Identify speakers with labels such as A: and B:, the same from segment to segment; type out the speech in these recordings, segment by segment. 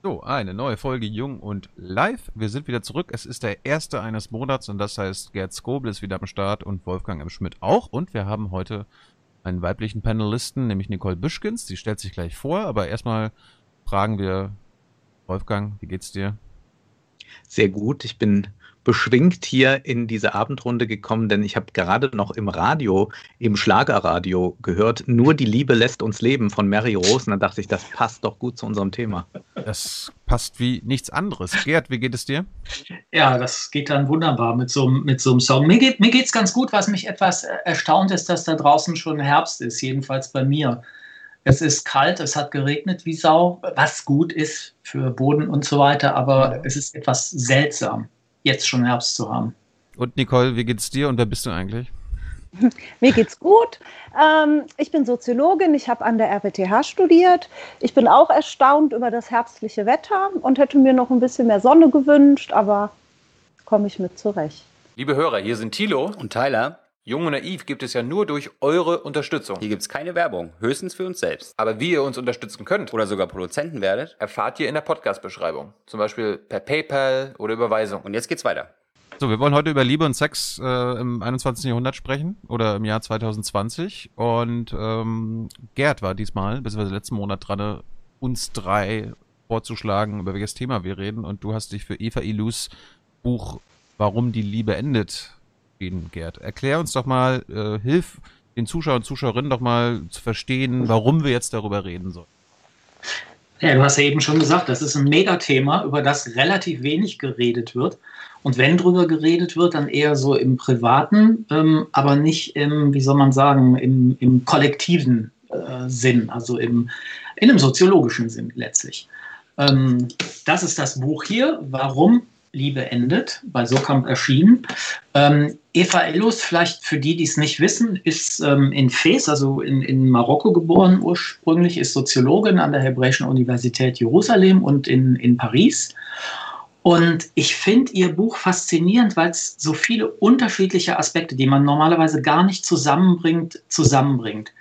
A: So, eine neue Folge Jung und Live. Wir sind wieder zurück. Es ist der erste eines Monats und das heißt, Gerd Skobel ist wieder am Start und Wolfgang M. Schmidt auch. Und wir haben heute einen weiblichen Panelisten, nämlich Nicole Büschkens. Sie stellt sich gleich vor, aber erstmal fragen wir Wolfgang, wie geht's dir?
B: Sehr gut. Ich bin beschwingt hier in diese Abendrunde gekommen, denn ich habe gerade noch im Radio, im Schlagerradio gehört, nur die Liebe lässt uns leben von Mary Rosen. Da dachte ich, das passt doch gut zu unserem Thema.
A: Das passt wie nichts anderes. Gerd, wie geht es dir?
C: Ja, das geht dann wunderbar mit so, mit so einem Song. Mir geht mir geht's ganz gut. Was mich etwas erstaunt ist, dass da draußen schon Herbst ist, jedenfalls bei mir. Es ist kalt, es hat geregnet wie Sau, was gut ist für Boden und so weiter, aber es ist etwas seltsam jetzt schon Herbst zu haben.
A: Und Nicole, wie geht's dir und wer bist du eigentlich?
D: Mir geht's gut. Ähm, ich bin Soziologin, ich habe an der RWTH studiert. Ich bin auch erstaunt über das herbstliche Wetter und hätte mir noch ein bisschen mehr Sonne gewünscht, aber komme ich mit zurecht.
E: Liebe Hörer, hier sind Thilo und Tyler. Jung und Naiv gibt es ja nur durch eure Unterstützung.
F: Hier gibt es keine Werbung, höchstens für uns selbst.
E: Aber wie ihr uns unterstützen könnt
F: oder sogar Produzenten werdet,
E: erfahrt ihr in der Podcast-Beschreibung. Zum Beispiel per PayPal oder Überweisung.
F: Und jetzt geht's weiter.
A: So, wir wollen heute über Liebe und Sex äh, im 21. Jahrhundert sprechen oder im Jahr 2020. Und ähm, Gerd war diesmal, beziehungsweise letzten Monat dran, uns drei vorzuschlagen, über welches Thema wir reden. Und du hast dich für Eva Ilus Buch Warum die Liebe endet gehen, Gerd. Erklär uns doch mal, äh, hilf den Zuschauern und Zuschauerinnen doch mal zu verstehen, warum wir jetzt darüber reden sollen.
C: Ja, du hast ja eben schon gesagt, das ist ein Megathema, über das relativ wenig geredet wird. Und wenn drüber geredet wird, dann eher so im Privaten, ähm, aber nicht im, wie soll man sagen, im, im kollektiven äh, Sinn, also im, in einem soziologischen Sinn letztlich. Ähm, das ist das Buch hier. Warum Liebe endet, bei Sokamp erschienen. Ähm, Eva Ellus, vielleicht für die, die es nicht wissen, ist ähm, in Fes, also in, in Marokko geboren ursprünglich, ist Soziologin an der Hebräischen Universität Jerusalem und in, in Paris. Und ich finde ihr Buch faszinierend, weil es so viele unterschiedliche Aspekte, die man normalerweise gar nicht zusammenbringt, zusammenbringt.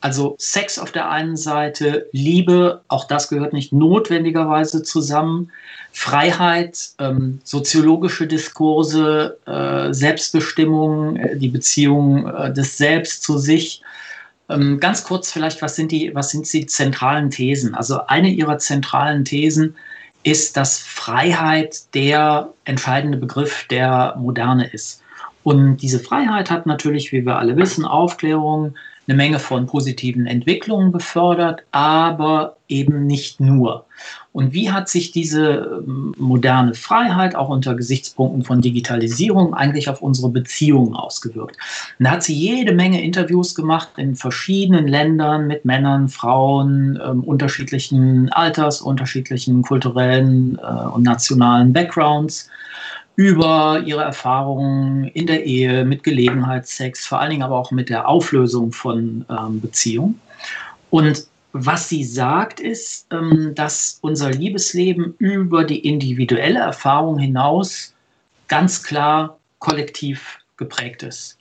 C: Also Sex auf der einen Seite, Liebe, auch das gehört nicht notwendigerweise zusammen, Freiheit, ähm, soziologische Diskurse, äh, Selbstbestimmung, äh, die Beziehung äh, des Selbst zu sich. Ähm, ganz kurz vielleicht, was sind, die, was sind die zentralen Thesen? Also eine ihrer zentralen Thesen ist, dass Freiheit der entscheidende Begriff der Moderne ist. Und diese Freiheit hat natürlich, wie wir alle wissen, Aufklärung, eine Menge von positiven Entwicklungen befördert, aber eben nicht nur. Und wie hat sich diese ähm, moderne Freiheit auch unter Gesichtspunkten von Digitalisierung eigentlich auf unsere Beziehungen ausgewirkt? Und da hat sie jede Menge Interviews gemacht in verschiedenen Ländern mit Männern, Frauen, äh, unterschiedlichen Alters, unterschiedlichen kulturellen äh, und nationalen Backgrounds über ihre Erfahrungen in der Ehe, mit Gelegenheitssex, vor allen Dingen aber auch mit der Auflösung von ähm, Beziehungen. Und was sie sagt, ist, ähm, dass unser Liebesleben über die individuelle Erfahrung hinaus ganz klar kollektiv geprägt ist.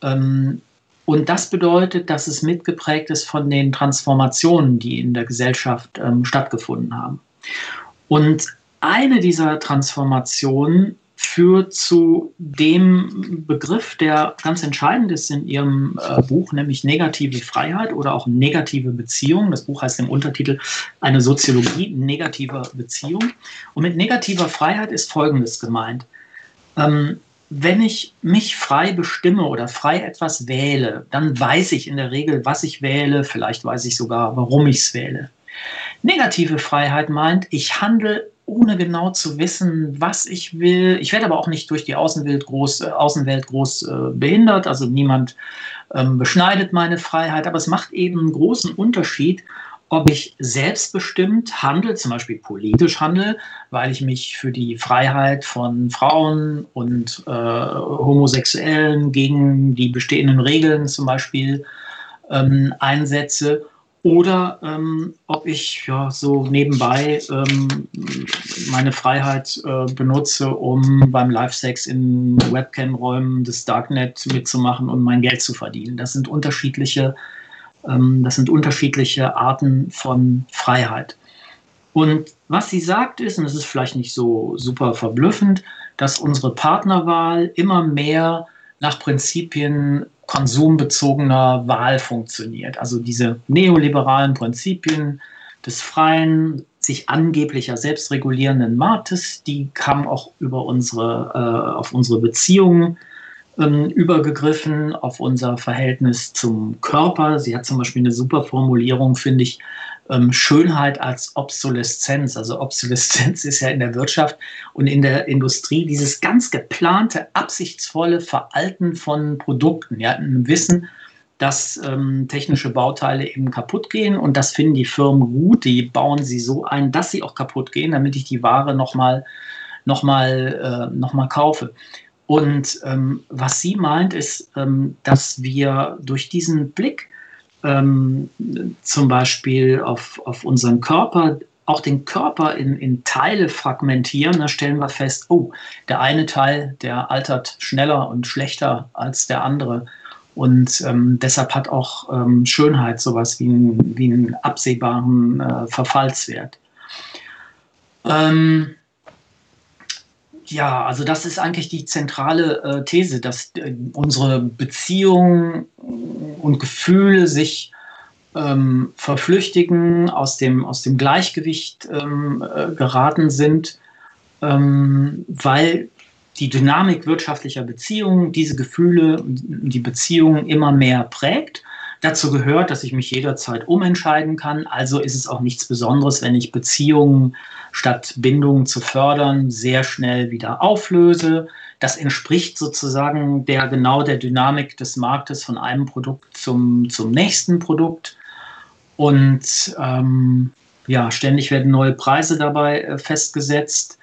C: Ähm, und das bedeutet, dass es mitgeprägt ist von den Transformationen, die in der Gesellschaft ähm, stattgefunden haben. Und eine dieser Transformationen führt zu dem Begriff, der ganz entscheidend ist in Ihrem äh, Buch, nämlich negative Freiheit oder auch negative Beziehung. Das Buch heißt im Untertitel Eine Soziologie negativer Beziehung. Und mit negativer Freiheit ist Folgendes gemeint. Ähm, wenn ich mich frei bestimme oder frei etwas wähle, dann weiß ich in der Regel, was ich wähle. Vielleicht weiß ich sogar, warum ich es wähle. Negative Freiheit meint, ich handle ohne genau zu wissen, was ich will. Ich werde aber auch nicht durch die Außenwelt groß, äh, Außenwelt groß äh, behindert, also niemand ähm, beschneidet meine Freiheit, aber es macht eben einen großen Unterschied, ob ich selbstbestimmt handle, zum Beispiel politisch handle, weil ich mich für die Freiheit von Frauen und äh, Homosexuellen gegen die bestehenden Regeln zum Beispiel ähm, einsetze oder ähm, ob ich ja so nebenbei ähm, meine Freiheit äh, benutze, um beim Live-Sex in Webcam-Räumen des Darknet mitzumachen und mein Geld zu verdienen. Das sind unterschiedliche, ähm, das sind unterschiedliche Arten von Freiheit. Und Was sie sagt ist, und das ist vielleicht nicht so super verblüffend, dass unsere Partnerwahl immer mehr nach Prinzipien konsumbezogener Wahl funktioniert. Also diese neoliberalen Prinzipien des freien, sich angeblicher selbstregulierenden Marktes, die kamen auch über unsere, äh, auf unsere Beziehungen ähm, übergegriffen, auf unser Verhältnis zum Körper. Sie hat zum Beispiel eine super Formulierung, finde ich, ähm, Schönheit als Obsoleszenz. Also Obsoleszenz ist ja in der Wirtschaft und in der Industrie dieses ganz geplante, absichtsvolle Veralten von Produkten. Ja, ein Wissen, dass ähm, technische Bauteile eben kaputt gehen und das finden die Firmen gut. Die bauen sie so ein, dass sie auch kaputt gehen, damit ich die Ware nochmal noch mal, äh, noch kaufe. Und ähm, was sie meint, ist, ähm, dass wir durch diesen Blick ähm, zum Beispiel auf, auf unseren Körper, auch den Körper in, in Teile fragmentieren, da stellen wir fest, oh, der eine Teil, der altert schneller und schlechter als der andere. Und ähm, deshalb hat auch ähm, Schönheit sowas wie, ein, wie einen absehbaren äh, Verfallswert. Ähm, ja, also das ist eigentlich die zentrale äh, These, dass äh, unsere Beziehungen und Gefühle sich ähm, verflüchtigen, aus dem, aus dem Gleichgewicht ähm, äh, geraten sind, ähm, weil die Dynamik wirtschaftlicher Beziehungen diese Gefühle und die Beziehungen immer mehr prägt. Dazu gehört, dass ich mich jederzeit umentscheiden kann. Also ist es auch nichts Besonderes, wenn ich Beziehungen statt Bindungen zu fördern sehr schnell wieder auflöse. Das entspricht sozusagen der genau der Dynamik des Marktes von einem Produkt zum, zum nächsten Produkt. Und ähm, ja, ständig werden neue Preise dabei äh, festgesetzt.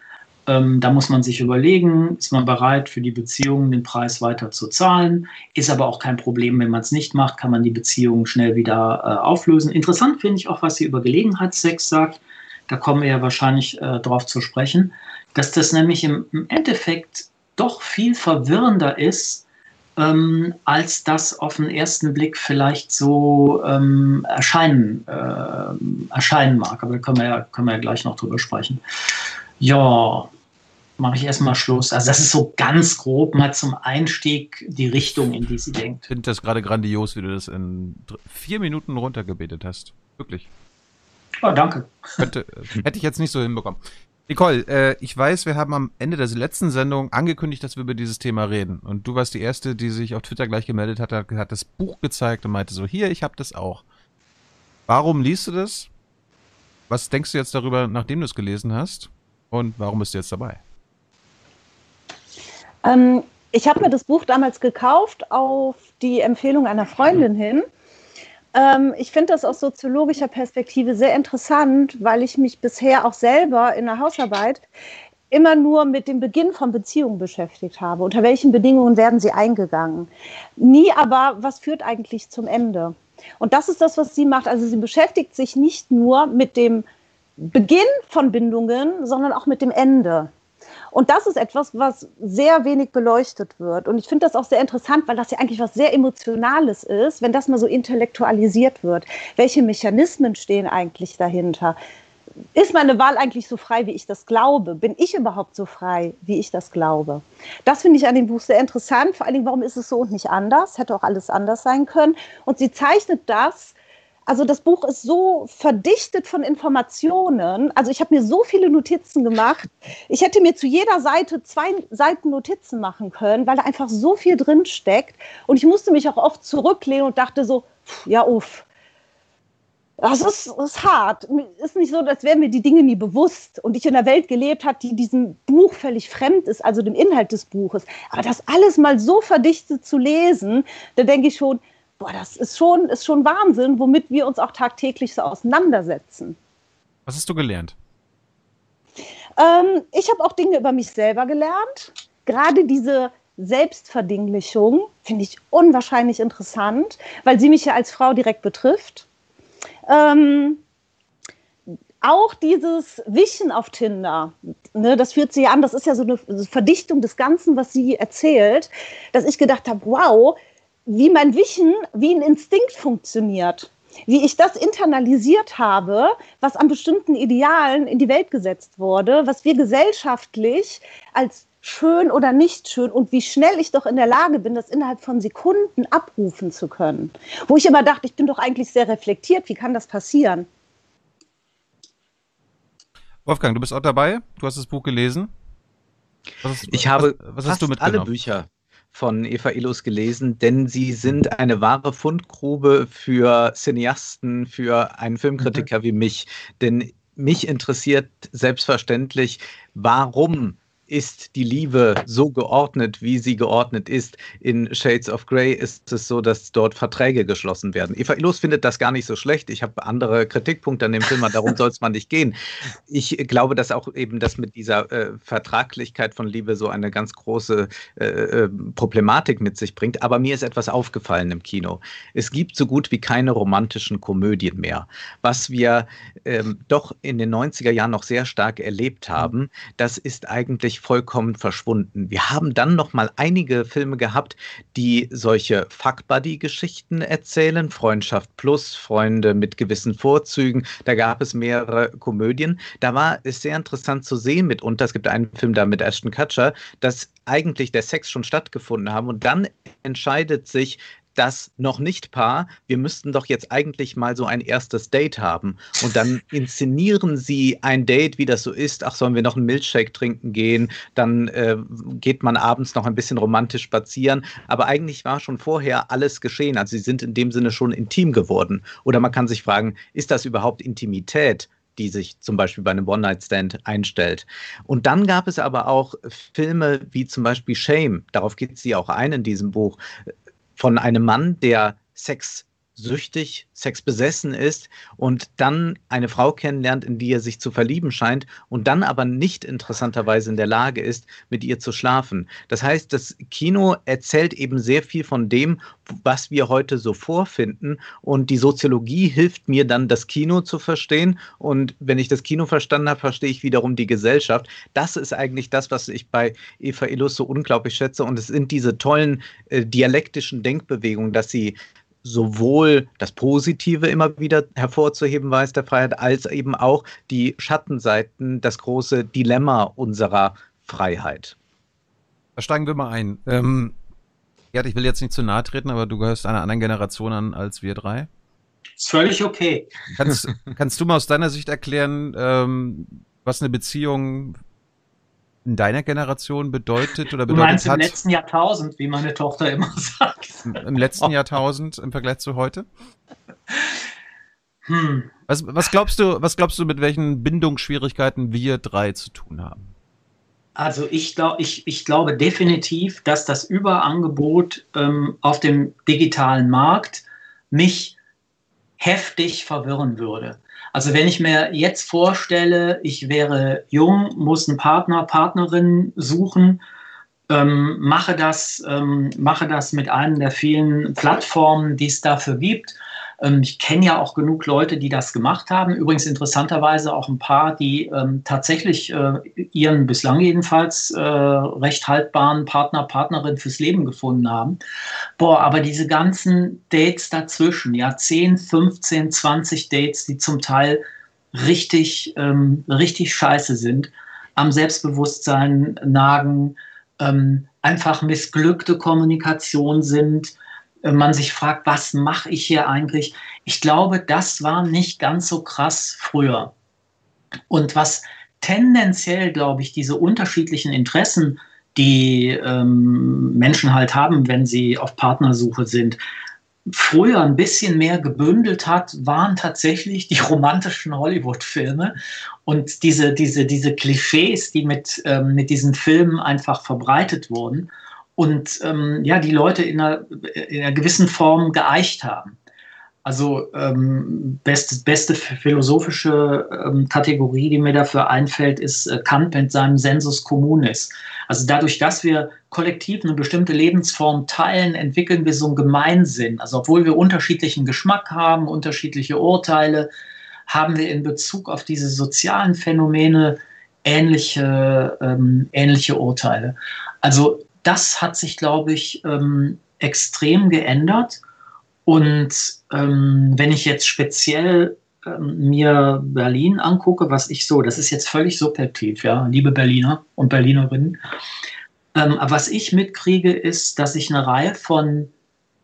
C: Ähm, da muss man sich überlegen, ist man bereit, für die Beziehung den Preis weiter zu zahlen? Ist aber auch kein Problem, wenn man es nicht macht, kann man die Beziehung schnell wieder äh, auflösen. Interessant finde ich auch, was sie über Gelegenheitssex sagt. Da kommen wir ja wahrscheinlich äh, drauf zu sprechen, dass das nämlich im, im Endeffekt doch viel verwirrender ist, ähm, als das auf den ersten Blick vielleicht so ähm, erscheinen, äh, erscheinen mag. Aber da können wir, ja, können wir ja gleich noch drüber sprechen. Ja, mache ich erstmal Schluss. Also das ist so ganz grob mal zum Einstieg die Richtung, in die sie denkt.
A: Ich finde das gerade grandios, wie du das in vier Minuten runtergebetet hast. Wirklich.
C: Oh, danke.
A: Könnte, hätte ich jetzt nicht so hinbekommen. Nicole, äh, ich weiß, wir haben am Ende der letzten Sendung angekündigt, dass wir über dieses Thema reden. Und du warst die Erste, die sich auf Twitter gleich gemeldet hat, hat, hat das Buch gezeigt und meinte so, hier, ich habe das auch. Warum liest du das? Was denkst du jetzt darüber, nachdem du es gelesen hast? Und warum bist du jetzt dabei?
D: Ähm, ich habe mir das Buch damals gekauft auf die Empfehlung einer Freundin hin. Ähm, ich finde das aus soziologischer Perspektive sehr interessant, weil ich mich bisher auch selber in der Hausarbeit immer nur mit dem Beginn von Beziehungen beschäftigt habe. Unter welchen Bedingungen werden sie eingegangen? Nie aber, was führt eigentlich zum Ende? Und das ist das, was sie macht. Also sie beschäftigt sich nicht nur mit dem Beginn von Bindungen, sondern auch mit dem Ende. Und das ist etwas, was sehr wenig beleuchtet wird. Und ich finde das auch sehr interessant, weil das ja eigentlich was sehr Emotionales ist, wenn das mal so intellektualisiert wird. Welche Mechanismen stehen eigentlich dahinter? Ist meine Wahl eigentlich so frei, wie ich das glaube? Bin ich überhaupt so frei, wie ich das glaube? Das finde ich an dem Buch sehr interessant. Vor allen Dingen, warum ist es so und nicht anders? Hätte auch alles anders sein können. Und sie zeichnet das also das Buch ist so verdichtet von Informationen. Also ich habe mir so viele Notizen gemacht. Ich hätte mir zu jeder Seite zwei Seiten Notizen machen können, weil da einfach so viel drin steckt. Und ich musste mich auch oft zurücklehnen und dachte so, ja, uff. Das ist, ist hart. Ist nicht so, als wären mir die Dinge nie bewusst und ich in einer Welt gelebt habe, die diesem Buch völlig fremd ist, also dem Inhalt des Buches. Aber das alles mal so verdichtet zu lesen, da denke ich schon, boah, das ist schon, ist schon Wahnsinn, womit wir uns auch tagtäglich so auseinandersetzen.
A: Was hast du gelernt?
D: Ähm, ich habe auch Dinge über mich selber gelernt. Gerade diese Selbstverdinglichung finde ich unwahrscheinlich interessant, weil sie mich ja als Frau direkt betrifft. Ähm, auch dieses Wischen auf Tinder, ne, das führt sie an, das ist ja so eine Verdichtung des Ganzen, was sie erzählt, dass ich gedacht habe, wow, wie mein Wischen wie ein Instinkt funktioniert. wie ich das internalisiert habe, was an bestimmten Idealen in die Welt gesetzt wurde, was wir gesellschaftlich als schön oder nicht schön und wie schnell ich doch in der Lage bin, das innerhalb von Sekunden abrufen zu können. Wo ich immer dachte, ich bin doch eigentlich sehr reflektiert, wie kann das passieren?
A: Wolfgang, du bist auch dabei, du hast das Buch gelesen.
B: Ist, ich habe was, was hast du alle Bücher von Eva Illus gelesen, denn sie sind eine wahre Fundgrube für Cineasten, für einen Filmkritiker mhm. wie mich. Denn mich interessiert selbstverständlich, warum ist die Liebe so geordnet, wie sie geordnet ist. In Shades of Grey ist es so, dass dort Verträge geschlossen werden. Eva Illus findet das gar nicht so schlecht. Ich habe andere Kritikpunkte an dem Film, darum soll es mal nicht gehen. Ich glaube, dass auch eben das mit dieser äh, Vertraglichkeit von Liebe so eine ganz große äh, äh, Problematik mit sich bringt. Aber mir ist etwas aufgefallen im Kino. Es gibt so gut wie keine romantischen Komödien mehr. Was wir ähm, doch in den 90er Jahren noch sehr stark erlebt haben, das ist eigentlich eigentlich vollkommen verschwunden. Wir haben dann noch mal einige Filme gehabt, die solche Fuck-Buddy-Geschichten erzählen, Freundschaft plus, Freunde mit gewissen Vorzügen. Da gab es mehrere Komödien. Da war es sehr interessant zu sehen mitunter. Es gibt einen Film da mit Ashton Kutcher, dass eigentlich der Sex schon stattgefunden haben und dann entscheidet sich das noch nicht Paar, wir müssten doch jetzt eigentlich mal so ein erstes Date haben. Und dann inszenieren sie ein Date, wie das so ist. Ach, sollen wir noch einen Milchshake trinken gehen? Dann äh, geht man abends noch ein bisschen romantisch spazieren. Aber eigentlich war schon vorher alles geschehen. Also sie sind in dem Sinne schon intim geworden. Oder man kann sich fragen, ist das überhaupt Intimität? die sich zum Beispiel bei einem One-Night-Stand einstellt. Und dann gab es aber auch Filme wie zum Beispiel Shame, darauf geht sie auch ein in diesem Buch, von einem Mann, der Sex süchtig, sexbesessen ist und dann eine Frau kennenlernt, in die er sich zu verlieben scheint und dann aber nicht interessanterweise in der Lage ist, mit ihr zu schlafen. Das heißt, das Kino erzählt eben sehr viel von dem, was wir heute so vorfinden und die Soziologie hilft mir dann, das Kino zu verstehen und wenn ich das Kino verstanden habe, verstehe ich wiederum die Gesellschaft. Das ist eigentlich das, was ich bei Eva Illus so unglaublich schätze und es sind diese tollen äh, dialektischen Denkbewegungen, dass sie sowohl das Positive immer wieder hervorzuheben weiß der Freiheit, als eben auch die Schattenseiten, das große Dilemma unserer Freiheit.
A: Da steigen wir mal ein. Ähm, Gerd, ich will jetzt nicht zu nahe treten, aber du gehörst einer anderen Generation an als wir drei.
C: Ist völlig okay.
A: Kannst, kannst du mal aus deiner Sicht erklären, ähm, was eine Beziehung in deiner Generation bedeutet oder bedeutet
C: Du meinst hat, im letzten Jahrtausend, wie meine Tochter immer sagt.
A: Im letzten Jahrtausend im Vergleich zu heute? Hm. Was, was, glaubst du, was glaubst du, mit welchen Bindungsschwierigkeiten wir drei zu tun haben?
C: Also ich, glaub, ich, ich glaube definitiv, dass das Überangebot ähm, auf dem digitalen Markt mich heftig verwirren würde. Also wenn ich mir jetzt vorstelle, ich wäre jung, muss einen Partner, Partnerin suchen, ähm, mache, das, ähm, mache das mit einem der vielen Plattformen, die es dafür gibt ich kenne ja auch genug Leute, die das gemacht haben. Übrigens interessanterweise auch ein paar, die ähm, tatsächlich äh, ihren bislang jedenfalls äh, recht haltbaren Partner, Partnerin fürs Leben gefunden haben. Boah, aber diese ganzen Dates dazwischen, ja, 10, 15, 20 Dates, die zum Teil richtig, ähm, richtig scheiße sind, am Selbstbewusstsein nagen, ähm, einfach missglückte Kommunikation sind, man sich fragt, was mache ich hier eigentlich? Ich glaube, das war nicht ganz so krass früher. Und was tendenziell, glaube ich, diese unterschiedlichen Interessen, die ähm, Menschen halt haben, wenn sie auf Partnersuche sind, früher ein bisschen mehr gebündelt hat, waren tatsächlich die romantischen Hollywood-Filme und diese, diese, diese Klischees, die mit, ähm, mit diesen Filmen einfach verbreitet wurden und ähm, ja, die Leute in einer, in einer gewissen Form geeicht haben. Also ähm, beste, beste philosophische ähm, Kategorie, die mir dafür einfällt, ist äh, Kant mit seinem Sensus communis. Also dadurch, dass wir kollektiv eine bestimmte Lebensform teilen, entwickeln wir so einen Gemeinsinn. Also obwohl wir unterschiedlichen Geschmack haben, unterschiedliche Urteile, haben wir in Bezug auf diese sozialen Phänomene ähnliche, ähm, ähnliche Urteile. Also das hat sich, glaube ich, ähm, extrem geändert. Und ähm, wenn ich jetzt speziell ähm, mir Berlin angucke, was ich so, das ist jetzt völlig subjektiv, ja, liebe Berliner und Berlinerinnen, ähm, was ich mitkriege, ist, dass ich eine Reihe von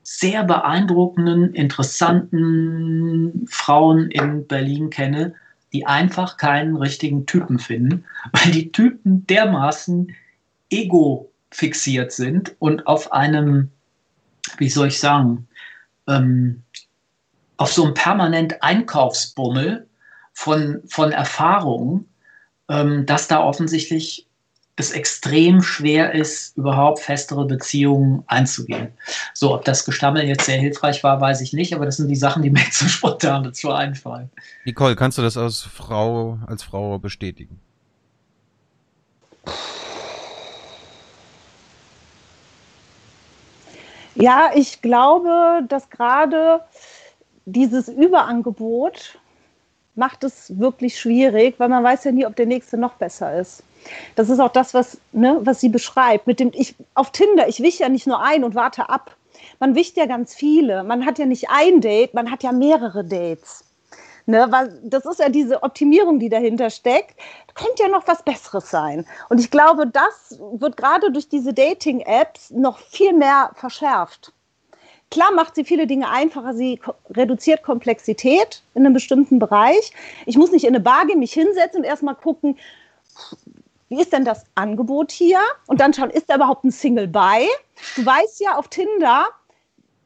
C: sehr beeindruckenden, interessanten Frauen in Berlin kenne, die einfach keinen richtigen Typen finden, weil die Typen dermaßen ego fixiert sind und auf einem, wie soll ich sagen, ähm, auf so einem permanent Einkaufsbummel von, von Erfahrungen, ähm, dass da offensichtlich es extrem schwer ist, überhaupt festere Beziehungen einzugehen. So, ob das Gestammel jetzt sehr hilfreich war, weiß ich nicht, aber das sind die Sachen, die mir jetzt so spontan dazu einfallen.
A: Nicole, kannst du das als Frau, als Frau bestätigen?
D: Ja, ich glaube, dass gerade dieses Überangebot macht es wirklich schwierig, weil man weiß ja nie, ob der nächste noch besser ist. Das ist auch das, was, ne, was sie beschreibt. Mit dem, ich, auf Tinder, ich wich ja nicht nur ein und warte ab. Man wicht ja ganz viele. Man hat ja nicht ein Date, man hat ja mehrere Dates. Ne, weil das ist ja diese Optimierung, die dahinter steckt. Könnte ja noch was Besseres sein. Und ich glaube, das wird gerade durch diese Dating-Apps noch viel mehr verschärft. Klar macht sie viele Dinge einfacher, sie reduziert Komplexität in einem bestimmten Bereich. Ich muss nicht in eine Bar gehen, mich hinsetzen und erstmal gucken, wie ist denn das Angebot hier? Und dann schauen, ist da überhaupt ein Single bei? Du weißt ja, auf Tinder,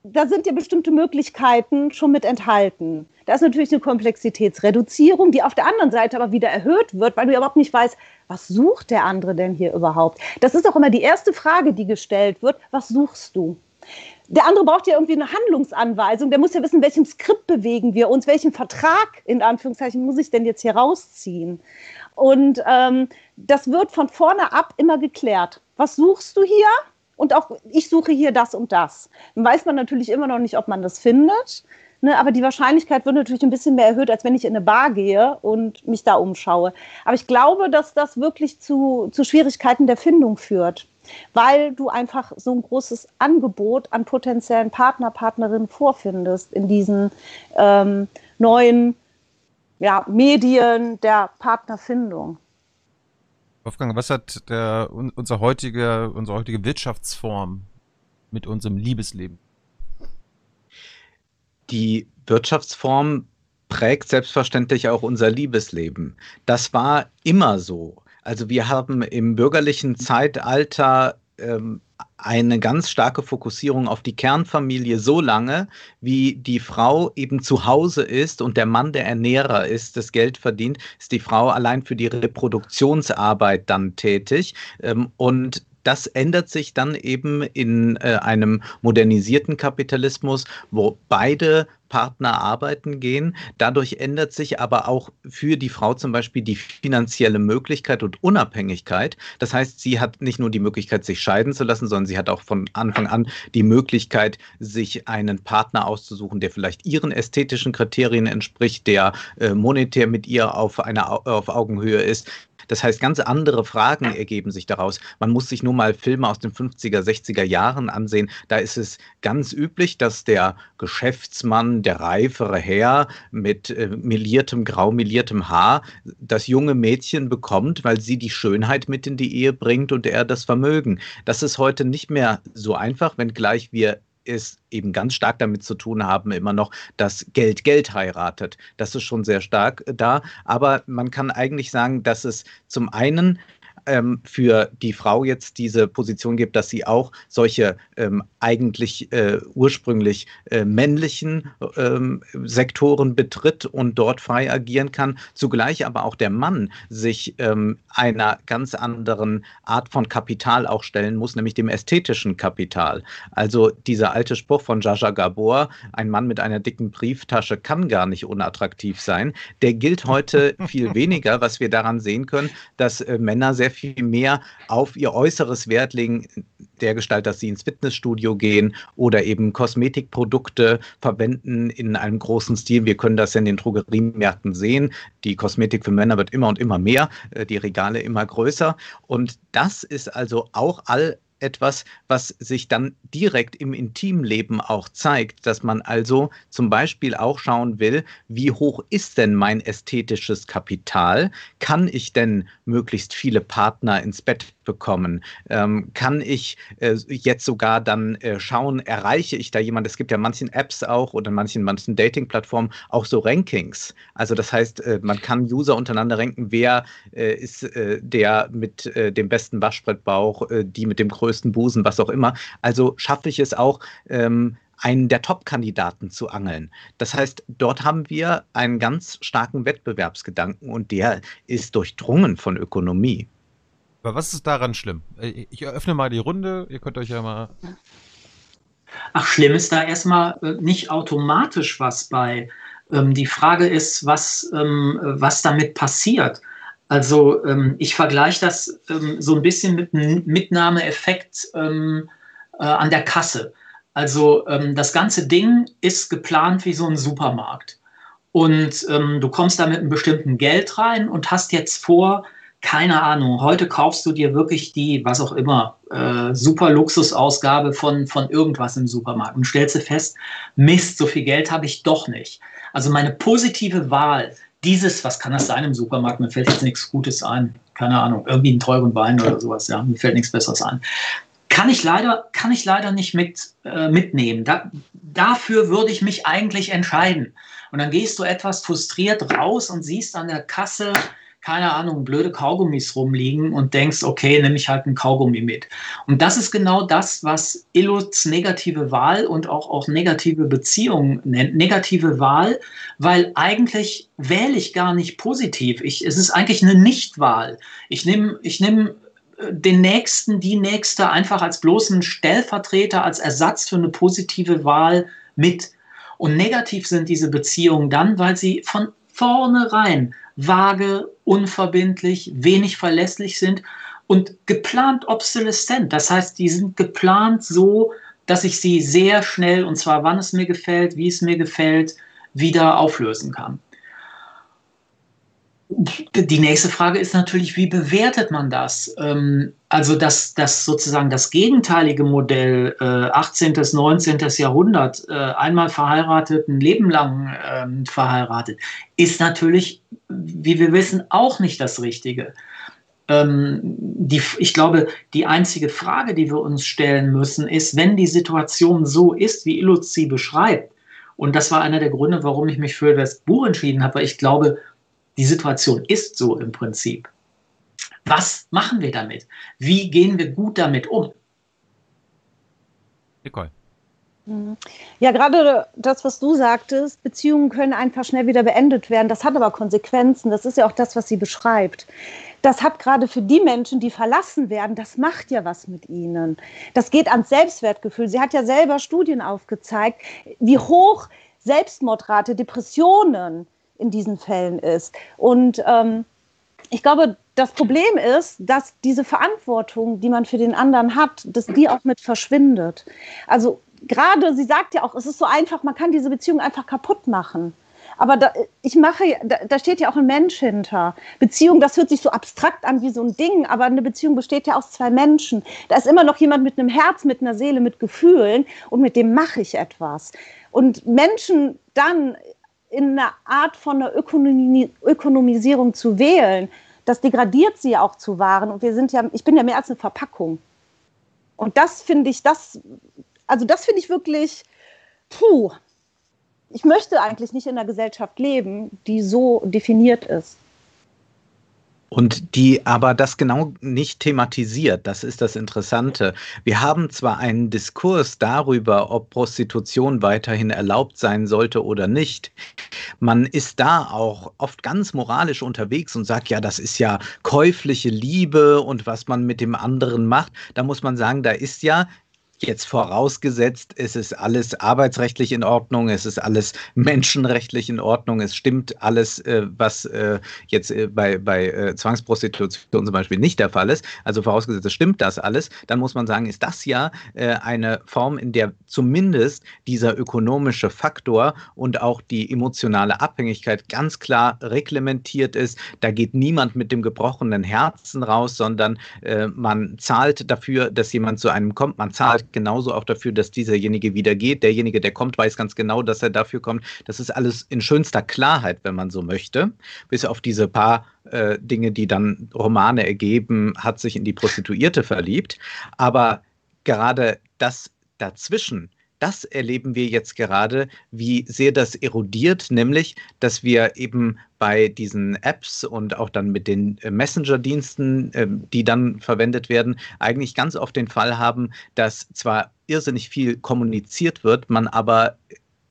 D: da sind ja bestimmte Möglichkeiten schon mit enthalten. Da ist natürlich eine Komplexitätsreduzierung, die auf der anderen Seite aber wieder erhöht wird, weil du überhaupt nicht weißt, was sucht der andere denn hier überhaupt? Das ist auch immer die erste Frage, die gestellt wird. Was suchst du? Der andere braucht ja irgendwie eine Handlungsanweisung. Der muss ja wissen, welchem Skript bewegen wir uns, welchen Vertrag in Anführungszeichen muss ich denn jetzt hier rausziehen? Und ähm, das wird von vorne ab immer geklärt. Was suchst du hier? Und auch ich suche hier das und das. Dann weiß man natürlich immer noch nicht, ob man das findet. Ne, aber die Wahrscheinlichkeit wird natürlich ein bisschen mehr erhöht, als wenn ich in eine Bar gehe und mich da umschaue. Aber ich glaube, dass das wirklich zu, zu Schwierigkeiten der Findung führt, weil du einfach so ein großes Angebot an potenziellen Partner, Partnerinnen vorfindest in diesen ähm, neuen ja, Medien der Partnerfindung.
A: Wolfgang, was hat der, unser heutige, unsere heutige Wirtschaftsform mit unserem Liebesleben?
B: Die Wirtschaftsform prägt selbstverständlich auch unser Liebesleben. Das war immer so. Also wir haben im bürgerlichen Zeitalter ähm, eine ganz starke Fokussierung auf die Kernfamilie so lange, wie die Frau eben zu Hause ist und der Mann der Ernährer ist, das Geld verdient, ist die Frau allein für die Reproduktionsarbeit dann tätig. Ähm, und das ändert sich dann eben in äh, einem modernisierten Kapitalismus, wo beide Partner arbeiten gehen. Dadurch ändert sich aber auch für die Frau zum Beispiel die finanzielle Möglichkeit und Unabhängigkeit. Das heißt, sie hat nicht nur die Möglichkeit, sich scheiden zu lassen, sondern sie hat auch von Anfang an die Möglichkeit, sich einen Partner auszusuchen, der vielleicht ihren ästhetischen Kriterien entspricht, der äh, monetär mit ihr auf einer auf Augenhöhe ist, das heißt, ganz andere Fragen ergeben sich daraus. Man muss sich nur mal Filme aus den 50er, 60er Jahren ansehen. Da ist es ganz üblich, dass der Geschäftsmann, der reifere Herr mit äh, meliertem, grau meliertem Haar das junge Mädchen bekommt, weil sie die Schönheit mit in die Ehe bringt und er das Vermögen. Das ist heute nicht mehr so einfach, wenngleich wir es eben ganz stark damit zu tun haben, immer noch, dass Geld Geld heiratet. Das ist schon sehr stark da. Aber man kann eigentlich sagen, dass es zum einen ähm, für die Frau jetzt diese Position gibt, dass sie auch solche ähm, eigentlich äh, ursprünglich äh, männlichen ähm, Sektoren betritt und dort frei agieren kann, zugleich aber auch der Mann sich ähm, einer ganz anderen Art von Kapital auch stellen muss, nämlich dem ästhetischen Kapital. Also dieser alte Spruch von Jaja Gabor, ein Mann mit einer dicken Brieftasche kann gar nicht unattraktiv sein, der gilt heute viel weniger, was wir daran sehen können, dass äh, Männer sehr viel mehr auf ihr Äußeres Wert legen, der Gestalt, dass sie ins Fitnessstudio gehen oder eben Kosmetikprodukte verwenden in einem großen Stil. Wir können das in den Drogeriemärkten sehen. Die Kosmetik für Männer wird immer und immer mehr, äh, die Regale immer größer. Und das ist also auch all etwas, was sich dann direkt im Intimleben auch zeigt, dass man also zum Beispiel auch schauen will, wie hoch ist denn mein ästhetisches Kapital? Kann ich denn möglichst viele Partner ins Bett bekommen? Ähm, kann ich äh, jetzt sogar dann äh, schauen, erreiche ich da jemanden? Es gibt ja manchen Apps auch oder manchen, manchen Dating-Plattformen auch so Rankings. Also das heißt, äh, man kann User untereinander ranken, wer äh, ist äh, der mit äh, dem besten Waschbrettbauch, die mit dem größten Busen, was auch immer. Also schaffe ich es auch, ähm, einen der Top-Kandidaten zu angeln. Das heißt, dort haben wir einen ganz starken Wettbewerbsgedanken und der ist durchdrungen von Ökonomie.
A: Aber was ist daran schlimm? Äh, ich eröffne mal die Runde, ihr könnt euch ja mal.
C: Ach, schlimm ist da erstmal äh, nicht automatisch was bei. Ähm, die Frage ist, was, ähm, was damit passiert. Also ähm, ich vergleiche das ähm, so ein bisschen mit einem Mitnahmeeffekt ähm, äh, an der Kasse. Also ähm, das ganze Ding ist geplant wie so ein Supermarkt. Und ähm, du kommst da mit einem bestimmten Geld rein und hast jetzt vor, keine Ahnung, heute kaufst du dir wirklich die, was auch immer, äh, super Luxusausgabe von, von irgendwas im Supermarkt und stellst du fest, Mist, so viel Geld habe ich doch nicht. Also meine positive Wahl dieses, was kann das sein im Supermarkt? Mir fällt jetzt nichts Gutes ein. Keine Ahnung, irgendwie einen teuren Wein oder sowas. Ja, mir fällt nichts Besseres ein. Kann ich leider, kann ich leider nicht mit, äh, mitnehmen. Da, dafür würde ich mich eigentlich entscheiden. Und dann gehst du etwas frustriert raus und siehst an der Kasse, keine Ahnung, blöde Kaugummis rumliegen und denkst, okay, nehme ich halt ein Kaugummi mit. Und das ist genau das, was Illuts negative Wahl und auch, auch negative Beziehungen nennt. Negative Wahl, weil eigentlich wähle ich gar nicht positiv. Ich, es ist eigentlich eine Nichtwahl. Ich nehme ich nehm äh, den Nächsten, die Nächste einfach als bloßen Stellvertreter, als Ersatz für eine positive Wahl mit. Und negativ sind diese Beziehungen dann, weil sie von vornherein vage, unverbindlich, wenig verlässlich sind und geplant obsoleszent. Das heißt, die sind geplant so, dass ich sie sehr schnell, und zwar wann es mir gefällt, wie es mir gefällt, wieder auflösen kann. Die nächste Frage ist natürlich, wie bewertet man das? Ähm, also das, das sozusagen das gegenteilige Modell, 18. bis 19. Jahrhundert, äh, einmal verheiratet, ein Leben lang ähm, verheiratet, ist natürlich, wie wir wissen, auch nicht das Richtige. Ähm, die, ich glaube, die einzige Frage, die wir uns stellen müssen, ist, wenn die Situation so ist, wie Illuz sie beschreibt, und das war einer der Gründe, warum ich mich für das Buch entschieden habe, weil ich glaube, die Situation ist so im Prinzip. Was machen wir damit? Wie gehen wir gut damit um?
A: Nicole.
D: Mhm. Ja, gerade das, was du sagtest, Beziehungen können einfach schnell wieder beendet werden. Das hat aber Konsequenzen. Das ist ja auch das, was sie beschreibt. Das hat gerade für die Menschen, die verlassen werden, das macht ja was mit ihnen. Das geht ans Selbstwertgefühl. Sie hat ja selber Studien aufgezeigt, wie hoch Selbstmordrate, Depressionen, in diesen Fällen ist. Und ähm, ich glaube, das Problem ist, dass diese Verantwortung, die man für den anderen hat, dass die auch mit verschwindet. Also gerade, sie sagt ja auch, es ist so einfach, man kann diese Beziehung einfach kaputt machen. Aber da, ich mache, da, da, steht ja auch ein Mensch hinter. Beziehung, das hört sich so abstrakt an wie so ein Ding, aber eine Beziehung besteht ja aus zwei Menschen. Da ist immer noch jemand mit einem Herz, mit einer Seele, mit Gefühlen und mit dem mache ich etwas. Und Menschen dann in einer Art von einer Ökonomie, Ökonomisierung zu wählen, das degradiert sie ja auch zu Waren. Und wir sind ja, ich bin ja mehr als eine Verpackung. Und das finde ich, das, also das finde ich wirklich, puh, ich möchte eigentlich nicht in einer Gesellschaft leben, die so definiert ist.
B: Und die aber das genau nicht thematisiert, das ist das Interessante. Wir haben zwar einen Diskurs darüber, ob Prostitution weiterhin erlaubt sein sollte oder nicht. Man ist da auch oft ganz moralisch unterwegs und sagt, ja, das ist ja käufliche Liebe und was man mit dem anderen macht. Da muss man sagen, da ist ja Jetzt vorausgesetzt, es ist alles arbeitsrechtlich in Ordnung, es ist alles menschenrechtlich in Ordnung, es stimmt alles, äh, was äh, jetzt äh, bei, bei äh, Zwangsprostitution zum Beispiel nicht der Fall ist. Also vorausgesetzt, es stimmt das alles, dann muss man sagen, ist das ja äh, eine Form, in der zumindest dieser ökonomische Faktor und auch die emotionale Abhängigkeit ganz klar reglementiert ist. Da geht niemand mit dem gebrochenen Herzen raus, sondern äh, man zahlt dafür, dass jemand zu einem kommt, man zahlt genauso auch dafür, dass dieserjenige wieder geht. Derjenige, der kommt, weiß ganz genau, dass er dafür kommt. Das ist alles in schönster Klarheit, wenn man so möchte. Bis auf diese paar äh, Dinge, die dann Romane ergeben, hat sich in die Prostituierte verliebt. Aber gerade das dazwischen, das erleben wir jetzt gerade, wie sehr das erodiert, nämlich, dass wir eben bei diesen Apps und auch dann mit den äh, Messenger-Diensten, ähm, die dann verwendet werden, eigentlich ganz oft den Fall haben, dass zwar irrsinnig viel kommuniziert wird, man aber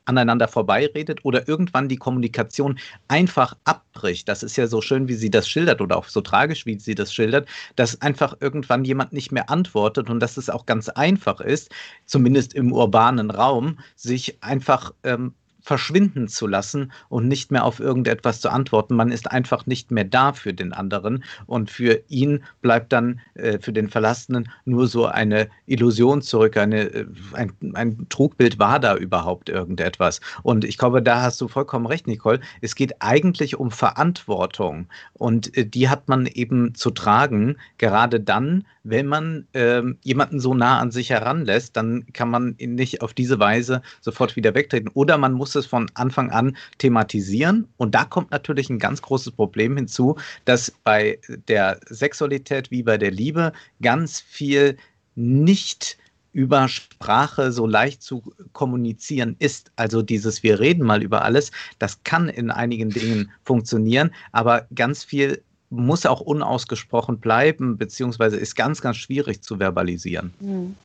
B: aneinander vorbeiredet oder irgendwann die Kommunikation einfach abbricht. Das ist ja so schön, wie sie das schildert oder auch so tragisch, wie sie das schildert, dass einfach irgendwann jemand nicht mehr antwortet und dass es auch ganz einfach ist, zumindest im urbanen Raum, sich einfach ähm, verschwinden zu lassen und nicht mehr auf irgendetwas zu antworten. Man ist einfach nicht mehr da für den anderen und für ihn bleibt dann äh, für den Verlassenen nur so eine Illusion zurück, eine, äh, ein, ein Trugbild, war da überhaupt irgendetwas. Und ich glaube, da hast du vollkommen recht, Nicole. Es geht eigentlich um Verantwortung und äh, die hat man eben zu tragen, gerade dann, wenn man ähm, jemanden so nah an sich heranlässt, dann kann man ihn nicht auf diese Weise sofort wieder wegtreten. Oder man muss es von Anfang an thematisieren. Und da kommt natürlich ein ganz großes Problem hinzu, dass bei der Sexualität wie bei der Liebe ganz viel nicht über Sprache so leicht zu kommunizieren ist. Also dieses Wir reden mal über alles, das kann in einigen Dingen funktionieren, aber ganz viel muss auch unausgesprochen bleiben, beziehungsweise ist ganz, ganz schwierig zu verbalisieren. Hm.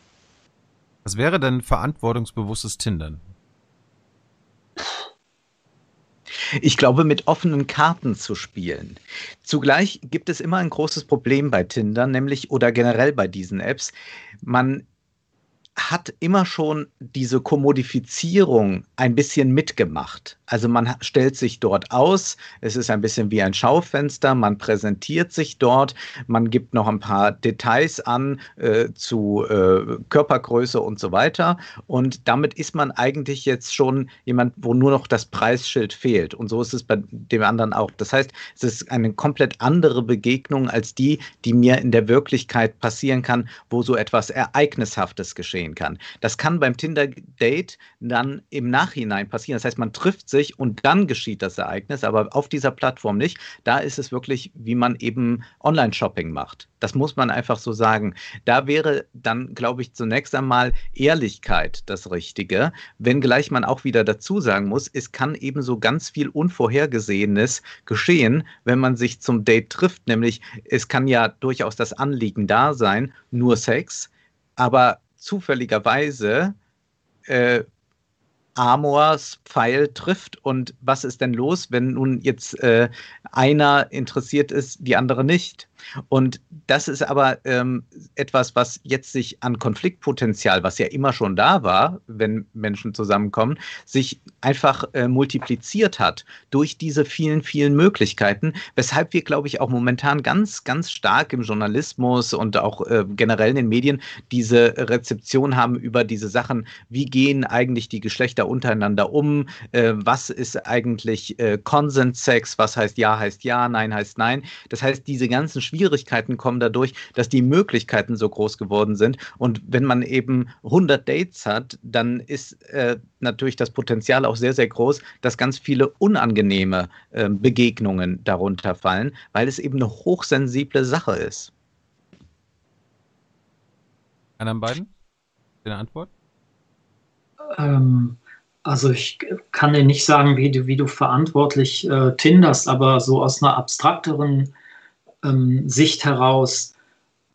A: Was wäre denn verantwortungsbewusstes Tindern?
B: Ich glaube, mit offenen Karten zu spielen. Zugleich gibt es immer ein großes Problem bei Tinder, nämlich oder generell bei diesen Apps. Man hat immer schon diese Kommodifizierung ein bisschen mitgemacht. Also man stellt sich dort aus, es ist ein bisschen wie ein Schaufenster, man präsentiert sich dort, man gibt noch ein paar Details an äh, zu äh, Körpergröße und so weiter. Und damit ist man eigentlich jetzt schon jemand, wo nur noch das Preisschild fehlt. Und so ist es bei dem anderen auch. Das heißt, es ist eine komplett andere Begegnung als die, die mir in der Wirklichkeit passieren kann, wo so etwas Ereignishaftes geschehen kann. Das kann beim Tinder-Date dann im Nachhinein passieren. Das heißt, man trifft sich sich und dann geschieht das Ereignis, aber auf dieser Plattform nicht. Da ist es wirklich, wie man eben Online-Shopping macht. Das muss man einfach so sagen. Da wäre dann, glaube ich, zunächst einmal Ehrlichkeit das Richtige, wenngleich man auch wieder dazu sagen muss, es kann eben so ganz viel Unvorhergesehenes geschehen, wenn man sich zum Date trifft. Nämlich, es kann ja durchaus das Anliegen da sein, nur Sex, aber zufälligerweise äh, Amors Pfeil trifft und was ist denn los, wenn nun jetzt äh, einer interessiert ist, die andere nicht? Und das ist aber ähm, etwas, was jetzt sich an Konfliktpotenzial, was ja immer schon da war, wenn Menschen zusammenkommen, sich einfach äh, multipliziert hat durch diese vielen, vielen Möglichkeiten, weshalb wir, glaube ich, auch momentan ganz, ganz stark im Journalismus und auch äh, generell in den Medien diese Rezeption haben über diese Sachen, wie gehen eigentlich die Geschlechter untereinander um, äh, was ist eigentlich äh, Consent-Sex, was heißt Ja heißt Ja, Nein heißt Nein. Das heißt, diese ganzen Schwierigkeiten kommen dadurch, dass die Möglichkeiten so groß geworden sind. Und wenn man eben 100 Dates hat, dann ist äh, natürlich das Potenzial auch sehr, sehr groß, dass ganz viele unangenehme äh, Begegnungen darunter fallen, weil es eben eine hochsensible Sache ist.
A: Einer beiden? Eine Antwort?
C: Ähm, also ich kann dir nicht sagen, wie du, wie du verantwortlich äh, tinderst, aber so aus einer abstrakteren ähm, Sicht heraus.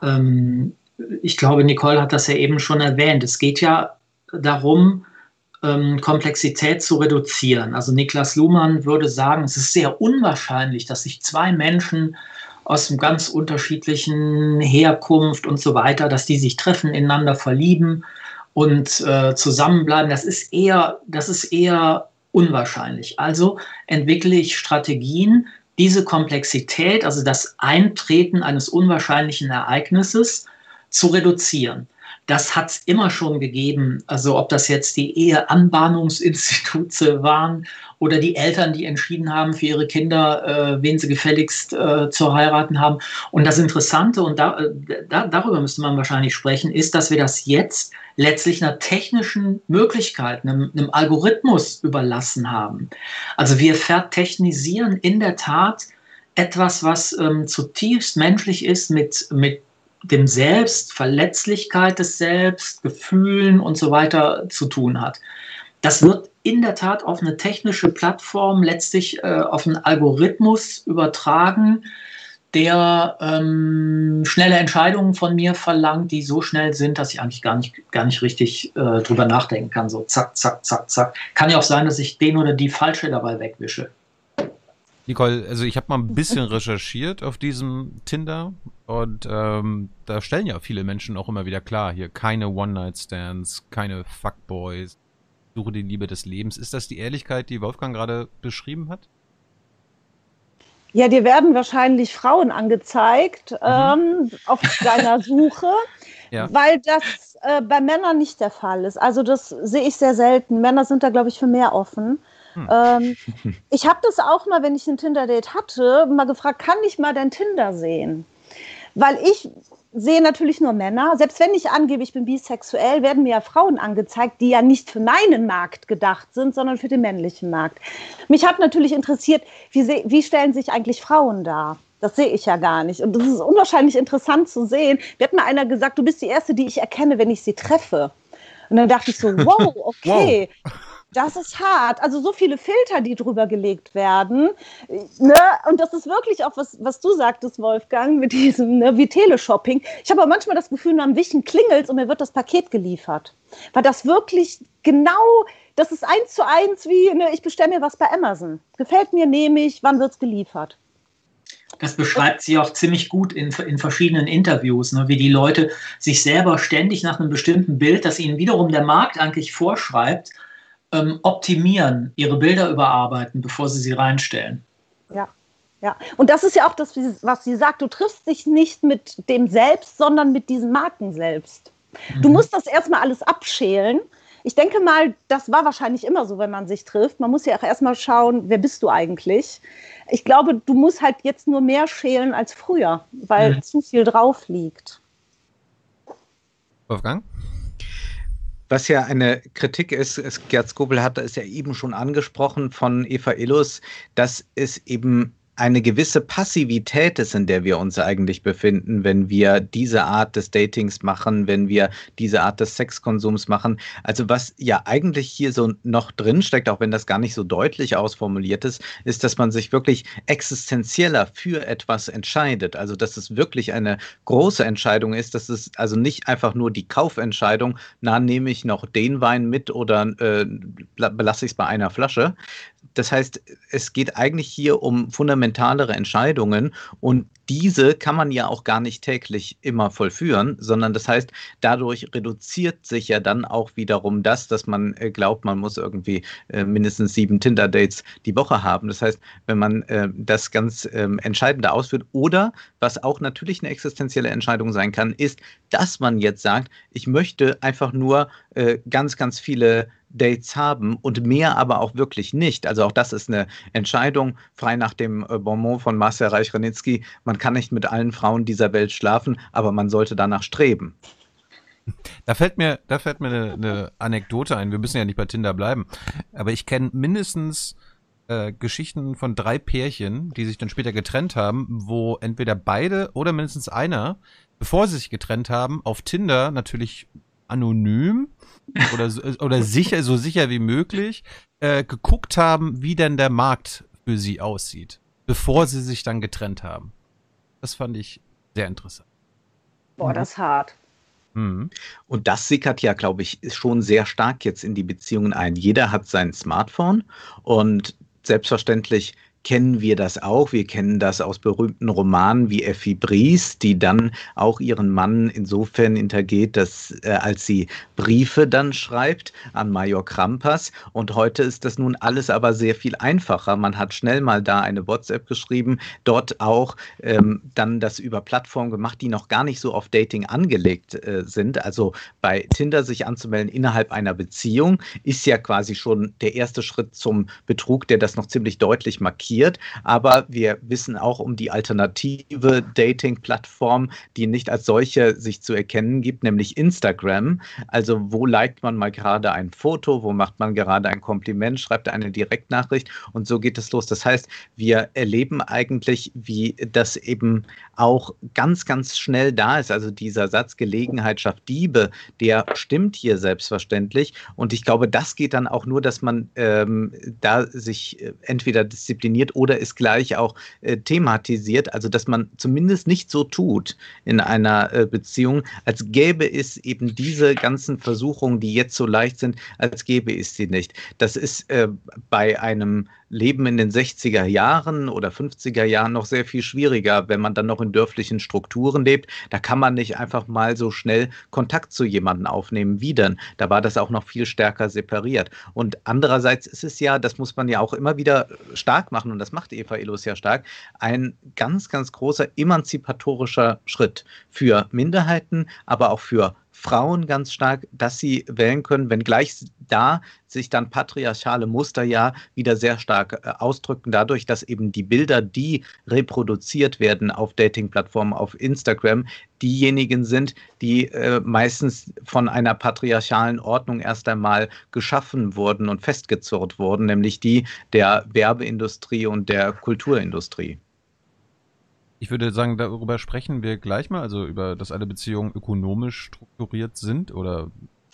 C: Ähm, ich glaube, Nicole hat das ja eben schon erwähnt. Es geht ja darum, ähm, Komplexität zu reduzieren. Also Niklas Luhmann würde sagen, es ist sehr unwahrscheinlich, dass sich zwei Menschen aus einem ganz unterschiedlichen Herkunft und so weiter, dass die sich treffen, ineinander verlieben und äh, zusammenbleiben, das ist eher, das ist eher unwahrscheinlich. Also entwickle ich Strategien, diese Komplexität, also das Eintreten eines unwahrscheinlichen Ereignisses zu reduzieren. Das hat es immer schon gegeben. Also ob das jetzt die Eheanbahnungsinstitute waren oder die Eltern, die entschieden haben für ihre Kinder, äh, wen sie gefälligst äh, zu heiraten haben. Und das Interessante, und da, äh, da, darüber müsste man wahrscheinlich sprechen, ist, dass wir das jetzt letztlich einer technischen Möglichkeit, einem, einem Algorithmus überlassen haben. Also wir vertechnisieren in der Tat etwas, was ähm, zutiefst menschlich ist, mit, mit dem Selbst, Verletzlichkeit des Selbst, Gefühlen und so weiter zu tun hat. Das wird in der Tat auf eine technische Plattform, letztlich äh, auf einen Algorithmus übertragen, der ähm, schnelle Entscheidungen von mir verlangt, die so schnell sind, dass ich eigentlich gar nicht, gar nicht richtig äh, drüber nachdenken kann. So zack, zack, zack, zack. Kann ja auch sein, dass ich den oder die falsche dabei wegwische.
A: Nicole, also ich habe mal ein bisschen recherchiert auf diesem Tinder und ähm, da stellen ja viele Menschen auch immer wieder klar, hier keine One-Night-Stands, keine Fuckboys, suche die Liebe des Lebens. Ist das die Ehrlichkeit, die Wolfgang gerade beschrieben hat?
D: Ja, dir werden wahrscheinlich Frauen angezeigt mhm. ähm, auf deiner Suche, ja. weil das äh, bei Männern nicht der Fall ist. Also das sehe ich sehr selten. Männer sind da, glaube ich, für mehr offen. Hm. Ähm, ich habe das auch mal, wenn ich ein Tinder-Date hatte, mal gefragt, kann ich mal dein Tinder sehen? Weil ich sehe natürlich nur Männer. Selbst wenn ich angebe, ich bin bisexuell, werden mir ja Frauen angezeigt, die ja nicht für meinen Markt gedacht sind, sondern für den männlichen Markt. Mich hat natürlich interessiert, wie, wie stellen sich eigentlich Frauen dar? Das sehe ich ja gar nicht. Und das ist unwahrscheinlich interessant zu sehen. Mir hat mal einer gesagt, du bist die Erste, die ich erkenne, wenn ich sie treffe. Und dann dachte ich so, wow, okay. wow. Das ist hart. Also so viele Filter, die drüber gelegt werden. Ne? Und das ist wirklich auch, was, was du sagtest, Wolfgang, mit diesem, ne, wie Teleshopping. Ich habe aber manchmal das Gefühl, am Wischen klingelt und mir wird das Paket geliefert. Weil das wirklich genau, das ist eins zu eins wie, ne, ich bestelle mir was bei Amazon. Gefällt mir, nehme ich, wann wird es geliefert?
C: Das beschreibt sie auch ziemlich gut in, in verschiedenen Interviews, ne, wie die Leute sich selber ständig nach einem bestimmten Bild, das ihnen wiederum der Markt eigentlich vorschreibt, ähm, optimieren, ihre Bilder überarbeiten, bevor sie sie reinstellen.
D: Ja. Ja, und das ist ja auch das, was sie sagt, du triffst dich nicht mit dem Selbst, sondern mit diesem Marken selbst. Mhm. Du musst das erstmal alles abschälen. Ich denke mal, das war wahrscheinlich immer so, wenn man sich trifft. Man muss ja auch erstmal schauen, wer bist du eigentlich? Ich glaube, du musst halt jetzt nur mehr schälen als früher, weil mhm. zu viel drauf liegt.
A: Wolfgang?
B: Was ja eine Kritik ist, Gerd Skobel hat es ja eben schon angesprochen von Eva Illus, dass es eben eine gewisse Passivität ist, in der wir uns eigentlich befinden, wenn wir diese Art des Datings machen, wenn wir diese Art des Sexkonsums machen. Also was ja eigentlich hier so noch drin steckt, auch wenn das gar nicht so deutlich ausformuliert ist, ist, dass man sich wirklich existenzieller für etwas entscheidet. Also dass es wirklich eine große Entscheidung ist, dass es also nicht einfach nur die Kaufentscheidung, na nehme ich noch den Wein mit oder äh, belasse ich es bei einer Flasche, das heißt, es geht eigentlich hier um fundamentalere Entscheidungen und diese kann man ja auch gar nicht täglich immer vollführen, sondern das heißt, dadurch reduziert sich ja dann auch wiederum das, dass man äh, glaubt, man muss irgendwie äh, mindestens sieben Tinder-Dates die Woche haben. Das heißt, wenn man äh, das ganz ähm, Entscheidende ausführt oder was auch natürlich eine existenzielle Entscheidung sein kann, ist, dass man jetzt sagt, ich möchte einfach nur ganz, ganz viele Dates haben und mehr aber auch wirklich nicht. Also auch das ist eine Entscheidung, frei nach dem äh, Bonmot von Marcel Reich-Ranitzky. Man kann nicht mit allen Frauen dieser Welt schlafen, aber man sollte danach streben.
A: Da fällt mir, da fällt mir eine, eine Anekdote ein. Wir müssen ja nicht bei Tinder bleiben. Aber ich kenne mindestens äh, Geschichten von drei Pärchen, die sich dann später getrennt haben, wo entweder beide oder mindestens einer, bevor sie sich getrennt haben, auf Tinder natürlich anonym oder, oder sicher, so sicher wie möglich, äh, geguckt haben, wie denn der Markt für sie aussieht, bevor sie sich dann getrennt haben. Das fand ich sehr interessant.
D: Boah, das ist hart.
B: Mhm. Und das sickert ja, glaube ich, schon sehr stark jetzt in die Beziehungen ein. Jeder hat sein Smartphone und selbstverständlich kennen wir das auch. Wir kennen das aus berühmten Romanen wie Effi Bries, die dann auch ihren Mann insofern hintergeht, dass äh, als sie Briefe dann schreibt an Major Krampas. Und heute ist das nun alles aber sehr viel einfacher. Man hat schnell mal da eine WhatsApp geschrieben, dort auch ähm, dann das über Plattformen gemacht, die noch gar nicht so auf Dating angelegt äh, sind. Also bei Tinder sich anzumelden innerhalb einer Beziehung ist ja quasi schon der erste Schritt zum Betrug, der das noch ziemlich deutlich markiert. Aber wir wissen auch um die alternative Dating-Plattform, die nicht als solche sich zu erkennen gibt, nämlich Instagram. Also wo liked man mal gerade ein Foto, wo macht man gerade ein Kompliment, schreibt eine Direktnachricht und so geht es los. Das heißt, wir erleben eigentlich, wie das eben auch ganz, ganz schnell da ist. Also dieser Satz Gelegenheit schafft Diebe, der stimmt hier selbstverständlich. Und ich glaube, das geht dann auch nur, dass man ähm, da sich äh, entweder diszipliniert oder es gleich auch äh, thematisiert. Also dass man zumindest nicht so tut in einer äh, Beziehung, als gäbe es eben diese ganzen Versuchungen, die jetzt so leicht sind, als gäbe es sie nicht. Das ist äh, bei einem Leben in den 60er Jahren oder 50er Jahren noch sehr viel schwieriger, wenn man dann noch in dörflichen Strukturen lebt. Da kann man nicht einfach mal so schnell Kontakt zu jemandem aufnehmen wie denn. Da war das auch noch viel stärker separiert. Und andererseits ist es ja, das muss man ja auch immer wieder stark machen, und das macht Eva Illos ja stark, ein ganz, ganz großer emanzipatorischer Schritt für Minderheiten, aber auch für Frauen ganz stark, dass sie wählen können, wenngleich da sich dann patriarchale Muster ja wieder sehr stark äh, ausdrücken, dadurch, dass eben die Bilder, die reproduziert werden auf Dating-Plattformen, auf Instagram, diejenigen sind, die äh, meistens von einer patriarchalen Ordnung erst einmal geschaffen wurden und festgezurrt wurden, nämlich die der Werbeindustrie und der Kulturindustrie.
A: Ich würde sagen, darüber sprechen wir gleich mal, also über, dass alle Beziehungen ökonomisch strukturiert sind oder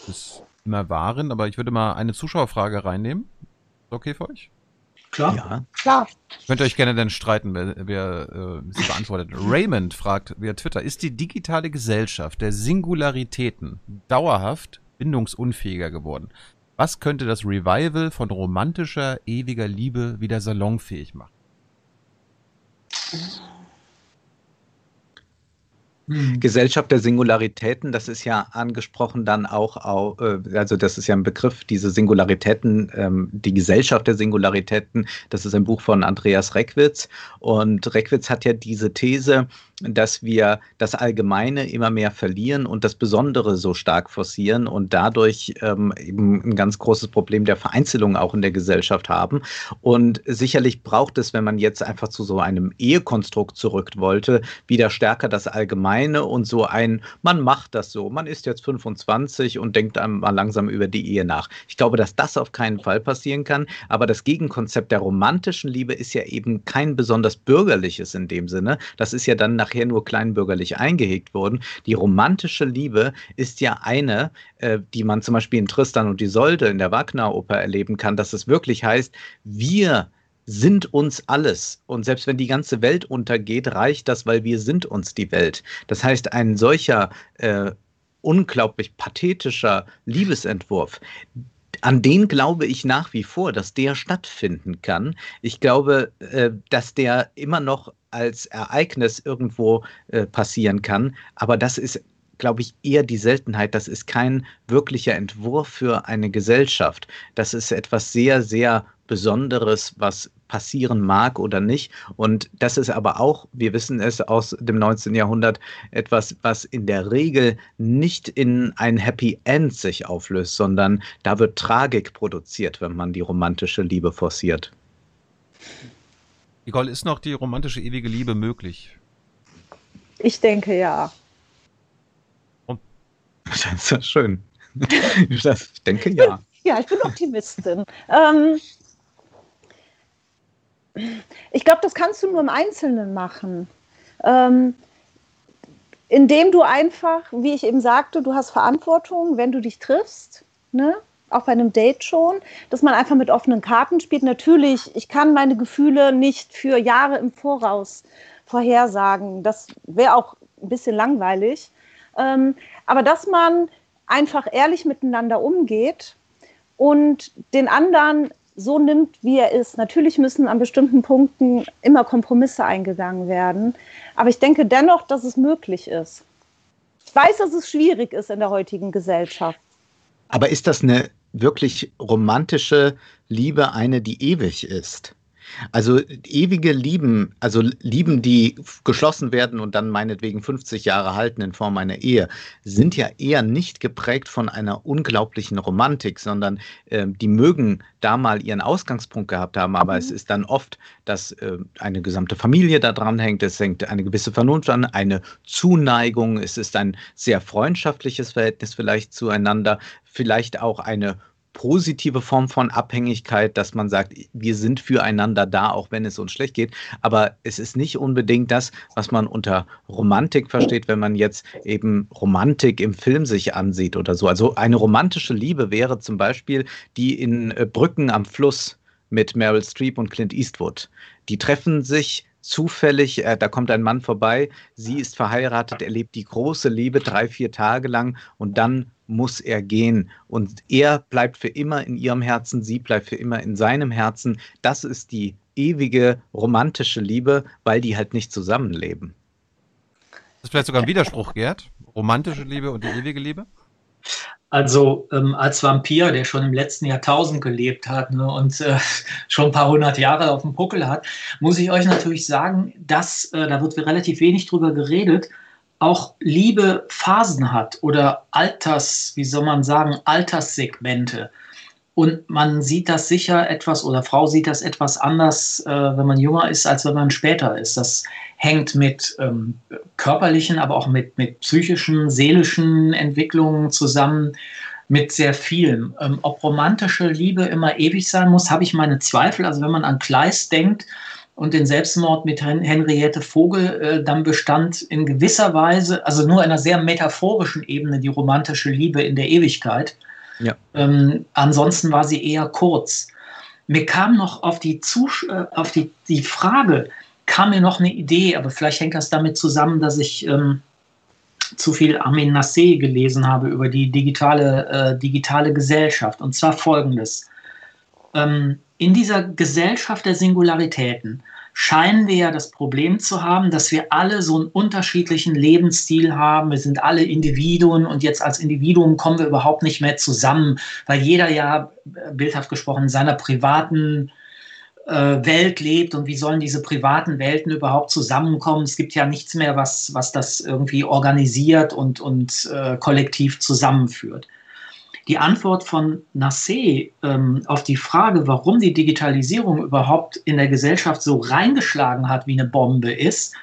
A: es immer waren, aber ich würde mal eine Zuschauerfrage reinnehmen. Ist okay für euch?
C: Klar.
B: Ja.
D: Klar.
A: Könnt ihr euch gerne dann streiten, wer, wer äh, sie beantwortet. Raymond fragt via Twitter, ist die digitale Gesellschaft der Singularitäten dauerhaft bindungsunfähiger geworden? Was könnte das Revival von romantischer, ewiger Liebe wieder salonfähig machen?
B: Hm. Gesellschaft der Singularitäten, das ist ja angesprochen dann auch, äh, also das ist ja ein Begriff, diese Singularitäten, ähm, die Gesellschaft der Singularitäten, das ist ein Buch von Andreas Reckwitz und Reckwitz hat ja diese These, dass wir das Allgemeine immer mehr verlieren und das Besondere so stark forcieren und dadurch ähm, eben ein ganz großes Problem der Vereinzelung auch in der Gesellschaft haben. Und sicherlich braucht es, wenn man jetzt einfach zu so einem Ehekonstrukt zurück wollte, wieder stärker das Allgemeine und so ein, man macht das so, man ist jetzt 25 und denkt mal langsam über die Ehe nach. Ich glaube, dass das auf keinen Fall passieren kann, aber das Gegenkonzept der romantischen Liebe ist ja eben kein besonders bürgerliches in dem Sinne. Das ist ja dann nach nachher nur kleinbürgerlich eingehegt wurden. Die romantische Liebe ist ja eine, äh, die man zum Beispiel in Tristan und Isolde in der Wagner-Oper erleben kann, dass es wirklich heißt, wir sind uns alles. Und selbst wenn die ganze Welt untergeht, reicht das, weil wir sind uns die Welt. Das heißt, ein solcher äh, unglaublich pathetischer Liebesentwurf, an den glaube ich nach wie vor, dass der stattfinden kann. Ich glaube, äh, dass der immer noch als Ereignis irgendwo äh, passieren kann. Aber das ist, glaube ich, eher die Seltenheit. Das ist kein wirklicher Entwurf für eine Gesellschaft. Das ist etwas sehr, sehr Besonderes, was passieren mag oder nicht. Und das ist aber auch, wir wissen es aus dem 19. Jahrhundert, etwas, was in der Regel nicht in ein Happy End sich auflöst, sondern da wird Tragik produziert, wenn man die romantische Liebe forciert.
A: Nicole, ist noch die romantische ewige Liebe möglich?
D: Ich denke ja.
B: Das ist ja schön. ich denke ja.
D: Ja, ich bin Optimistin. ähm, ich glaube, das kannst du nur im Einzelnen machen. Ähm, indem du einfach, wie ich eben sagte, du hast Verantwortung, wenn du dich triffst. Ne? Auch bei einem Date schon, dass man einfach mit offenen Karten spielt. Natürlich, ich kann meine Gefühle nicht für Jahre im Voraus vorhersagen. Das wäre auch ein bisschen langweilig. Ähm, aber dass man einfach ehrlich miteinander umgeht und den anderen so nimmt, wie er ist. Natürlich müssen an bestimmten Punkten immer Kompromisse eingegangen werden, aber ich denke dennoch, dass es möglich ist. Ich weiß, dass es schwierig ist in der heutigen Gesellschaft.
B: Aber ist das eine wirklich romantische Liebe, eine, die ewig ist? Also ewige Lieben, also Lieben, die geschlossen werden und dann meinetwegen 50 Jahre halten in Form einer Ehe, sind ja eher nicht geprägt von einer unglaublichen Romantik, sondern äh, die mögen da mal ihren Ausgangspunkt gehabt haben, aber mhm. es ist dann oft, dass äh, eine gesamte Familie da dran hängt, es hängt eine gewisse Vernunft an, eine Zuneigung, es ist ein sehr freundschaftliches Verhältnis vielleicht zueinander, vielleicht auch eine positive Form von Abhängigkeit, dass man sagt, wir sind füreinander da, auch wenn es uns schlecht geht. Aber es ist nicht unbedingt das, was man unter Romantik versteht, wenn man jetzt eben Romantik im Film sich ansieht oder so. Also eine romantische Liebe wäre zum Beispiel die in äh, Brücken am Fluss mit Meryl Streep und Clint Eastwood. Die treffen sich zufällig, äh, da kommt ein Mann vorbei, sie ist verheiratet, er lebt die große Liebe drei, vier Tage lang und dann muss er gehen. Und er bleibt für immer in ihrem Herzen, sie bleibt für immer in seinem Herzen. Das ist die ewige romantische Liebe, weil die halt nicht zusammenleben.
A: Das ist vielleicht sogar ein Widerspruch, Gerd. Romantische Liebe und die ewige Liebe?
C: Also ähm, als Vampir, der schon im letzten Jahrtausend gelebt hat ne, und äh, schon ein paar hundert Jahre auf dem Puckel hat, muss ich euch natürlich sagen, dass, äh, da wird relativ wenig drüber geredet, auch Liebe Phasen hat oder Alters, wie soll man sagen, Alterssegmente. Und man sieht das sicher etwas oder Frau sieht das etwas anders, äh, wenn man jünger ist, als wenn man später ist. Das hängt mit ähm, körperlichen, aber auch mit, mit psychischen, seelischen Entwicklungen zusammen, mit sehr vielem. Ähm, ob romantische Liebe immer ewig sein muss, habe ich meine Zweifel. Also wenn man an Kleist denkt und den Selbstmord mit Henriette Vogel, äh, dann bestand in gewisser Weise, also nur einer sehr metaphorischen Ebene, die romantische Liebe in der Ewigkeit. Ja. Ähm, ansonsten war sie eher kurz. Mir kam noch auf die, Zus äh, auf die, die Frage, kam mir noch eine Idee, aber vielleicht hängt das damit zusammen, dass ich ähm, zu viel Armin Nassé gelesen habe über die digitale, äh, digitale Gesellschaft. Und zwar folgendes. Ähm, in dieser Gesellschaft der Singularitäten scheinen wir ja das Problem zu haben, dass wir alle so einen unterschiedlichen Lebensstil haben. Wir sind alle Individuen und jetzt als Individuum kommen wir überhaupt nicht mehr zusammen, weil jeder ja, äh, bildhaft gesprochen, in seiner privaten äh, Welt lebt und wie sollen diese privaten Welten überhaupt zusammenkommen? Es gibt ja nichts mehr, was, was das irgendwie organisiert und, und äh, kollektiv zusammenführt. Die Antwort von Nassé ähm, auf die Frage, warum die Digitalisierung überhaupt in der Gesellschaft so reingeschlagen hat wie eine Bombe ist,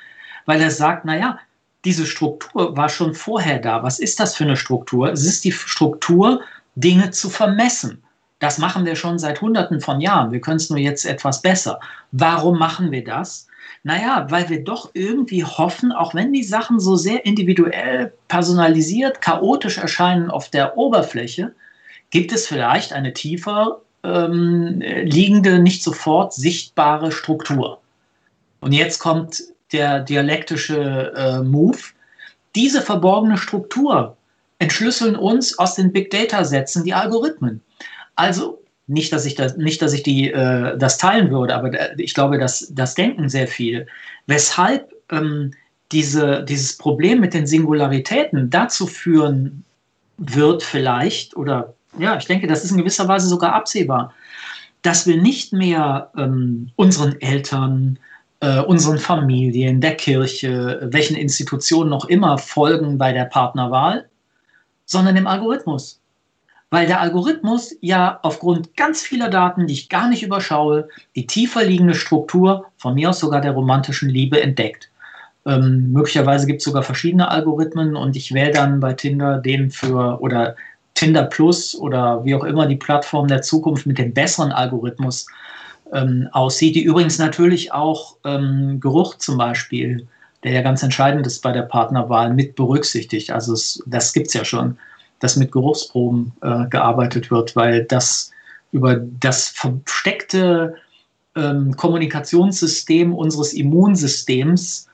C: weil er sagt, naja, diese Struktur war schon vorher da. Was ist das für eine Struktur? Es ist die Struktur, Dinge zu vermessen. Das machen wir schon seit Hunderten von Jahren. Wir können es nur jetzt etwas besser. Warum machen wir das? Naja, weil wir doch irgendwie hoffen, auch wenn die Sachen so sehr individuell, personalisiert, chaotisch erscheinen auf der Oberfläche, gibt es vielleicht eine tiefer ähm, liegende, nicht sofort sichtbare Struktur. Und jetzt kommt der dialektische äh, Move. Diese verborgene Struktur entschlüsseln uns aus den Big Data Sätzen die Algorithmen. Also nicht, dass ich das, nicht, dass ich die, äh, das teilen würde, aber ich glaube, dass das denken sehr viel. Weshalb ähm, diese, dieses Problem mit den Singularitäten dazu führen wird, vielleicht, oder ja, ich denke, das ist in gewisser Weise sogar absehbar, dass wir nicht mehr ähm, unseren Eltern, äh, unseren Familien, der Kirche, welchen Institutionen noch immer folgen bei der Partnerwahl, sondern dem Algorithmus weil der Algorithmus ja aufgrund ganz vieler Daten, die ich gar nicht überschaue, die tiefer liegende Struktur, von mir aus sogar der romantischen Liebe, entdeckt. Ähm, möglicherweise gibt es sogar verschiedene Algorithmen und ich wähle dann bei Tinder den für oder Tinder Plus oder wie auch immer die Plattform der Zukunft mit dem besseren Algorithmus ähm, aussieht, die übrigens natürlich auch ähm, Geruch zum Beispiel, der ja ganz entscheidend ist bei der Partnerwahl, mit berücksichtigt. Also es, das gibt es ja schon dass mit Geruchsproben äh, gearbeitet wird, weil das über das versteckte ähm, Kommunikationssystem unseres Immunsystems,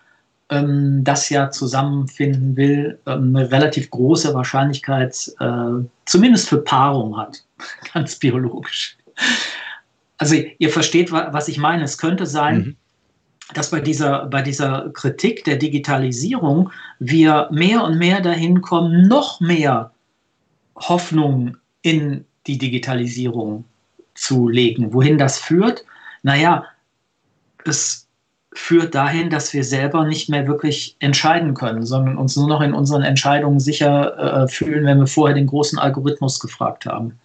C: ähm, das ja zusammenfinden will, ähm, eine relativ große Wahrscheinlichkeit, äh, zumindest für Paarung hat, ganz biologisch. also ihr versteht, was ich meine. Es könnte sein, mhm. dass bei dieser, bei dieser Kritik der Digitalisierung wir mehr und mehr dahin kommen, noch mehr Hoffnung in die Digitalisierung zu legen. Wohin das führt? Naja, es führt dahin, dass wir selber nicht mehr wirklich entscheiden können, sondern uns nur noch in unseren Entscheidungen sicher äh, fühlen, wenn wir vorher den großen Algorithmus gefragt haben.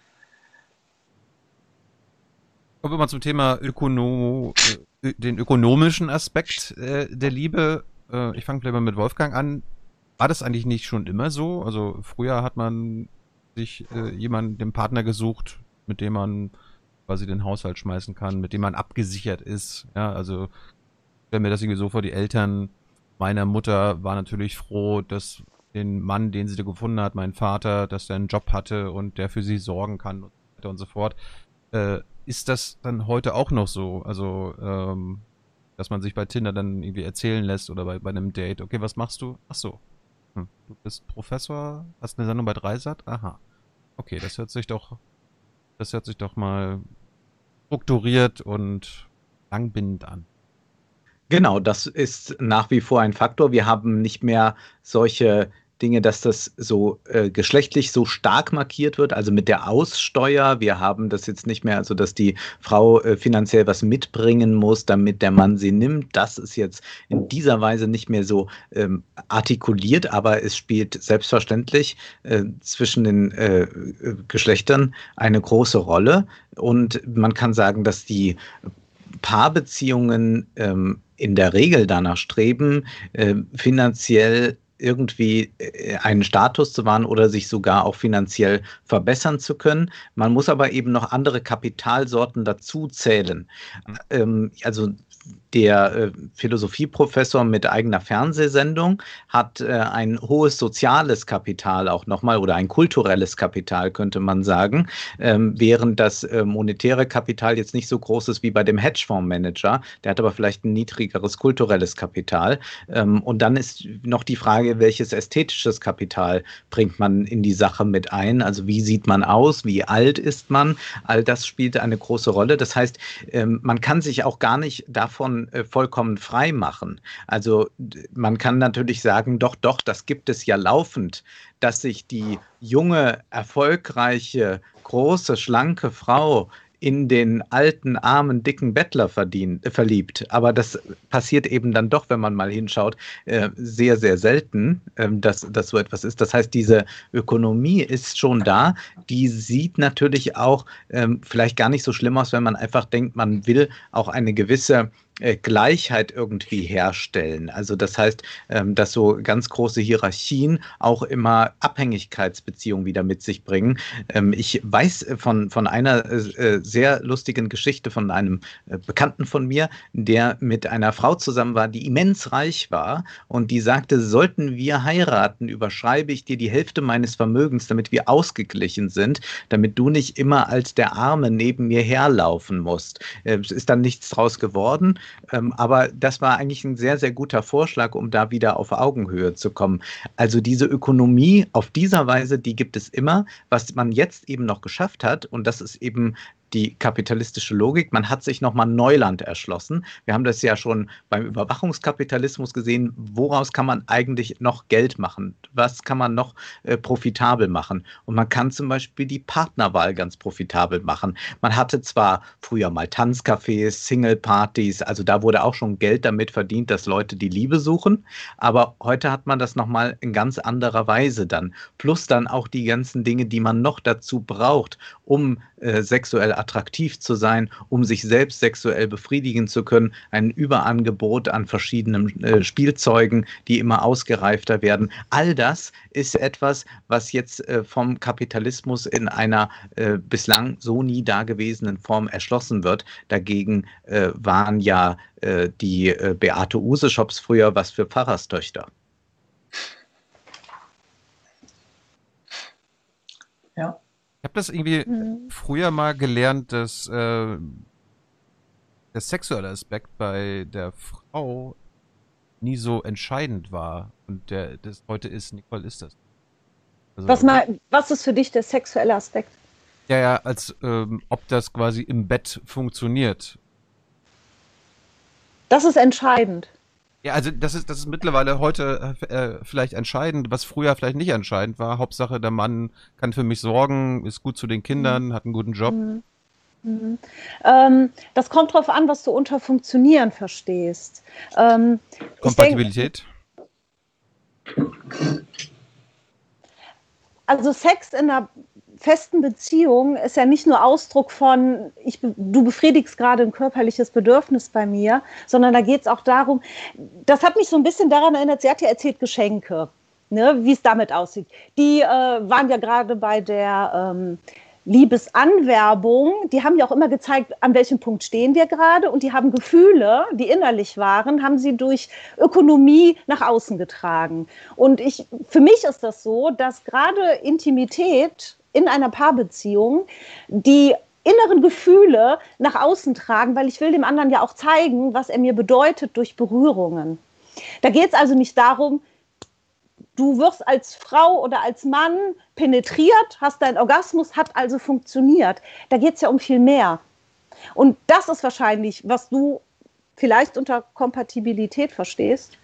A: Kommen wir mal zum Thema Ökono äh, den ökonomischen Aspekt äh, der Liebe. Äh, ich fange vielleicht mal mit Wolfgang an. War das eigentlich nicht schon immer so? Also früher hat man sich äh, jemanden, den Partner gesucht, mit dem man quasi den Haushalt schmeißen kann, mit dem man abgesichert ist. Ja, also stelle mir das irgendwie so vor, die Eltern meiner Mutter waren natürlich froh, dass den Mann, den sie da gefunden hat, mein Vater, dass der einen Job hatte und der für sie sorgen kann und so weiter und so fort. Äh, ist das dann heute auch noch so? Also, ähm, dass man sich bei Tinder dann irgendwie erzählen lässt oder bei, bei einem Date, okay, was machst du? Ach so. Hm, du bist Professor, hast eine Sendung bei Dreisat? Aha. Okay, das hört sich doch, das hört sich doch mal strukturiert und langbindend an.
B: Genau, das ist nach wie vor ein Faktor. Wir haben nicht mehr solche Dinge, dass das so äh, geschlechtlich so stark markiert wird, also mit der Aussteuer. Wir haben das jetzt nicht mehr, also dass die Frau äh, finanziell was mitbringen muss, damit der Mann sie nimmt. Das ist jetzt in dieser Weise nicht mehr so ähm, artikuliert, aber es spielt selbstverständlich äh, zwischen den äh, Geschlechtern eine große Rolle. Und man kann sagen, dass die Paarbeziehungen ähm, in der Regel danach streben, äh, finanziell irgendwie äh, einen Status zu wahren oder sich sogar auch finanziell verbessern zu können. Man muss aber eben noch andere Kapitalsorten dazu zählen. Ähm, also der äh, Philosophieprofessor mit eigener Fernsehsendung hat äh, ein hohes soziales Kapital auch nochmal oder ein kulturelles Kapital, könnte man sagen, ähm, während das äh, monetäre Kapital jetzt nicht so groß ist wie bei dem Hedgefondsmanager. Der hat aber vielleicht ein niedrigeres kulturelles Kapital. Ähm, und dann ist noch die Frage, welches ästhetisches Kapital bringt man in die Sache mit ein? Also wie sieht man aus? Wie alt ist man? All das spielt eine große Rolle. Das heißt, ähm, man kann sich auch gar nicht davon äh, vollkommen frei machen. Also man kann natürlich sagen, doch, doch, das gibt es ja laufend, dass sich die junge, erfolgreiche, große, schlanke Frau in den alten, armen, dicken Bettler verdient, äh, verliebt. Aber das passiert eben dann doch, wenn man mal hinschaut, äh, sehr, sehr selten, äh, dass, dass so etwas ist. Das heißt, diese Ökonomie ist schon da. Die sieht natürlich auch ähm, vielleicht gar nicht so schlimm aus, wenn man einfach denkt, man will auch eine gewisse Gleichheit irgendwie herstellen. Also das heißt, ähm, dass so ganz große Hierarchien auch immer Abhängigkeitsbeziehungen wieder mit sich bringen. Ähm, ich weiß von, von einer äh, sehr lustigen Geschichte von einem äh, Bekannten von mir, der mit einer Frau zusammen war, die immens reich war und die sagte, sollten wir heiraten, überschreibe ich dir die Hälfte meines Vermögens, damit wir ausgeglichen sind, damit du nicht immer als der Arme neben mir herlaufen musst. Es ist dann nichts draus geworden. Ähm, aber das war eigentlich ein sehr, sehr guter Vorschlag, um da wieder auf Augenhöhe zu kommen. Also diese Ökonomie auf dieser Weise, die gibt es immer. Was man jetzt eben noch geschafft hat, und das ist eben die kapitalistische Logik. Man hat sich nochmal Neuland erschlossen. Wir haben das ja schon beim Überwachungskapitalismus gesehen. Woraus kann man eigentlich noch Geld machen? Was kann man noch äh, profitabel machen? Und man kann zum Beispiel die Partnerwahl ganz profitabel machen. Man hatte zwar früher mal Tanzcafés, Singlepartys, also da wurde auch schon Geld damit verdient, dass Leute die Liebe suchen. Aber heute hat man das nochmal in ganz anderer Weise dann. Plus dann auch die ganzen Dinge, die man noch dazu braucht, um äh, sexuell attraktiv zu sein, um sich selbst sexuell befriedigen zu können. Ein Überangebot an verschiedenen äh, Spielzeugen, die immer ausgereifter werden. All das ist etwas, was jetzt äh, vom Kapitalismus in einer äh, bislang so nie dagewesenen Form erschlossen wird. Dagegen äh, waren ja äh, die äh, Beate Use-Shops früher was für Pfarrerstöchter.
A: Ja. Ich habe das irgendwie mhm. früher mal gelernt, dass äh, der sexuelle Aspekt bei der Frau nie so entscheidend war. Und der das heute ist, Nicole ist das.
D: Also, was, mal, was ist für dich der sexuelle Aspekt?
A: Ja, ja, als ähm, ob das quasi im Bett funktioniert.
D: Das ist entscheidend.
A: Ja, also das ist, das ist mittlerweile heute äh, vielleicht entscheidend, was früher vielleicht nicht entscheidend war. Hauptsache, der Mann kann für mich sorgen, ist gut zu den Kindern, mhm. hat einen guten Job. Mhm.
D: Mhm. Ähm, das kommt darauf an, was du unter Funktionieren verstehst. Ähm,
A: Kompatibilität?
D: Denk, also Sex in einer festen Beziehung ist ja nicht nur Ausdruck von, ich, du befriedigst gerade ein körperliches Bedürfnis bei mir, sondern da geht es auch darum, das hat mich so ein bisschen daran erinnert, sie hat ja erzählt Geschenke, ne, wie es damit aussieht. Die äh, waren ja gerade bei der ähm, Liebesanwerbung, die haben ja auch immer gezeigt, an welchem Punkt stehen wir gerade und die haben Gefühle, die innerlich waren, haben sie durch Ökonomie nach außen getragen. Und ich, für mich ist das so, dass gerade Intimität in einer Paarbeziehung die inneren Gefühle nach außen tragen, weil ich will dem anderen ja auch zeigen, was er mir bedeutet durch Berührungen. Da geht es also nicht darum, du wirst als Frau oder als Mann penetriert, hast deinen Orgasmus, hat also funktioniert. Da geht es ja um viel mehr. Und das ist wahrscheinlich, was du vielleicht unter Kompatibilität verstehst.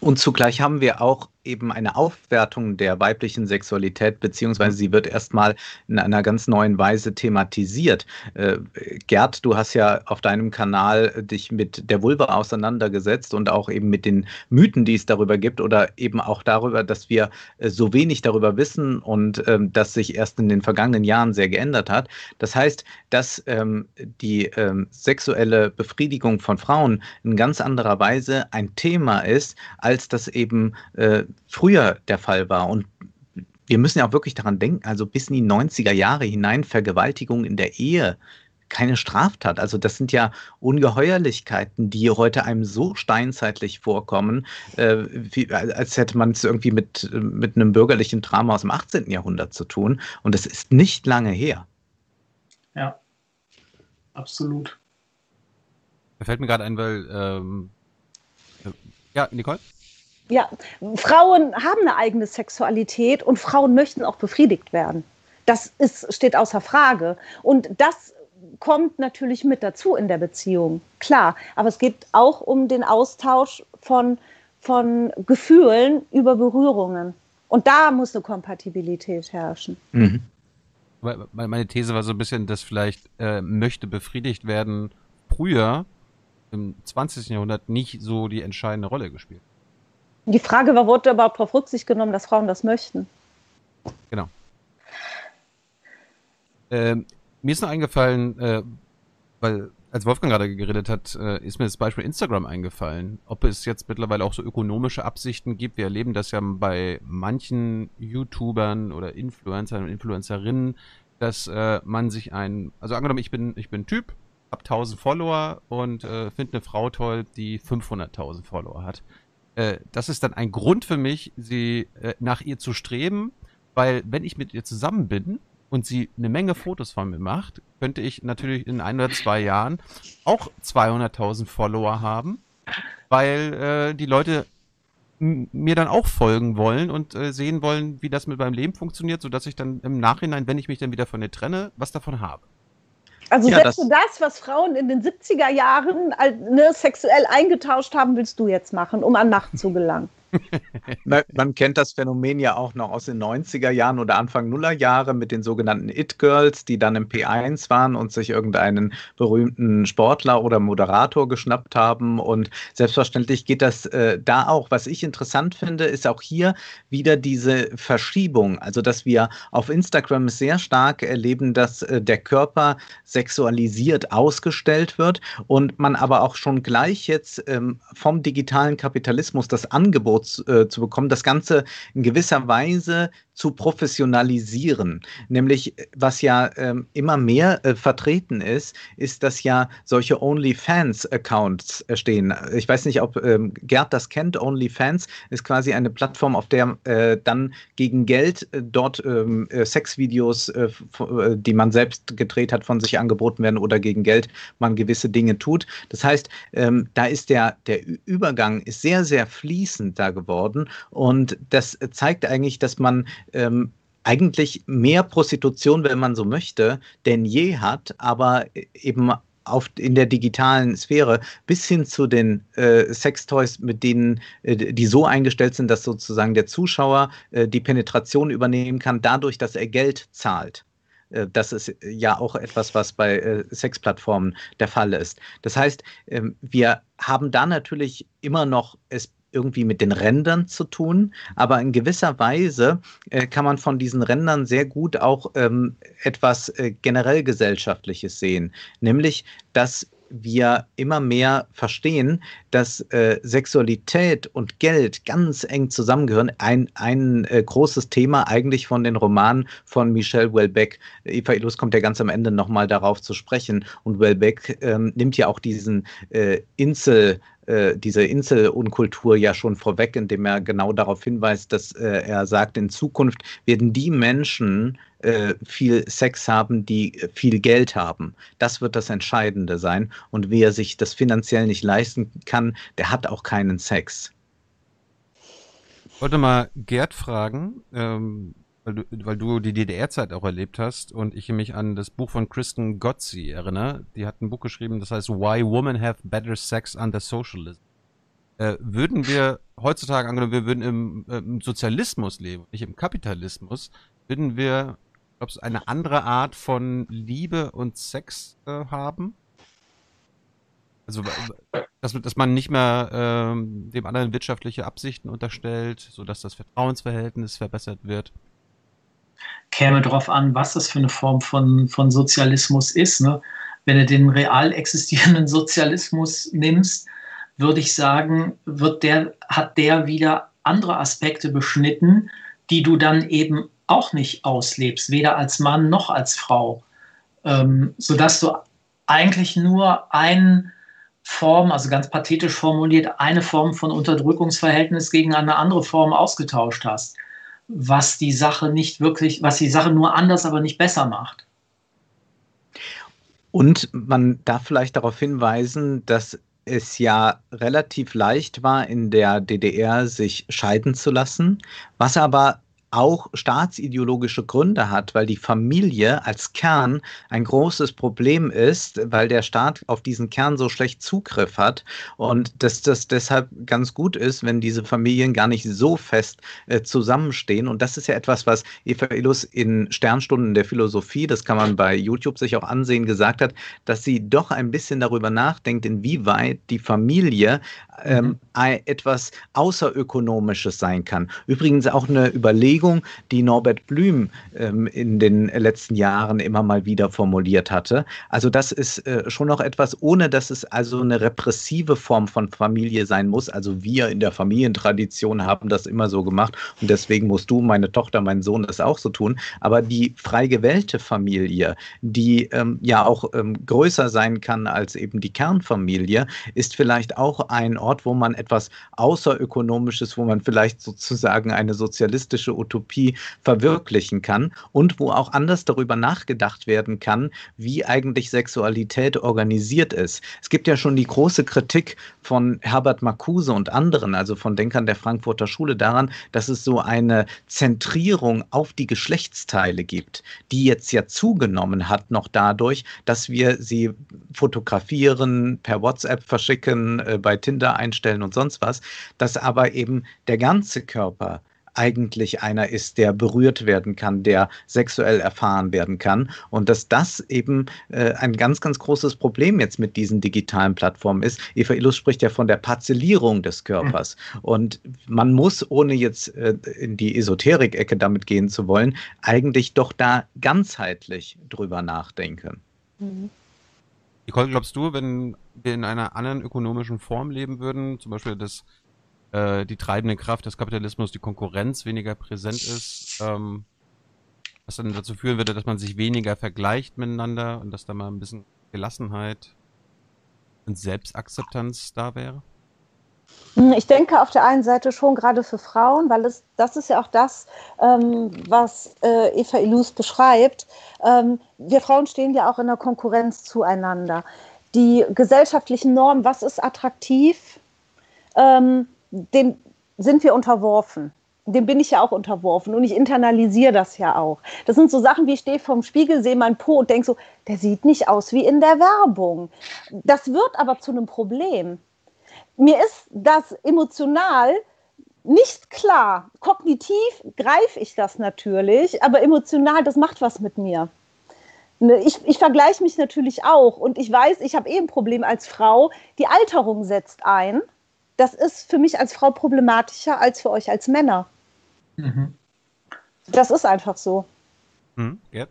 B: Und zugleich haben wir auch eben eine Aufwertung der weiblichen Sexualität, beziehungsweise sie wird erstmal in einer ganz neuen Weise thematisiert. Äh, Gerd, du hast ja auf deinem Kanal dich mit der Vulva auseinandergesetzt und auch eben mit den Mythen, die es darüber gibt oder eben auch darüber, dass wir äh, so wenig darüber wissen und ähm, das sich erst in den vergangenen Jahren sehr geändert hat. Das heißt, dass ähm, die ähm, sexuelle Befriedigung von Frauen in ganz anderer Weise ein Thema ist, als das eben äh, früher der Fall war. Und wir müssen ja auch wirklich daran denken, also bis in die 90er Jahre hinein Vergewaltigung in der Ehe keine Straftat. Also das sind ja Ungeheuerlichkeiten, die heute einem so steinzeitlich vorkommen, äh, wie, als hätte man es irgendwie mit, mit einem bürgerlichen Drama aus dem 18. Jahrhundert zu tun. Und das ist nicht lange her.
C: Ja, absolut.
A: Da fällt mir gerade ein, weil ähm, ja, Nicole?
D: Ja, Frauen haben eine eigene Sexualität und Frauen möchten auch befriedigt werden. Das ist, steht außer Frage. Und das kommt natürlich mit dazu in der Beziehung, klar. Aber es geht auch um den Austausch von, von Gefühlen über Berührungen. Und da muss eine Kompatibilität herrschen. Mhm.
A: Meine These war so ein bisschen, dass vielleicht äh, möchte befriedigt werden früher im 20. Jahrhundert nicht so die entscheidende Rolle gespielt.
D: Die Frage war, wurde überhaupt darauf Rücksicht genommen, dass Frauen das möchten?
A: Genau. Ähm, mir ist noch eingefallen, äh, weil als Wolfgang gerade geredet hat, äh, ist mir das Beispiel Instagram eingefallen. Ob es jetzt mittlerweile auch so ökonomische Absichten gibt. Wir erleben das ja bei manchen YouTubern oder Influencern und Influencerinnen, dass äh, man sich ein, also angenommen, ich bin, ich bin Typ, hab 1000 Follower und äh, finde eine Frau toll, die 500.000 Follower hat äh, das ist dann ein Grund für mich, sie äh, nach ihr zu streben, weil wenn ich mit ihr zusammen bin und sie eine Menge Fotos von mir macht, könnte ich natürlich in ein oder zwei Jahren auch 200.000 Follower haben, weil äh, die Leute mir dann auch folgen wollen und äh, sehen wollen, wie das mit meinem Leben funktioniert, sodass ich dann im Nachhinein, wenn ich mich dann wieder von ihr trenne, was davon habe.
D: Also ja, selbst das, das, was Frauen in den 70er Jahren ne, sexuell eingetauscht haben, willst du jetzt machen, um an Macht zu gelangen.
B: Man kennt das Phänomen ja auch noch aus den 90er Jahren oder Anfang Nuller Jahre mit den sogenannten It-Girls, die dann im P1 waren und sich irgendeinen berühmten Sportler oder Moderator geschnappt haben. Und selbstverständlich geht das äh, da auch. Was ich interessant finde, ist auch hier wieder diese Verschiebung. Also, dass wir auf Instagram sehr stark erleben, dass äh, der Körper sexualisiert ausgestellt wird und man aber auch schon gleich jetzt ähm, vom digitalen Kapitalismus das Angebot äh, zu bekommen, das Ganze in gewisser Weise zu professionalisieren. Nämlich, was ja ähm, immer mehr äh, vertreten ist, ist, dass ja solche OnlyFans-Accounts stehen. Ich weiß nicht, ob ähm, Gerd das kennt. OnlyFans ist quasi eine Plattform, auf der äh, dann gegen Geld äh, dort ähm, äh, Sexvideos, äh, äh, die man selbst gedreht hat, von sich angeboten werden oder gegen Geld man gewisse Dinge tut. Das heißt, ähm, da ist der, der Übergang ist sehr, sehr fließend da geworden und das zeigt eigentlich, dass man ähm, eigentlich mehr Prostitution, wenn man so möchte, denn je hat, aber eben auf, in der digitalen Sphäre bis hin zu den äh, Sextoys, mit denen äh, die so eingestellt sind, dass sozusagen der Zuschauer äh, die Penetration übernehmen kann, dadurch, dass er Geld zahlt. Äh, das ist ja auch etwas, was bei äh, Sexplattformen der Fall ist. Das heißt, ähm, wir haben da natürlich immer noch es irgendwie mit den Rändern zu tun, aber in gewisser Weise äh, kann man von diesen Rändern sehr gut auch ähm, etwas äh, generell gesellschaftliches sehen, nämlich dass wir immer mehr verstehen, dass äh, Sexualität und Geld ganz eng zusammengehören. Ein, ein äh, großes Thema eigentlich von den Romanen von Michel Welbeck. Eva Illus kommt ja ganz am Ende nochmal darauf zu sprechen. Und Welbeck ähm, nimmt ja auch diesen äh, Insel, äh, diese Inselunkultur ja schon vorweg, indem er genau darauf hinweist, dass äh, er sagt, in Zukunft werden die Menschen äh, viel Sex haben, die viel Geld haben. Das wird das Entscheidende sein. Und wer sich das finanziell nicht leisten kann, der hat auch keinen Sex.
A: Ich wollte mal Gerd fragen, ähm, weil, du, weil du die DDR-Zeit auch erlebt hast und ich mich an das Buch von Kristen Gotzi erinnere. Die hat ein Buch geschrieben, das heißt Why Women Have Better Sex Under Socialism. Äh, würden wir heutzutage, angenommen, wir würden im, äh, im Sozialismus leben, nicht im Kapitalismus, würden wir, glaubst du, eine andere Art von Liebe und Sex äh, haben? Also, dass, dass man nicht mehr ähm, dem anderen wirtschaftliche Absichten unterstellt, sodass das Vertrauensverhältnis verbessert wird
C: käme darauf an, was das für eine Form von, von Sozialismus ist. Ne? Wenn du den real existierenden Sozialismus nimmst, würde ich sagen, wird der, hat der wieder andere Aspekte beschnitten, die du dann eben auch nicht auslebst, weder als Mann noch als Frau. Ähm, sodass du eigentlich nur eine Form, also ganz pathetisch formuliert, eine Form von Unterdrückungsverhältnis gegen eine andere Form ausgetauscht hast was die Sache nicht wirklich, was die Sache nur anders, aber nicht besser macht.
B: Und man darf vielleicht darauf hinweisen, dass es ja relativ leicht war, in der DDR sich scheiden zu lassen, was aber auch staatsideologische Gründe hat, weil die Familie als Kern ein großes Problem ist, weil der Staat auf diesen Kern so schlecht Zugriff hat und dass das deshalb ganz gut ist, wenn diese Familien gar nicht so fest äh, zusammenstehen. Und das ist ja etwas, was Eva Illus in Sternstunden der Philosophie, das kann man bei YouTube sich auch ansehen, gesagt hat, dass sie doch ein bisschen darüber nachdenkt, inwieweit die Familie ähm, mhm. etwas Außerökonomisches sein kann. Übrigens auch eine Überlegung, die Norbert Blüm ähm, in den letzten Jahren immer mal wieder formuliert hatte. Also das ist äh, schon noch etwas, ohne dass es also eine repressive Form von Familie sein muss. Also wir in der Familientradition haben das immer so gemacht und deswegen musst du, meine Tochter, mein Sohn das auch so tun. Aber die frei gewählte Familie, die ähm, ja auch ähm, größer sein kann als eben die Kernfamilie, ist vielleicht auch ein Ort, Ort, wo man etwas Außerökonomisches, wo man vielleicht sozusagen eine sozialistische Utopie verwirklichen kann und wo auch anders darüber nachgedacht werden kann, wie eigentlich Sexualität organisiert ist. Es gibt ja schon die große Kritik von Herbert Marcuse und anderen, also von Denkern der Frankfurter Schule, daran, dass es so eine Zentrierung auf die Geschlechtsteile gibt, die jetzt ja zugenommen hat, noch dadurch, dass wir sie fotografieren, per WhatsApp verschicken, äh, bei Tinder einstellen und sonst was, dass aber eben der ganze Körper eigentlich einer ist, der berührt werden kann, der sexuell erfahren werden kann. Und dass das eben äh, ein ganz, ganz großes Problem jetzt mit diesen digitalen Plattformen ist. Eva Illus spricht ja von der Parzellierung des Körpers. Mhm. Und man muss, ohne jetzt äh, in die Esoterik-Ecke damit gehen zu wollen, eigentlich doch da ganzheitlich drüber nachdenken. Mhm.
A: Nicole, glaubst du, wenn wir in einer anderen ökonomischen Form leben würden, zum Beispiel dass äh, die treibende Kraft des Kapitalismus, die Konkurrenz weniger präsent ist, ähm, was dann dazu führen würde, dass man sich weniger vergleicht miteinander und dass da mal ein bisschen Gelassenheit und Selbstakzeptanz da wäre?
D: Hm, ich denke auf der einen Seite schon gerade für Frauen, weil es, das ist ja auch das, ähm, was äh, Eva Illus beschreibt. Ähm, wir Frauen stehen ja auch in der Konkurrenz zueinander. Die gesellschaftlichen Normen, was ist attraktiv, ähm, dem sind wir unterworfen. dem bin ich ja auch unterworfen und ich internalisiere das ja auch. Das sind so Sachen wie ich stehe vorm Spiegel, sehe meinen Po und denke so, der sieht nicht aus wie in der Werbung. Das wird aber zu einem Problem. Mir ist das emotional nicht klar. Kognitiv greife ich das natürlich, aber emotional, das macht was mit mir. Ne, ich, ich vergleiche mich natürlich auch und ich weiß, ich habe eh ein Problem als Frau. Die Alterung setzt ein. Das ist für mich als Frau problematischer als für euch als Männer. Mhm. Das ist einfach so.
C: Mhm, ja.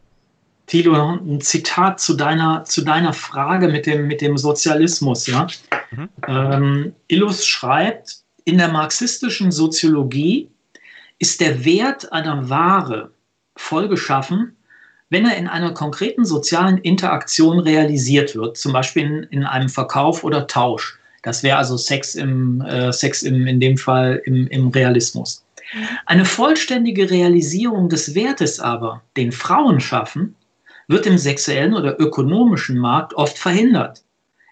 C: Tilo, ein Zitat zu deiner, zu deiner Frage mit dem, mit dem Sozialismus. Ja? Mhm. Ähm, Illus schreibt, in der marxistischen Soziologie ist der Wert einer Ware vollgeschaffen, wenn er in einer konkreten sozialen Interaktion realisiert wird, zum Beispiel in, in einem Verkauf oder Tausch. Das wäre also Sex im äh, Sex im, in dem Fall im, im Realismus. Eine vollständige Realisierung des Wertes aber, den Frauen schaffen, wird im sexuellen oder ökonomischen Markt oft verhindert.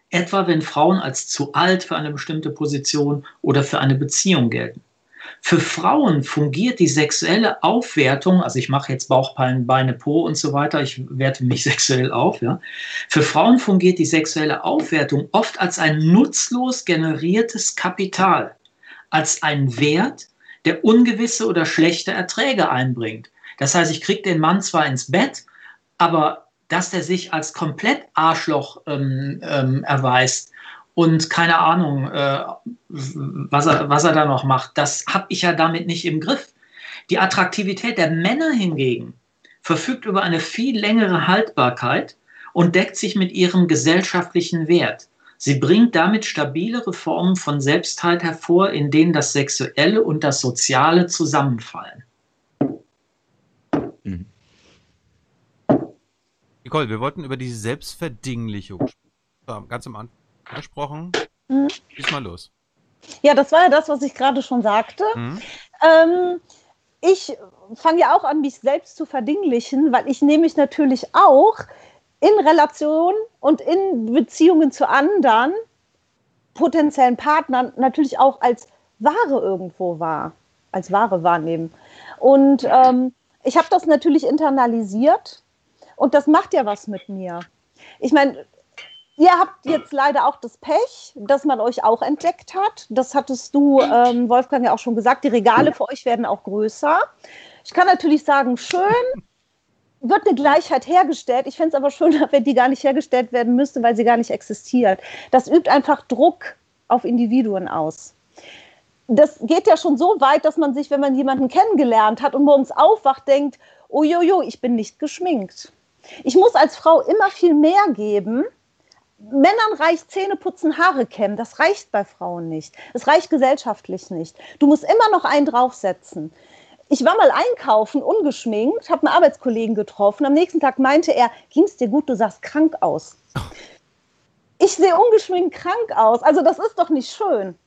C: Etwa wenn Frauen als zu alt für eine bestimmte Position oder für eine Beziehung gelten. Für Frauen fungiert die sexuelle Aufwertung, also ich mache jetzt Bauchpallen, Beine, Po und so weiter, ich werte mich sexuell auf, ja. Für Frauen fungiert die sexuelle Aufwertung oft als ein nutzlos generiertes Kapital, als ein Wert, der ungewisse oder schlechte Erträge einbringt. Das heißt, ich kriege den Mann zwar ins Bett, aber dass der sich als komplett Arschloch ähm, ähm, erweist und keine Ahnung, äh, was, er, was er da noch macht, das habe ich ja damit nicht im Griff. Die Attraktivität der Männer hingegen verfügt über eine viel längere Haltbarkeit und deckt sich mit ihrem gesellschaftlichen Wert. Sie bringt damit stabilere Formen von Selbstheit hervor, in denen das Sexuelle und das Soziale zusammenfallen.
A: Nicole, wir wollten über die Selbstverdinglichung ganz am Anfang gesprochen. Mhm. Diesmal los.
D: Ja, das war ja das, was ich gerade schon sagte. Mhm. Ähm, ich fange ja auch an, mich selbst zu verdinglichen, weil ich nehme mich natürlich auch in Relation und in Beziehungen zu anderen potenziellen Partnern natürlich auch als Ware irgendwo wahr, als Ware wahrnehmen. Und ähm, ich habe das natürlich internalisiert und das macht ja was mit mir. Ich meine, ihr habt jetzt leider auch das Pech, dass man euch auch entdeckt hat. Das hattest du, ähm, Wolfgang, ja auch schon gesagt. Die Regale für euch werden auch größer. Ich kann natürlich sagen, schön, wird eine Gleichheit hergestellt. Ich fände es aber schöner, wenn die gar nicht hergestellt werden müsste, weil sie gar nicht existiert. Das übt einfach Druck auf Individuen aus. Das geht ja schon so weit, dass man sich, wenn man jemanden kennengelernt hat und morgens aufwacht, denkt, oh jojo, ich bin nicht geschminkt. Ich muss als Frau immer viel mehr geben. Männern reicht Zähne putzen, Haare kämmen. Das reicht bei Frauen nicht. Es reicht gesellschaftlich nicht. Du musst immer noch einen draufsetzen ich war mal einkaufen, ungeschminkt, habe einen Arbeitskollegen getroffen. Am nächsten Tag meinte er, ging es dir gut, du sahst krank aus. Ich sehe ungeschminkt krank aus. Also das ist doch nicht schön.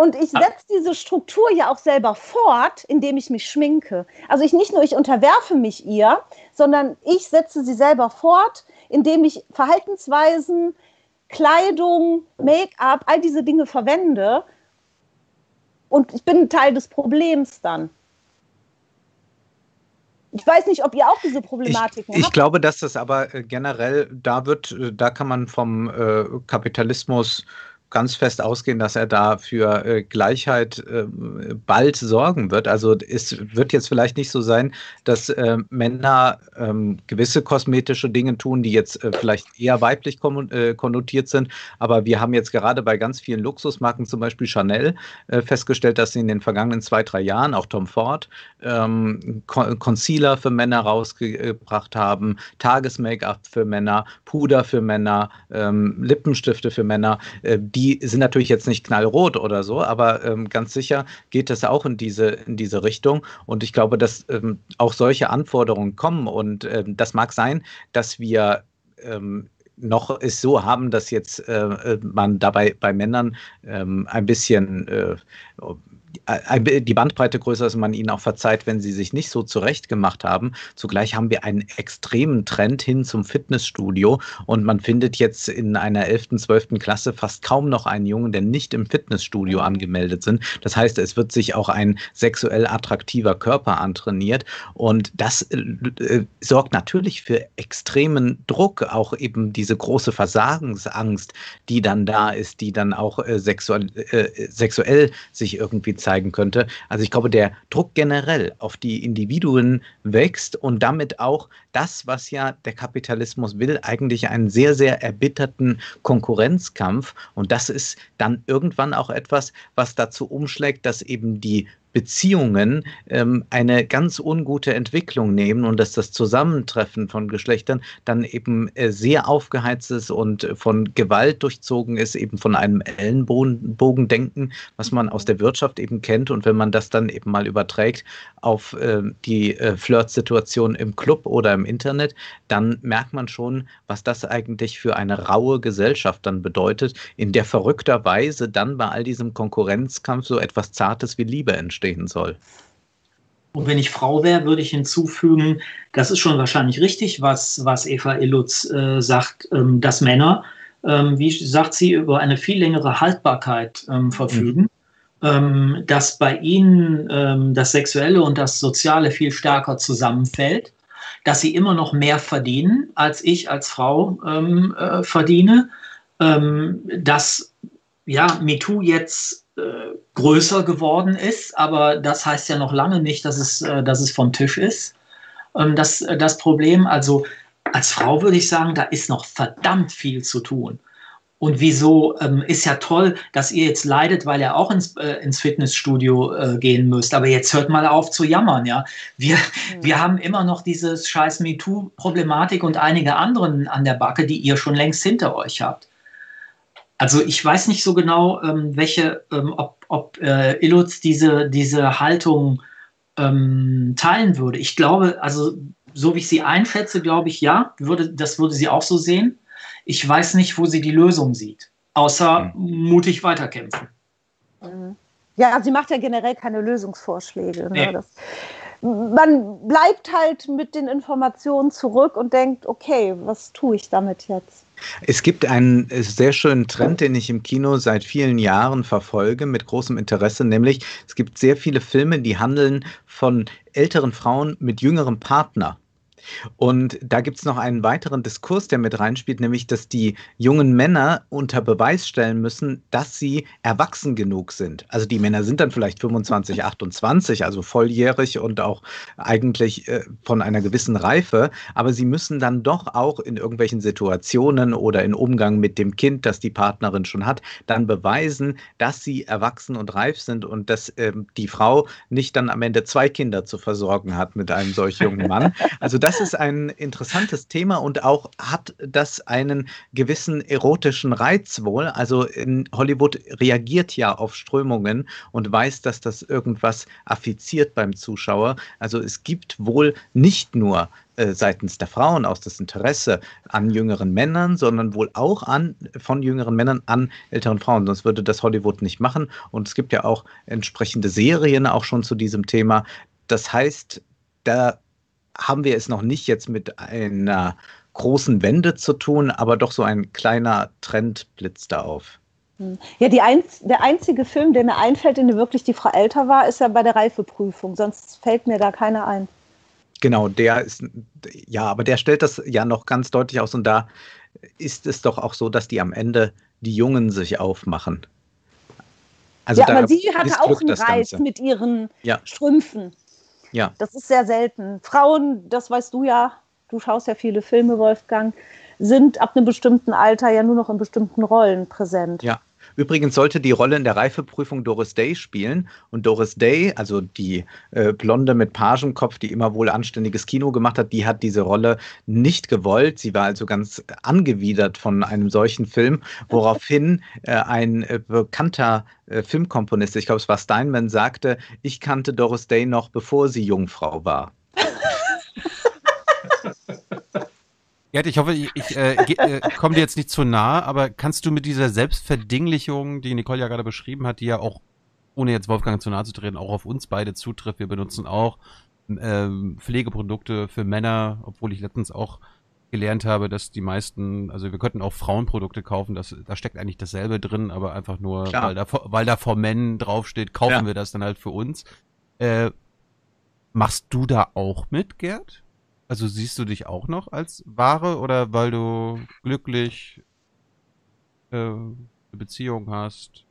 D: Und ich ah. setze diese Struktur ja auch selber fort, indem ich mich schminke. Also ich nicht nur, ich unterwerfe mich ihr, sondern ich setze sie selber fort, indem ich Verhaltensweisen, Kleidung, Make-up, all diese Dinge verwende. Und ich bin Teil des Problems dann. Ich weiß nicht, ob ihr auch diese Problematiken
B: ich, habt. Ich glaube, dass das aber äh, generell, da wird, äh, da kann man vom äh, Kapitalismus ganz fest ausgehen, dass er da für äh, Gleichheit äh, bald sorgen wird. Also es wird jetzt vielleicht nicht so sein, dass äh, Männer ähm, gewisse kosmetische Dinge tun, die jetzt äh, vielleicht eher weiblich äh, konnotiert sind. Aber wir haben jetzt gerade bei ganz vielen Luxusmarken, zum Beispiel Chanel, äh, festgestellt, dass sie in den vergangenen zwei, drei Jahren, auch Tom Ford, ähm, Concealer für Männer rausgebracht haben, Tages-Make-up für Männer, Puder für Männer, ähm, Lippenstifte für Männer, die die sind natürlich jetzt nicht knallrot oder so, aber ähm, ganz sicher geht das auch in diese, in diese Richtung. Und ich glaube, dass ähm, auch solche Anforderungen kommen. Und ähm, das mag sein, dass wir ähm, noch es so haben, dass jetzt äh, man dabei bei Männern ähm, ein bisschen äh, äh, die Bandbreite größer ist, man ihnen auch verzeiht, wenn sie sich nicht so zurecht gemacht haben. Zugleich haben wir einen extremen Trend hin zum Fitnessstudio und man findet jetzt in einer 11., 12. Klasse fast kaum noch einen Jungen, der nicht im Fitnessstudio angemeldet sind. Das heißt, es wird sich auch ein sexuell attraktiver Körper antrainiert und das äh, äh sorgt natürlich für extremen Druck, auch eben diese große Versagensangst, die dann da ist, die dann auch äh, sexuell, äh, sexuell sich irgendwie zeigen könnte. Also ich glaube, der Druck generell auf die Individuen wächst und damit auch das, was ja der Kapitalismus will, eigentlich einen sehr, sehr erbitterten Konkurrenzkampf. Und das ist dann irgendwann auch etwas, was dazu umschlägt, dass eben die Beziehungen ähm, eine ganz ungute Entwicklung nehmen und dass das Zusammentreffen von Geschlechtern dann eben äh, sehr aufgeheizt ist und von Gewalt durchzogen ist, eben von einem Ellenbogendenken, was man aus der Wirtschaft eben kennt. Und wenn man das dann eben mal überträgt auf äh, die äh, Flirtsituation im Club oder im Internet, dann merkt man schon, was das eigentlich für eine raue Gesellschaft dann bedeutet, in der verrückterweise dann bei all diesem Konkurrenzkampf so etwas Zartes wie Liebe entsteht stehen soll.
C: Und wenn ich Frau wäre, würde ich hinzufügen, das ist schon wahrscheinlich richtig, was, was Eva Illutz äh, sagt, ähm, dass Männer, ähm, wie sagt sie, über eine viel längere Haltbarkeit ähm, verfügen, mhm. dass bei ihnen ähm, das Sexuelle und das Soziale viel stärker zusammenfällt, dass sie immer noch mehr verdienen, als ich als Frau ähm, äh, verdiene, ähm, dass ja, MeToo jetzt äh, größer geworden ist, aber das heißt ja noch lange nicht, dass es, äh, dass es vom Tisch ist. Ähm, das, äh, das Problem, also als Frau würde ich sagen, da ist noch verdammt viel zu tun. Und wieso ähm, ist ja toll, dass ihr jetzt leidet, weil ihr auch ins, äh, ins Fitnessstudio äh, gehen müsst. Aber jetzt hört mal auf zu jammern, ja. Wir, mhm. wir haben immer noch dieses scheiß MeToo-Problematik und einige anderen an der Backe, die ihr schon längst hinter euch habt. Also ich weiß nicht so genau, ähm, welche, ähm, ob, ob äh, Illutz diese, diese Haltung ähm, teilen würde. Ich glaube, also so wie ich sie einschätze, glaube ich, ja, würde, das würde sie auch so sehen. Ich weiß nicht, wo sie die Lösung sieht, außer mhm. mutig weiterkämpfen.
D: Mhm. Ja, sie macht ja generell keine Lösungsvorschläge. Ne? Nee. Das, man bleibt halt mit den Informationen zurück und denkt, okay, was tue ich damit jetzt?
B: Es gibt einen sehr schönen Trend, den ich im Kino seit vielen Jahren verfolge, mit großem Interesse, nämlich es gibt sehr viele Filme, die handeln von älteren Frauen mit jüngerem Partner. Und da gibt es noch einen weiteren Diskurs, der mit reinspielt, nämlich, dass die jungen Männer unter Beweis stellen müssen, dass sie erwachsen genug sind. Also die Männer sind dann vielleicht 25, 28, also volljährig und auch eigentlich äh, von einer gewissen Reife, aber sie müssen dann doch auch in irgendwelchen Situationen oder in Umgang mit dem Kind, das die Partnerin schon hat, dann beweisen, dass sie erwachsen und reif sind und dass äh, die Frau nicht dann am Ende zwei Kinder zu versorgen hat mit einem solch jungen Mann. Also das ist ein interessantes Thema und auch hat das einen gewissen erotischen Reiz wohl. Also Hollywood reagiert ja auf Strömungen und weiß, dass das irgendwas affiziert beim Zuschauer. Also es gibt wohl nicht nur äh, seitens der Frauen aus das Interesse an jüngeren Männern, sondern wohl auch an von jüngeren Männern an älteren Frauen. Sonst würde das Hollywood nicht machen. Und es gibt ja auch entsprechende Serien auch schon zu diesem Thema. Das heißt, da haben wir es noch nicht jetzt mit einer großen Wende zu tun, aber doch so ein kleiner Trend blitzt da auf.
D: Hm. Ja, die ein, der einzige Film, der mir einfällt, in dem wirklich die Frau älter war, ist ja bei der Reifeprüfung. Sonst fällt mir da keiner ein.
B: Genau, der ist, ja, aber der stellt das ja noch ganz deutlich aus und da ist es doch auch so, dass die am Ende die Jungen sich aufmachen.
D: Also ja, aber sie hatte auch einen Reiz mit ihren ja. Strümpfen. Ja. Das ist sehr selten. Frauen, das weißt du ja, du schaust ja viele Filme, Wolfgang, sind ab einem bestimmten Alter ja nur noch in bestimmten Rollen präsent.
B: Ja. Übrigens sollte die Rolle in der Reifeprüfung Doris Day spielen. Und Doris Day, also die äh, Blonde mit Pagenkopf, die immer wohl anständiges Kino gemacht hat, die hat diese Rolle nicht gewollt. Sie war also ganz angewidert von einem solchen Film, woraufhin äh, ein äh, bekannter äh, Filmkomponist, ich glaube es war Steinman, sagte, ich kannte Doris Day noch, bevor sie Jungfrau war.
A: Gerd, ich hoffe, ich, ich äh, äh, komme dir jetzt nicht zu nah, aber kannst du mit dieser Selbstverdinglichung, die Nicole ja gerade beschrieben hat, die ja auch ohne jetzt Wolfgang zu nahe zu treten, auch auf uns beide zutrifft. Wir benutzen auch ähm, Pflegeprodukte für Männer, obwohl ich letztens auch gelernt habe, dass die meisten, also wir könnten auch Frauenprodukte kaufen, das, da steckt eigentlich dasselbe drin, aber einfach nur, weil da, weil da vor Men draufsteht, kaufen ja. wir das dann halt für uns. Äh, machst du da auch mit, Gerd? Also siehst du dich auch noch als Ware oder weil du glücklich äh, eine Beziehung hast?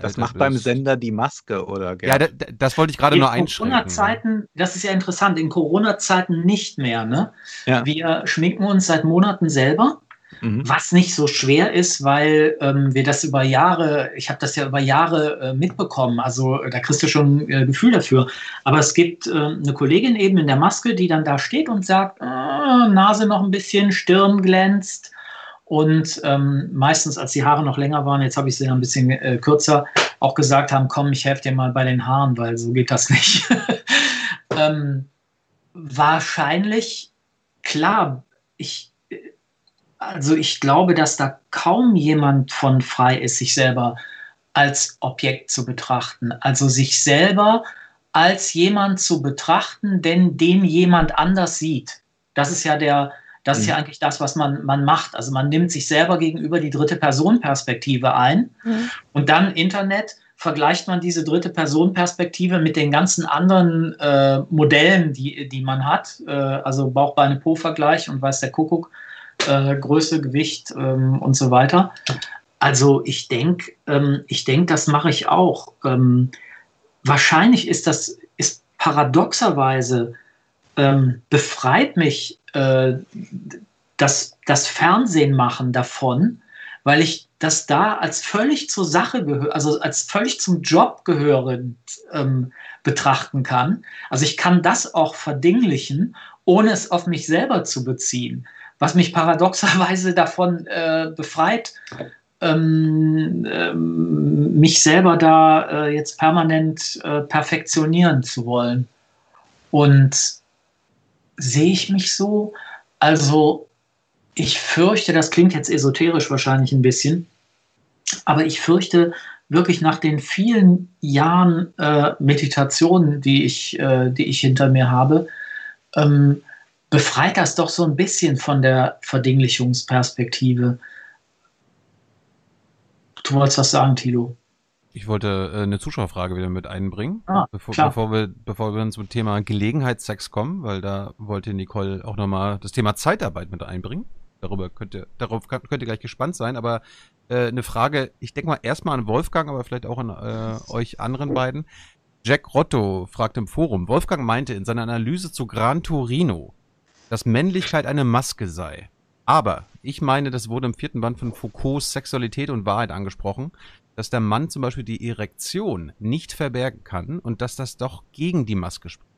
B: Das macht beim Sender die Maske, oder?
A: Gerd? Ja, da, das wollte ich gerade nur einschränken.
C: In Corona-Zeiten, das ist ja interessant, in Corona-Zeiten nicht mehr. Ne? Ja. Wir schminken uns seit Monaten selber, mhm. was nicht so schwer ist, weil ähm, wir das über Jahre, ich habe das ja über Jahre äh, mitbekommen, also da kriegst du schon ein äh, Gefühl dafür. Aber es gibt äh, eine Kollegin eben in der Maske, die dann da steht und sagt, äh, Nase noch ein bisschen, Stirn glänzt und ähm, meistens, als die Haare noch länger waren, jetzt habe ich sie ein bisschen äh, kürzer, auch gesagt haben, komm, ich helfe dir mal bei den Haaren, weil so geht das nicht. ähm, wahrscheinlich, klar, ich, also ich glaube, dass da kaum jemand von frei ist, sich selber als Objekt zu betrachten. Also sich selber als jemand zu betrachten, denn den jemand anders sieht. Das ist ja der, das mhm. ist ja eigentlich das, was man, man macht. Also man nimmt sich selber gegenüber die dritte Person-Perspektive ein mhm. und dann Internet vergleicht man diese dritte Person-Perspektive mit den ganzen anderen äh, Modellen, die, die man hat. Äh, also Bauch-Beine-Po-Vergleich und weiß der Kuckuck, äh, Größe, Gewicht ähm, und so weiter. Also ich denke, ähm, ich denke, das mache ich auch. Ähm, wahrscheinlich ist das ist paradoxerweise ähm, befreit mich äh, das, das Fernsehen machen davon, weil ich das da als völlig zur Sache gehört, also als völlig zum Job gehörend ähm, betrachten kann. Also ich kann das auch verdinglichen, ohne es auf mich selber zu beziehen, was mich paradoxerweise davon äh, befreit, ähm, ähm, mich selber da äh, jetzt permanent äh, perfektionieren zu wollen. Und sehe ich mich so? Also ich fürchte, das klingt jetzt esoterisch wahrscheinlich ein bisschen, aber ich fürchte wirklich nach den vielen Jahren äh, Meditation, die ich, äh, die ich hinter mir habe, ähm, befreit das doch so ein bisschen von der Verdinglichungsperspektive. Du wolltest was sagen, Tilo?
A: Ich wollte äh, eine Zuschauerfrage wieder mit einbringen, ah, bevor, bevor, wir, bevor wir zum Thema Gelegenheitssex kommen, weil da wollte Nicole auch nochmal das Thema Zeitarbeit mit einbringen. Darüber könnt ihr, darauf könnt ihr gleich gespannt sein, aber äh, eine Frage, ich denke mal erstmal an Wolfgang, aber vielleicht auch an äh, euch anderen beiden. Jack Rotto fragt im Forum, Wolfgang meinte in seiner Analyse zu Gran Torino, dass Männlichkeit eine Maske sei. Aber ich meine, das wurde im vierten Band von Foucaults Sexualität und Wahrheit angesprochen dass der Mann zum Beispiel die Erektion nicht verbergen kann und dass das doch gegen die Maske spricht.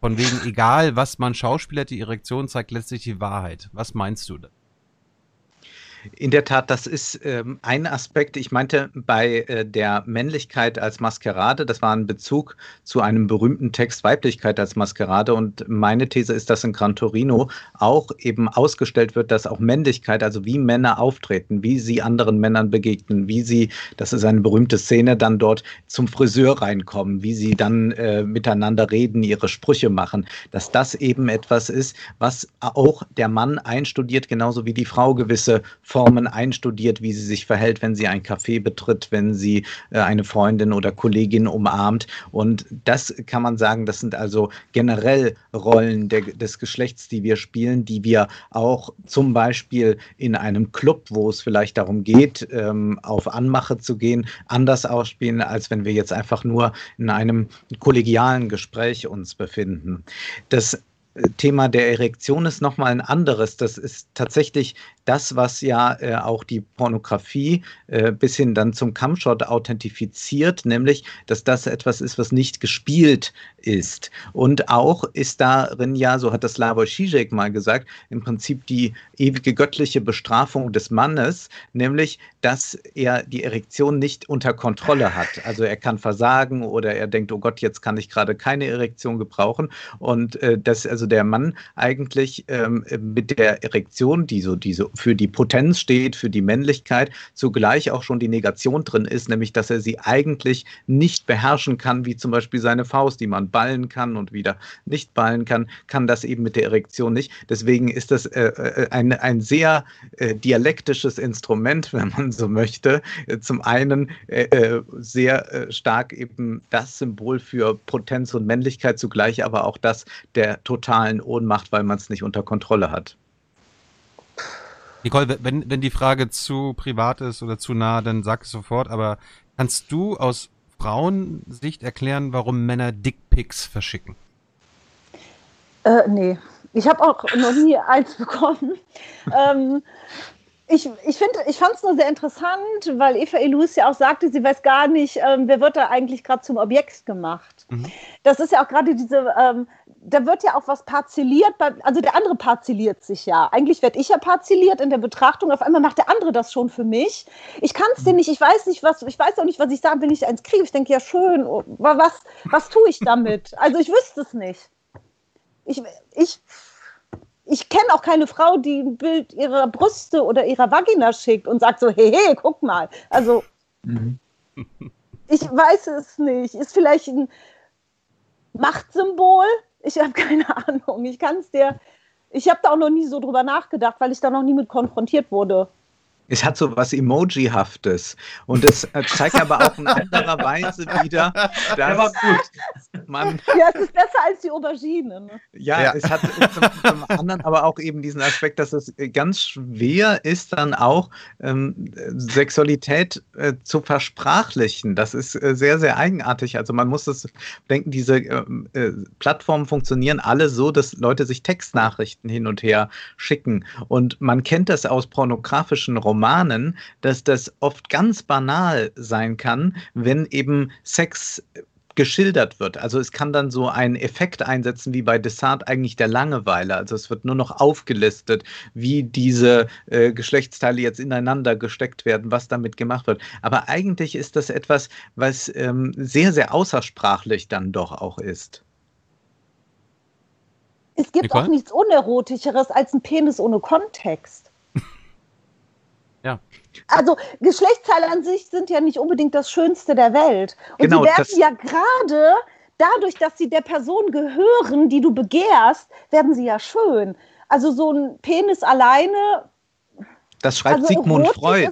A: Von wegen, egal was man schauspielert, die Erektion zeigt letztlich die Wahrheit. Was meinst du da?
B: In der Tat, das ist ähm, ein Aspekt. Ich meinte bei äh, der Männlichkeit als Maskerade, das war ein Bezug zu einem berühmten Text Weiblichkeit als Maskerade. Und meine These ist, dass in Gran Torino auch eben ausgestellt wird, dass auch Männlichkeit, also wie Männer auftreten, wie sie anderen Männern begegnen, wie sie, das ist eine berühmte Szene, dann dort zum Friseur reinkommen, wie sie dann äh, miteinander reden, ihre Sprüche machen, dass das eben etwas ist, was auch der Mann einstudiert, genauso wie die Frau gewisse Formen einstudiert, wie sie sich verhält, wenn sie ein Café betritt, wenn sie äh, eine Freundin oder Kollegin umarmt. Und das kann man sagen, das sind also generell Rollen der, des Geschlechts, die wir spielen, die wir auch zum Beispiel in einem Club, wo es vielleicht darum geht, ähm, auf Anmache zu gehen, anders ausspielen, als wenn wir jetzt einfach nur in einem kollegialen Gespräch uns befinden. Das Thema der Erektion ist nochmal ein anderes. Das ist tatsächlich das, was ja äh, auch die Pornografie äh, bis hin dann zum Cumshot authentifiziert, nämlich, dass das etwas ist, was nicht gespielt ist. Und auch ist darin ja, so hat das Slavoj Žižek mal gesagt, im Prinzip die ewige göttliche Bestrafung des Mannes, nämlich, dass er die Erektion nicht unter Kontrolle hat. Also er kann versagen oder er denkt, oh Gott, jetzt kann ich gerade keine Erektion gebrauchen. Und äh, dass also der Mann eigentlich ähm, mit der Erektion, die so diese für die Potenz steht, für die Männlichkeit, zugleich auch schon die Negation drin ist, nämlich dass er sie eigentlich nicht beherrschen kann, wie zum Beispiel seine Faust, die man ballen kann und wieder nicht ballen kann, kann das eben mit der Erektion nicht. Deswegen ist das äh, äh ein, ein sehr äh, dialektisches Instrument, wenn man so möchte. Zum einen äh, äh sehr äh, stark eben das Symbol für Potenz und Männlichkeit, zugleich aber auch das der totalen Ohnmacht, weil man es nicht unter Kontrolle hat.
A: Nicole, wenn, wenn die Frage zu privat ist oder zu nah, dann sag es sofort, aber kannst du aus Frauensicht erklären, warum Männer Dickpics verschicken?
D: Äh, nee. Ich habe auch noch nie eins bekommen. ähm, ich, ich, ich fand es nur sehr interessant, weil Eva Elus ja auch sagte, sie weiß gar nicht, ähm, wer wird da eigentlich gerade zum Objekt gemacht. Mhm. Das ist ja auch gerade diese, ähm, da wird ja auch was parzelliert, also der andere parzelliert sich ja. Eigentlich werde ich ja parzelliert in der Betrachtung, auf einmal macht der andere das schon für mich. Ich kann es mhm. dir nicht, ich weiß nicht, was, ich weiß auch nicht, was ich sage, wenn ich eins kriege. Ich denke, ja schön, oh, was, was tue ich damit? Also ich wüsste es nicht. Ich, ich ich kenne auch keine Frau, die ein Bild ihrer Brüste oder ihrer Vagina schickt und sagt so, hey, hey, guck mal. Also, mhm. ich weiß es nicht. Ist vielleicht ein Machtsymbol? Ich habe keine Ahnung. Ich kann es dir, ich habe da auch noch nie so drüber nachgedacht, weil ich da noch nie mit konfrontiert wurde.
B: Es hat so was Emoji-haftes. Und es äh, zeigt aber auch in anderer Weise wieder, dass
D: man. Ja, es ist besser als die Aubergine. Ne?
B: Ja, ja, es hat zum, zum, anderen aber auch eben diesen Aspekt, dass es ganz schwer ist, dann auch ähm, Sexualität äh, zu versprachlichen. Das ist äh, sehr, sehr eigenartig. Also man muss das denken, diese ähm, äh, Plattformen funktionieren alle so, dass Leute sich Textnachrichten hin und her schicken. Und man kennt das aus pornografischen Romanen. Romanen, dass das oft ganz banal sein kann, wenn eben Sex geschildert wird. Also es kann dann so einen Effekt einsetzen wie bei Desart eigentlich der Langeweile. Also es wird nur noch aufgelistet, wie diese äh, Geschlechtsteile jetzt ineinander gesteckt werden, was damit gemacht wird. Aber eigentlich ist das etwas, was ähm, sehr, sehr außersprachlich dann doch auch ist.
D: Es gibt Nicole? auch nichts Unerotischeres als ein Penis ohne Kontext.
A: Ja.
D: Also Geschlechtsteile an sich sind ja nicht unbedingt das Schönste der Welt. Und genau, sie werden ja gerade dadurch, dass sie der Person gehören, die du begehrst, werden sie ja schön. Also so ein Penis alleine.
B: Das schreibt also Sigmund Freud.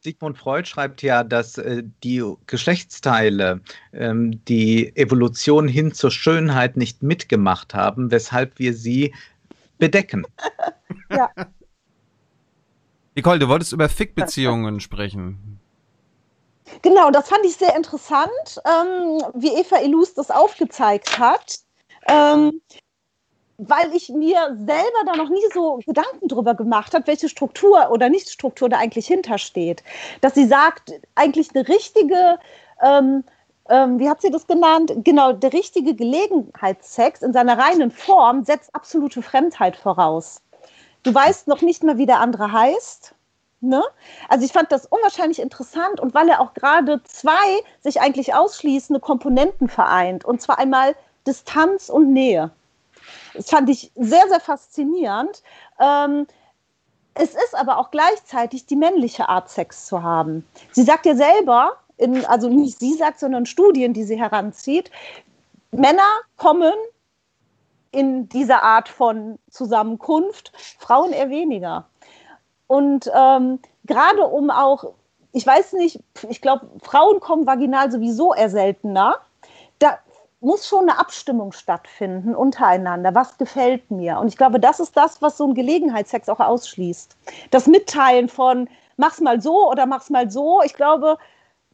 B: Sigmund Freud schreibt ja, dass äh, die Geschlechtsteile ähm, die Evolution hin zur Schönheit nicht mitgemacht haben, weshalb wir sie bedecken.
D: ja.
A: Nicole, du wolltest über Fick-Beziehungen sprechen.
D: Genau, das fand ich sehr interessant, ähm, wie Eva Illus das aufgezeigt hat. Ähm, weil ich mir selber da noch nie so Gedanken drüber gemacht habe, welche Struktur oder Nichtstruktur da eigentlich hintersteht. Dass sie sagt, eigentlich eine richtige, ähm, ähm, wie hat sie das genannt? Genau, der richtige Gelegenheitssex in seiner reinen Form setzt absolute Fremdheit voraus. Du weißt noch nicht mal, wie der andere heißt. Ne? Also ich fand das unwahrscheinlich interessant und weil er auch gerade zwei sich eigentlich ausschließende Komponenten vereint. Und zwar einmal Distanz und Nähe. Das fand ich sehr, sehr faszinierend. Ähm, es ist aber auch gleichzeitig die männliche Art, Sex zu haben. Sie sagt ja selber, in, also nicht sie sagt, sondern Studien, die sie heranzieht, Männer kommen in dieser Art von Zusammenkunft, Frauen eher weniger. Und ähm, gerade um auch, ich weiß nicht, ich glaube, Frauen kommen vaginal sowieso eher seltener. Da muss schon eine Abstimmung stattfinden untereinander. Was gefällt mir? Und ich glaube, das ist das, was so ein Gelegenheitssex auch ausschließt. Das Mitteilen von mach's mal so oder mach's mal so. Ich glaube,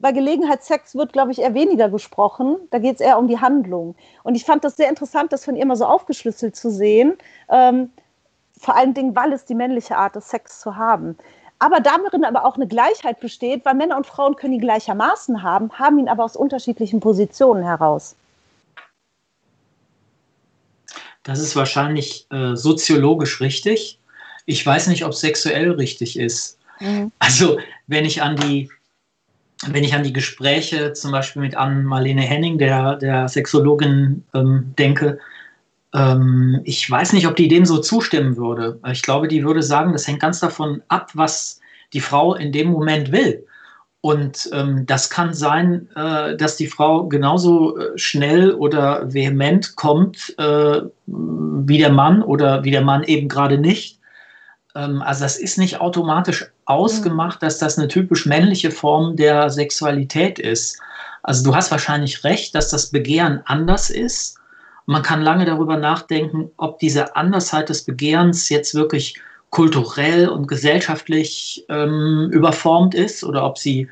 D: bei Gelegenheitssex wird, glaube ich, eher weniger gesprochen. Da geht es eher um die Handlung. Und ich fand das sehr interessant, das von ihr mal so aufgeschlüsselt zu sehen. Ähm, vor allen Dingen, weil es die männliche Art des Sex zu haben. Aber darin aber auch eine Gleichheit besteht, weil Männer und Frauen können ihn gleichermaßen haben, haben ihn aber aus unterschiedlichen Positionen heraus.
C: Das ist wahrscheinlich äh, soziologisch richtig. Ich weiß nicht, ob es sexuell richtig ist. Mhm. Also, wenn ich an die wenn ich an die Gespräche zum Beispiel mit Ann-Marlene Henning, der, der Sexologin, ähm, denke, Ähm, ich weiß nicht, ob die dem so zustimmen würde. Ich glaube, die würde sagen, das hängt ganz davon ab, was die Frau in dem Moment will. Und ähm, das kann sein, äh, dass die Frau genauso äh, schnell oder vehement kommt äh, wie der Mann oder wie der Mann eben gerade nicht. Ähm, also das ist nicht automatisch ausgemacht, dass das eine typisch männliche Form der Sexualität ist. Also du hast wahrscheinlich recht, dass das Begehren anders ist. Man kann lange darüber nachdenken, ob diese Andersheit des Begehrens jetzt wirklich kulturell und gesellschaftlich ähm, überformt ist oder ob sie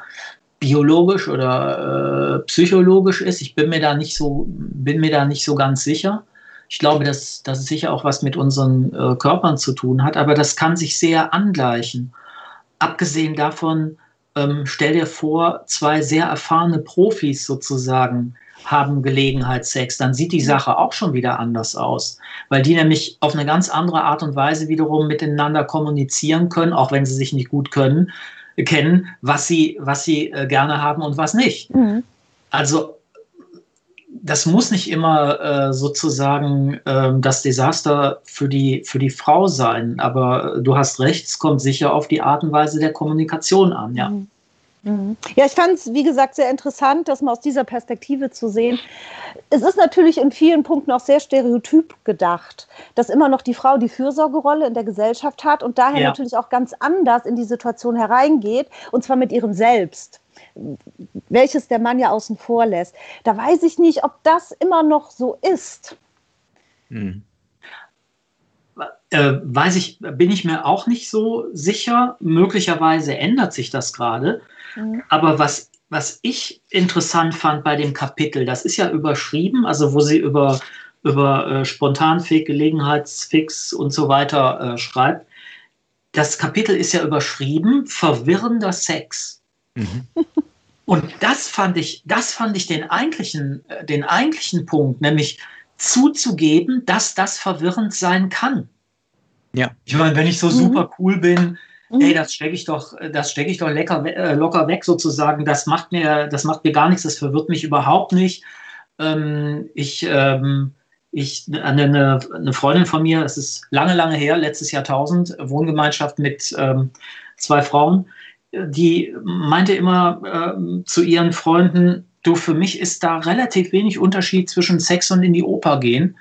C: biologisch oder äh, psychologisch ist. Ich bin mir da nicht so, bin mir da nicht so ganz sicher. Ich glaube, dass, es sicher auch was mit unseren äh, Körpern zu tun hat, aber das kann sich sehr angleichen. Abgesehen davon, ähm, stell dir vor, zwei sehr erfahrene Profis sozusagen haben Gelegenheitssex, dann sieht die Sache auch schon wieder anders aus, weil die nämlich auf eine ganz andere Art und Weise wiederum miteinander kommunizieren können, auch wenn sie sich nicht gut können, kennen, was sie, was sie äh, gerne haben und was nicht. Mhm. Also das muss nicht immer äh, sozusagen äh, das Desaster für die, für die Frau sein, aber du hast recht, es kommt sicher auf die Art und Weise der Kommunikation an, ja. Mhm.
D: Mhm. Ja, ich fand es, wie gesagt, sehr interessant, das mal aus dieser Perspektive zu sehen. Es ist natürlich in vielen Punkten auch sehr stereotyp gedacht, dass immer noch die Frau die Fürsorgerolle in der Gesellschaft hat und daher ja. natürlich auch ganz anders in die Situation hereingeht, und zwar mit ihrem Selbst, welches der Mann ja außen vor lässt. Da weiß ich nicht, ob das immer noch so ist. Hm.
C: Äh, weiß ich, bin ich mir auch nicht so sicher. Möglicherweise ändert sich das gerade. Mhm. Aber was, was ich interessant fand bei dem Kapitel, das ist ja überschrieben, also wo sie über, über äh, Spontanfix, Gelegenheitsfix und so weiter äh, schreibt. Das Kapitel ist ja überschrieben, verwirrender Sex. Mhm. Und das fand ich, das fand ich den eigentlichen, äh, den eigentlichen Punkt, nämlich zuzugeben, dass das verwirrend sein kann. Ja. Ich meine, wenn ich so mhm. super cool bin, Mhm. Ey, das stecke ich doch, das stecke ich doch lecker, äh, locker weg sozusagen. Das macht mir, das macht mir gar nichts, das verwirrt mich überhaupt nicht. Ähm, ich, ähm, ich, eine, eine Freundin von mir, es ist lange, lange her, letztes Jahrtausend, Wohngemeinschaft mit ähm, zwei Frauen, die meinte immer äh, zu ihren Freunden, du, für mich ist da relativ wenig Unterschied zwischen Sex und in die Oper gehen.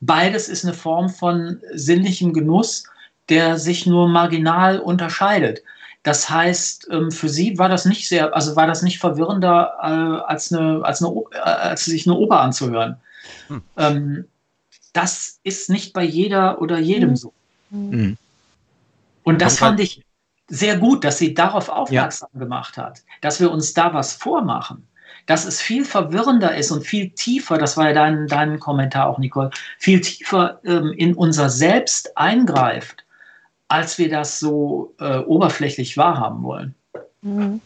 C: Beides ist eine Form von sinnlichem Genuss der sich nur marginal unterscheidet. Das heißt, ähm, für sie war das nicht sehr, also war das nicht verwirrender, äh, als, eine, als, eine, äh, als sich eine Oper anzuhören. Hm. Ähm, das ist nicht bei jeder oder jedem hm. so. Hm. Und das fand ich sehr gut, dass sie darauf aufmerksam ja. gemacht hat, dass wir uns da was vormachen, dass es viel verwirrender ist und viel tiefer, das war ja dein, dein Kommentar auch, Nicole, viel tiefer ähm, in unser Selbst eingreift als wir das so äh, oberflächlich wahrhaben wollen. Mhm.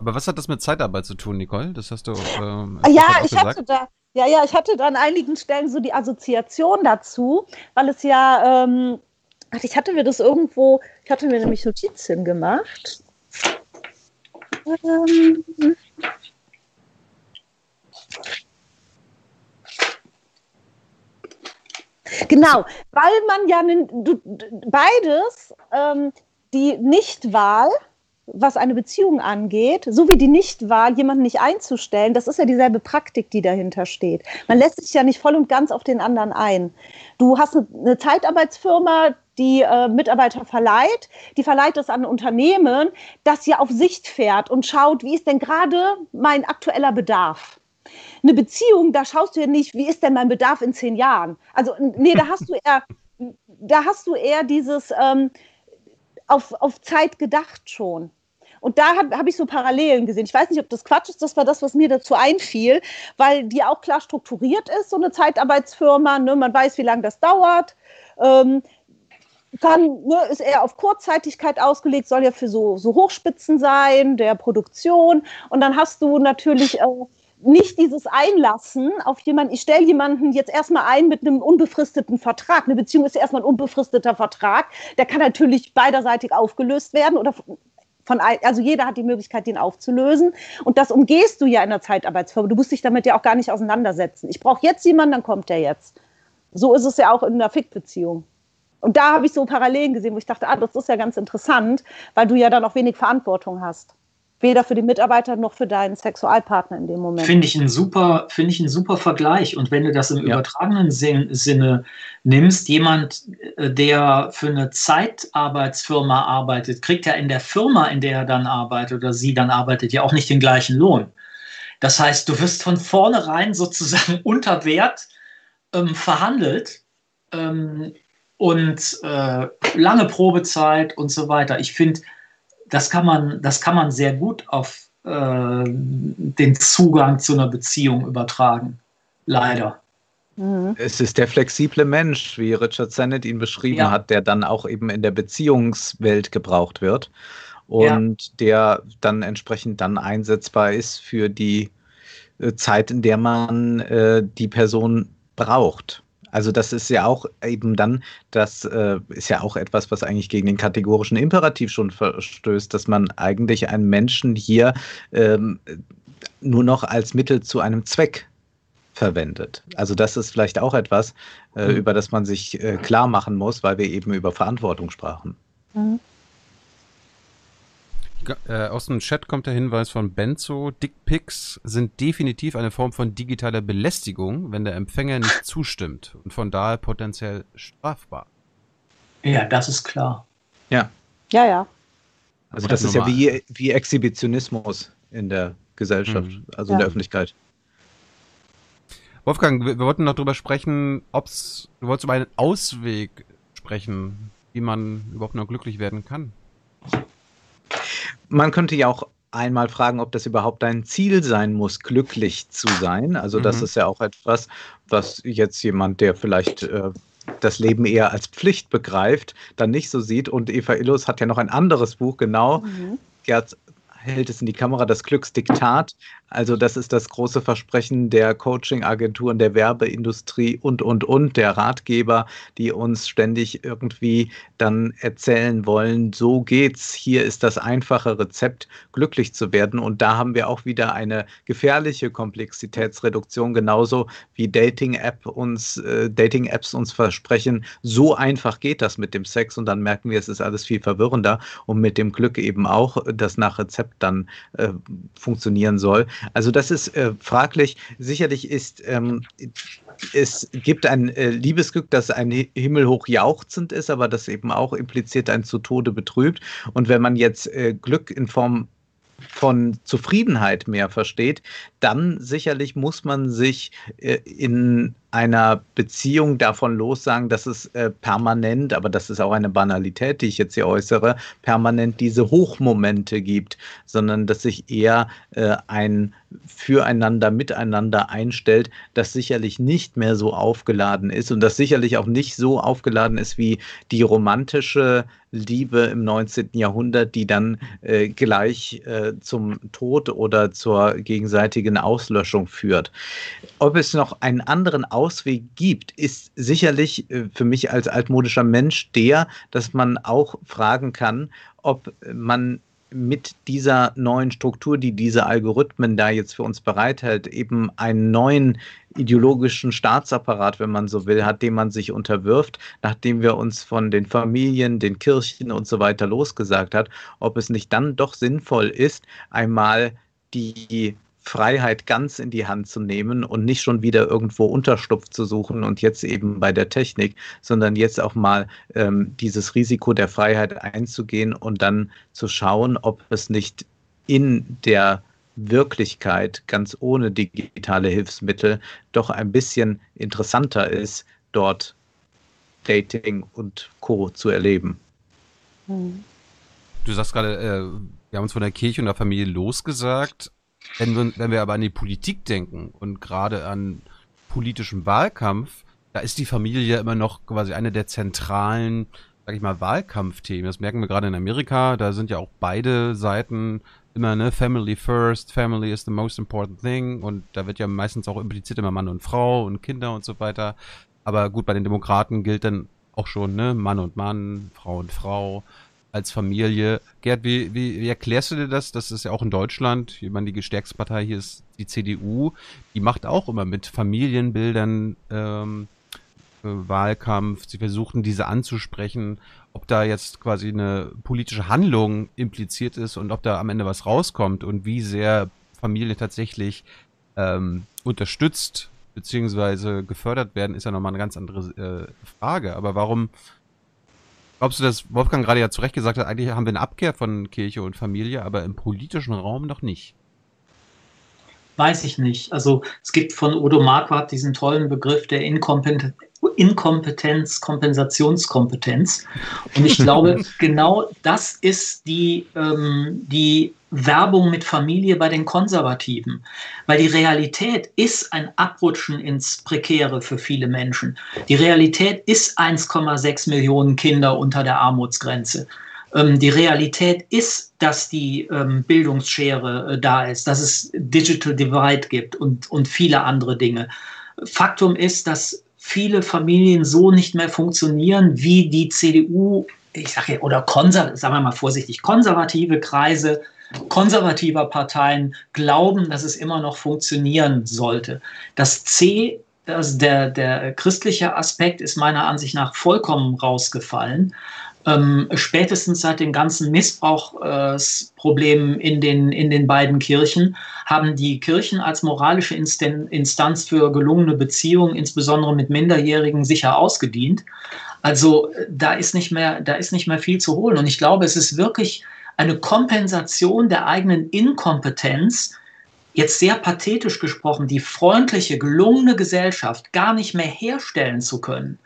A: Aber was hat das mit Zeitarbeit zu tun, Nicole? Das hast du.
D: Ähm, ja, ich gesagt. hatte da. Ja, ja, ich hatte da an einigen Stellen so die Assoziation dazu, weil es ja, ähm, ach, ich hatte mir das irgendwo, ich hatte mir nämlich Notizen gemacht. Ähm, Genau, weil man ja beides, ähm, die Nichtwahl, was eine Beziehung angeht, sowie die Nichtwahl, jemanden nicht einzustellen, das ist ja dieselbe Praktik, die dahinter steht. Man lässt sich ja nicht voll und ganz auf den anderen ein. Du hast eine Zeitarbeitsfirma, die äh, Mitarbeiter verleiht, die verleiht es an Unternehmen, das ja auf Sicht fährt und schaut, wie ist denn gerade mein aktueller Bedarf eine Beziehung, da schaust du ja nicht, wie ist denn mein Bedarf in zehn Jahren? Also, nee, da hast du eher, da hast du eher dieses ähm, auf, auf Zeit gedacht schon. Und da habe hab ich so Parallelen gesehen. Ich weiß nicht, ob das Quatsch ist, das war das, was mir dazu einfiel, weil die auch klar strukturiert ist, so eine Zeitarbeitsfirma. Ne? Man weiß, wie lange das dauert. Ähm, kann, ne, ist eher auf Kurzzeitigkeit ausgelegt, soll ja für so, so Hochspitzen sein, der Produktion. Und dann hast du natürlich äh, nicht dieses Einlassen auf jemanden, ich stelle jemanden jetzt erstmal ein mit einem unbefristeten Vertrag. Eine Beziehung ist erstmal ein unbefristeter Vertrag. Der kann natürlich beiderseitig aufgelöst werden oder Von, also jeder hat die Möglichkeit, den aufzulösen. Und das umgehst du ja in der Zeitarbeitsfirma. Du musst dich damit ja auch gar nicht auseinandersetzen. Ich brauche jetzt jemanden, dann kommt der jetzt. So ist es ja auch in einer Fick-Beziehung. Und da habe ich so Parallelen gesehen, wo ich dachte, ah, das ist ja ganz interessant, weil du ja dann auch wenig Verantwortung hast weder für die Mitarbeiter noch für deinen Sexualpartner in dem Moment.
C: Finde ich ein super, finde ich ein super Vergleich. Und wenn du das im ja. übertragenen Sinne nimmst, jemand, äh, der für eine Zeitarbeitsfirma arbeitet, kriegt ja in der Firma, in der er dann arbeitet oder sie dann arbeitet, ja auch nicht den gleichen Lohn. Das heißt, du wirst von vornherein sozusagen unter Wert ähm, verhandelt ähm, und äh, lange Probezeit und so weiter. Ich finde, das kann man, das kann man sehr gut auf äh, den Zugang zu einer Beziehung übertragen. Leider.
B: Mhm. Es ist der flexible Mensch, wie Richard Sennett ihn beschrieben ja. hat, der dann auch eben in der Beziehungswelt gebraucht wird und ja. der dann entsprechend dann einsetzbar ist für die äh, Zeit, in der man äh, die Person braucht. Also das ist ja auch eben dann, das äh, ist ja auch etwas, was eigentlich gegen den kategorischen Imperativ schon verstößt, dass man eigentlich einen Menschen hier ähm, nur noch als Mittel zu einem Zweck verwendet. Also das ist vielleicht auch etwas, äh, mhm. über das man sich äh, klar machen muss, weil wir eben über Verantwortung sprachen. Mhm.
A: Äh, aus dem Chat kommt der Hinweis von Benzo. Dickpics sind definitiv eine Form von digitaler Belästigung, wenn der Empfänger nicht zustimmt und von daher potenziell strafbar.
C: Ja, das ist klar.
B: Ja.
D: Ja, ja.
B: Also das ist ja wie, wie Exhibitionismus in der Gesellschaft, mhm. also in der Öffentlichkeit.
A: Wolfgang, wir, wir wollten noch drüber sprechen, ob's, du wolltest über einen Ausweg sprechen, wie man überhaupt noch glücklich werden kann.
B: Man könnte ja auch einmal fragen, ob das überhaupt ein Ziel sein muss, glücklich zu sein. Also mhm. das ist ja auch etwas, was jetzt jemand, der vielleicht äh, das Leben eher als Pflicht begreift, dann nicht so sieht. Und Eva Illus hat ja noch ein anderes Buch, genau. Mhm. Gerd hält es in die Kamera, das Glücksdiktat. Also das ist das große Versprechen der Coaching-Agenturen, der Werbeindustrie und, und, und, der Ratgeber, die uns ständig irgendwie dann erzählen wollen, so geht's, hier ist das einfache Rezept, glücklich zu werden. Und da haben wir auch wieder eine gefährliche Komplexitätsreduktion, genauso wie Dating-App uns, äh, Dating-Apps uns versprechen, so einfach geht das mit dem Sex und dann merken wir, es ist alles viel verwirrender und mit dem Glück eben auch, das nach Rezept dann äh, funktionieren soll. Also das ist äh, fraglich. Sicherlich ist ähm, es gibt ein äh, Liebesglück, das ein himmelhoch jauchzend ist, aber das eben auch impliziert ein zu Tode betrübt. Und wenn man jetzt äh, Glück in Form von Zufriedenheit mehr versteht, dann sicherlich muss man sich äh, in einer Beziehung davon lossagen, dass es äh, permanent, aber das ist auch eine Banalität, die ich jetzt hier äußere, permanent diese Hochmomente gibt, sondern dass sich eher äh, ein Füreinander, Miteinander einstellt, das sicherlich nicht mehr so aufgeladen ist und das sicherlich auch nicht so aufgeladen ist wie die romantische Liebe im 19. Jahrhundert, die dann äh, gleich äh, zum Tod oder zur gegenseitigen Auslöschung führt. Ob es noch einen anderen Ausweg gibt, ist sicherlich äh, für mich als altmodischer Mensch der, dass man auch fragen kann, ob man mit dieser neuen Struktur, die diese Algorithmen da jetzt für uns bereithält, eben einen neuen ideologischen Staatsapparat, wenn man so will, hat, dem man sich unterwirft, nachdem wir uns von den Familien, den Kirchen und so weiter losgesagt hat, ob es nicht dann doch sinnvoll ist, einmal die Freiheit ganz in die Hand zu nehmen und nicht schon wieder irgendwo Unterschlupf zu suchen und jetzt eben bei der Technik, sondern jetzt auch mal ähm, dieses Risiko der Freiheit einzugehen und dann zu schauen, ob es nicht in der Wirklichkeit ganz ohne digitale Hilfsmittel doch ein bisschen interessanter ist, dort Dating und Co. zu erleben.
A: Du sagst gerade, äh, wir haben uns von der Kirche und der Familie losgesagt. Wenn wir, wenn wir aber an die Politik denken und gerade an politischen Wahlkampf, da ist die Familie immer noch quasi eine der zentralen, sag ich mal, Wahlkampfthemen. Das merken wir gerade in Amerika. Da sind ja auch beide Seiten immer, ne, Family first, Family is the most important thing. Und da wird ja meistens auch impliziert immer Mann und Frau und Kinder und so weiter. Aber gut, bei den Demokraten gilt dann auch schon, ne, Mann und Mann, Frau und Frau. Als Familie. Gerd, wie, wie, wie erklärst du dir das? Das ist ja auch in Deutschland, ich meine, die stärkste Partei hier ist die CDU. Die macht auch immer mit Familienbildern ähm, äh, Wahlkampf. Sie versuchen diese anzusprechen, ob da jetzt quasi eine politische Handlung impliziert ist und ob da am Ende was rauskommt und wie sehr Familie tatsächlich ähm, unterstützt beziehungsweise gefördert werden, ist ja nochmal eine ganz andere äh, Frage. Aber warum glaubst du, dass Wolfgang gerade ja zu Recht gesagt hat, eigentlich haben wir eine Abkehr von Kirche und Familie, aber im politischen Raum noch nicht?
C: Weiß ich nicht. Also es gibt von Udo Marquardt diesen tollen Begriff der Inkompetenz, Inkompetenz, Kompensationskompetenz. Und ich glaube, genau das ist die, ähm, die Werbung mit Familie bei den Konservativen. Weil die Realität ist ein Abrutschen ins Prekäre für viele Menschen. Die Realität ist 1,6 Millionen Kinder unter der Armutsgrenze. Ähm, die Realität ist, dass die ähm, Bildungsschere äh, da ist, dass es Digital Divide gibt und, und viele andere Dinge. Faktum ist, dass viele Familien so nicht mehr funktionieren, wie die CDU, ich sage oder konser sagen wir mal vorsichtig, konservative Kreise konservativer Parteien glauben, dass es immer noch funktionieren sollte. Das C, also der, der christliche Aspekt ist meiner Ansicht nach vollkommen rausgefallen. Ähm, spätestens seit den ganzen Missbrauchsproblemen äh, in, den, in den beiden Kirchen haben die Kirchen als moralische Instanz für gelungene Beziehungen, insbesondere mit Minderjährigen, sicher ausgedient. Also da ist nicht mehr, da ist nicht mehr viel zu holen. Und ich glaube, es ist wirklich eine Kompensation der eigenen Inkompetenz, jetzt sehr pathetisch gesprochen, die freundliche, gelungene Gesellschaft gar nicht mehr herstellen zu können,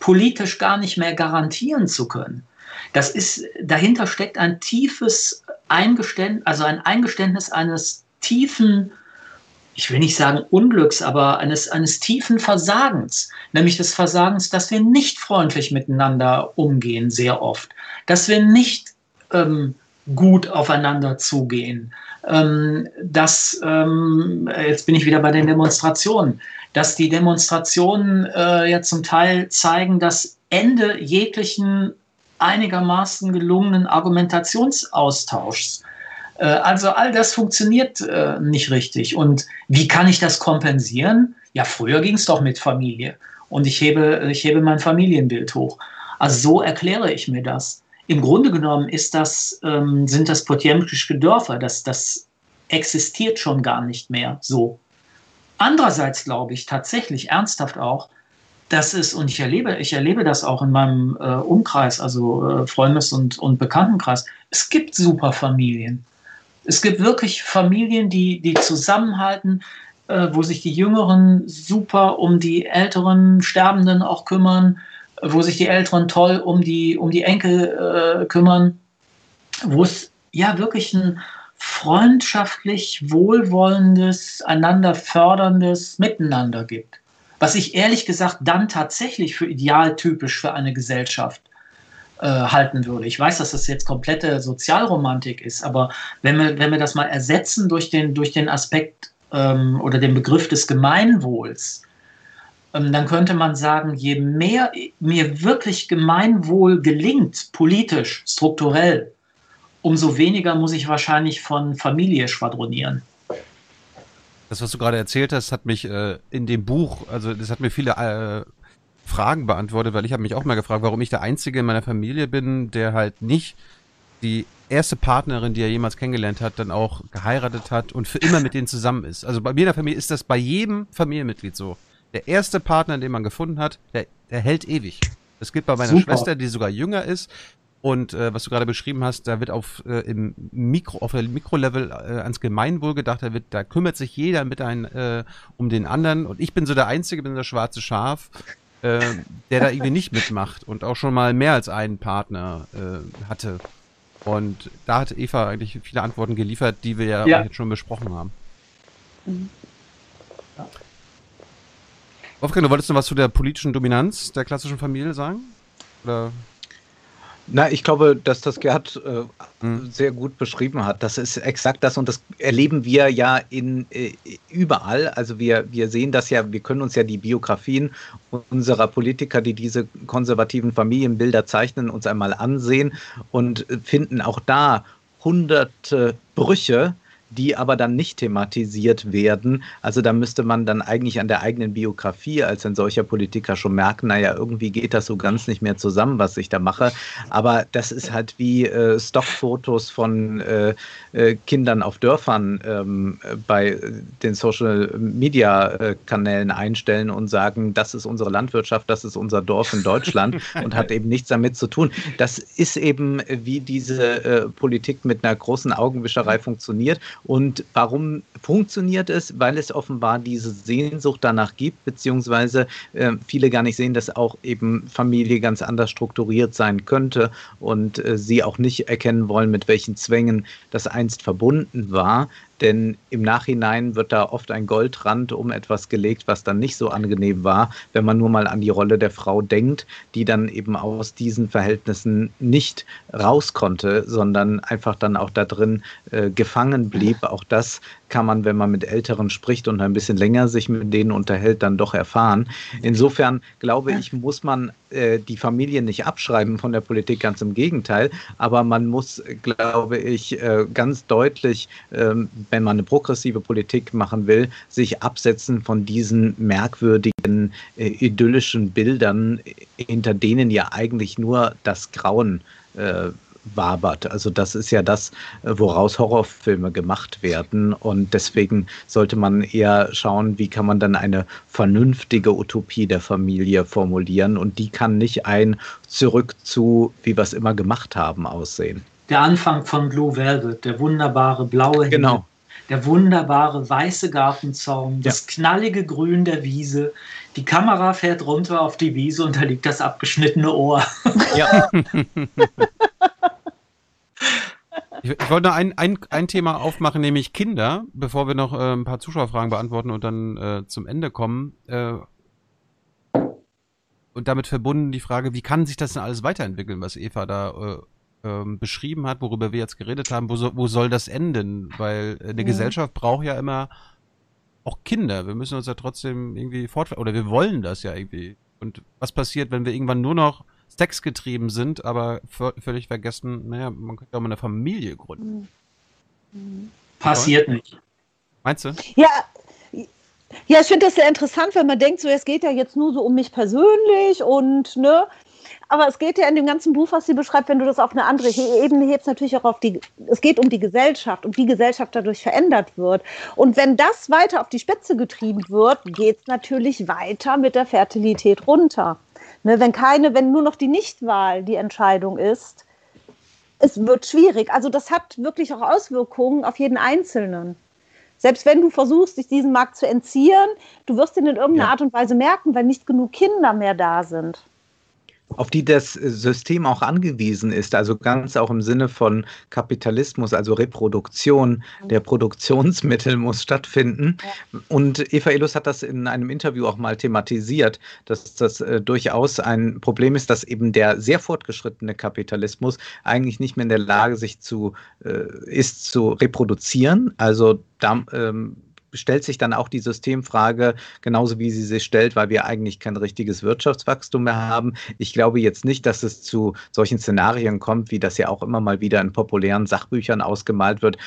C: politisch gar nicht mehr garantieren zu können. Das ist, dahinter steckt ein tiefes Eingeständnis, also ein Eingeständnis eines tiefen, ich will nicht sagen Unglücks, aber eines, eines tiefen Versagens, nämlich des Versagens, dass wir nicht freundlich miteinander umgehen, sehr oft, dass wir nicht ähm, gut aufeinander zugehen. Ähm, dass, ähm, jetzt bin ich wieder bei den Demonstrationen, dass die Demonstrationen äh, ja zum Teil zeigen, das Ende jeglichen einigermaßen gelungenen Argumentationsaustauschs. Äh, also all das funktioniert äh, nicht richtig. Und wie kann ich das kompensieren? Ja, früher ging es doch mit Familie. Und ich hebe, ich hebe mein Familienbild hoch. Also so erkläre ich mir das im Grunde genommen ist das, ähm, sind das potjemkische Dörfer, das, das existiert schon gar nicht mehr so. Andererseits glaube ich tatsächlich ernsthaft auch, dass es, und ich erlebe, ich erlebe das auch in meinem äh, Umkreis, also äh, Freundes- und, und Bekanntenkreis, es gibt super Familien. Es gibt wirklich Familien, die, die zusammenhalten, äh, wo sich die Jüngeren super um die älteren Sterbenden auch kümmern, wo sich die Älteren toll um die, um die Enkel äh, kümmern, wo es ja wirklich ein freundschaftlich wohlwollendes, einander förderndes Miteinander gibt. Was ich ehrlich gesagt dann tatsächlich für idealtypisch für eine Gesellschaft äh, halten würde. Ich weiß, dass das jetzt komplette Sozialromantik ist, aber wenn wir, wenn wir das mal ersetzen durch den, durch den Aspekt ähm, oder den Begriff des Gemeinwohls, ähm, dann könnte man sagen, je mehr mir wirklich Gemeinwohl gelingt, politisch, strukturell, umso weniger muss ich wahrscheinlich von Familie schwadronieren.
A: Das, was du gerade erzählt hast, hat mich äh, in dem Buch, also das hat mir viele äh, Fragen beantwortet, weil ich habe mich auch mal gefragt, warum ich der Einzige in meiner Familie bin, der halt nicht die erste Partnerin, die er jemals kennengelernt hat, dann auch geheiratet hat und für immer mit denen zusammen ist. Also bei mir in der Familie ist das bei jedem Familienmitglied so. Der erste Partner, den man gefunden hat, der, der hält ewig. Das gilt bei meiner Super. Schwester, die sogar jünger ist. Und äh, was du gerade beschrieben hast, da wird auf äh, im Mikro, auf der Mikrolevel äh, ans Gemeinwohl gedacht, da wird, da kümmert sich jeder mit ein, äh, um den anderen. Und ich bin so der Einzige, bin das schwarze Schaf, äh, der da irgendwie nicht mitmacht und auch schon mal mehr als einen Partner äh, hatte. Und da hat Eva eigentlich viele Antworten geliefert, die wir ja, ja. jetzt schon besprochen haben. Mhm. Ja. Wolfgang, du wolltest noch was zu der politischen Dominanz der klassischen Familie sagen? Oder?
B: Na, ich glaube, dass das Gerd äh, hm. sehr gut beschrieben hat. Das ist exakt das und das erleben wir ja in äh, überall. Also wir, wir sehen das ja, wir können uns ja die Biografien unserer Politiker, die diese konservativen Familienbilder zeichnen, uns einmal ansehen und finden auch da hunderte Brüche die aber dann nicht thematisiert werden. Also da müsste man dann eigentlich an der eigenen Biografie als ein solcher Politiker schon merken, naja, irgendwie geht das so ganz nicht mehr zusammen, was ich da mache. Aber das ist halt wie äh, Stockfotos von äh, äh, Kindern auf Dörfern ähm, bei den Social-Media-Kanälen einstellen und sagen, das ist unsere Landwirtschaft, das ist unser Dorf in Deutschland und hat eben nichts damit zu tun. Das ist eben, wie diese äh, Politik mit einer großen Augenwischerei funktioniert und warum funktioniert es? Weil es offenbar diese Sehnsucht danach gibt, beziehungsweise äh, viele gar nicht sehen, dass auch eben Familie ganz anders strukturiert sein könnte und äh, sie auch nicht erkennen wollen, mit welchen Zwängen das einst verbunden war. Denn im Nachhinein wird da oft ein Goldrand um etwas gelegt, was dann nicht so angenehm war, wenn man nur mal an die Rolle der Frau denkt, die dann eben aus diesen Verhältnissen nicht raus konnte, sondern einfach dann auch da drin äh, gefangen blieb. Auch das kann man, wenn man mit Älteren spricht und ein bisschen länger sich mit denen unterhält, dann doch erfahren. Insofern glaube ich, muss man äh, die Familie nicht abschreiben von der Politik, ganz im Gegenteil. Aber man muss, glaube ich, äh, ganz deutlich, äh, wenn man eine progressive Politik machen will, sich absetzen von diesen merkwürdigen, äh, idyllischen Bildern, hinter denen ja eigentlich nur das Grauen äh, wabert. Also das ist ja das, äh, woraus Horrorfilme gemacht werden. Und deswegen sollte man eher schauen, wie kann man dann eine vernünftige Utopie der Familie formulieren. Und die kann nicht ein zurück zu, wie wir es immer gemacht haben, aussehen.
C: Der Anfang von Blue Velvet, der wunderbare blaue Himmel.
B: Genau
C: der wunderbare weiße Gartenzaun, ja. das knallige Grün der Wiese. Die Kamera fährt runter auf die Wiese und da liegt das abgeschnittene Ohr. Ja.
A: Ich, ich, wollte noch ein, ein, ein Thema aufmachen, nämlich Kinder, bevor wir noch äh, ein paar Zuschauerfragen beantworten und dann äh, zum Ende kommen. Äh, und damit verbunden die Frage, wie kann sich das denn alles weiterentwickeln, was Eva da äh, ähm, beschrieben hat, worüber wir jetzt geredet haben? Wo, so, wo soll das enden? Weil äh, eine ja. Gesellschaft braucht ja immer auch Kinder. Wir müssen uns ja trotzdem irgendwie fortfahren, oder wir wollen das ja irgendwie. Und was passiert, wenn wir irgendwann nur noch sexgetrieben sind, aber völlig vergessen, naja, man könnte auch mal eine Familie gründen.
C: Mhm. Passiert nicht.
A: Meinst du?
D: Ja, ja, ich finde das sehr interessant, wenn man denkt, so es geht ja jetzt nur so um mich persönlich und ne, aber es geht ja in dem ganzen Buch, was sie beschreibt, wenn du das auf eine andere Ebene hebst, natürlich auch auf die, es geht um die Gesellschaft und wie Gesellschaft dadurch verändert wird. Und wenn das weiter auf die Spitze getrieben wird, geht es natürlich weiter mit der Fertilität runter. Ne, wenn keine, wenn nur noch die Nichtwahl die Entscheidung ist, es wird schwierig. Also das hat wirklich auch Auswirkungen auf jeden Einzelnen. Selbst wenn du versuchst, dich diesem Markt zu entziehen, du wirst ihn in irgendeiner ja. Art und Weise merken, weil nicht genug Kinder mehr da sind
B: auf die das System auch angewiesen ist, also ganz auch im Sinne von Kapitalismus, also Reproduktion der Produktionsmittel muss stattfinden. Und Eva Elus hat das in einem Interview auch mal thematisiert, dass das äh, durchaus ein Problem ist, dass eben der sehr fortgeschrittene Kapitalismus eigentlich nicht mehr in der Lage sich zu äh, ist zu reproduzieren. Also da, ähm, stellt sich dann auch die Systemfrage genauso wie sie sich stellt, weil wir eigentlich kein richtiges Wirtschaftswachstum mehr haben. Ich glaube jetzt nicht, dass es zu solchen Szenarien kommt, wie das ja auch immer mal wieder in populären Sachbüchern ausgemalt wird.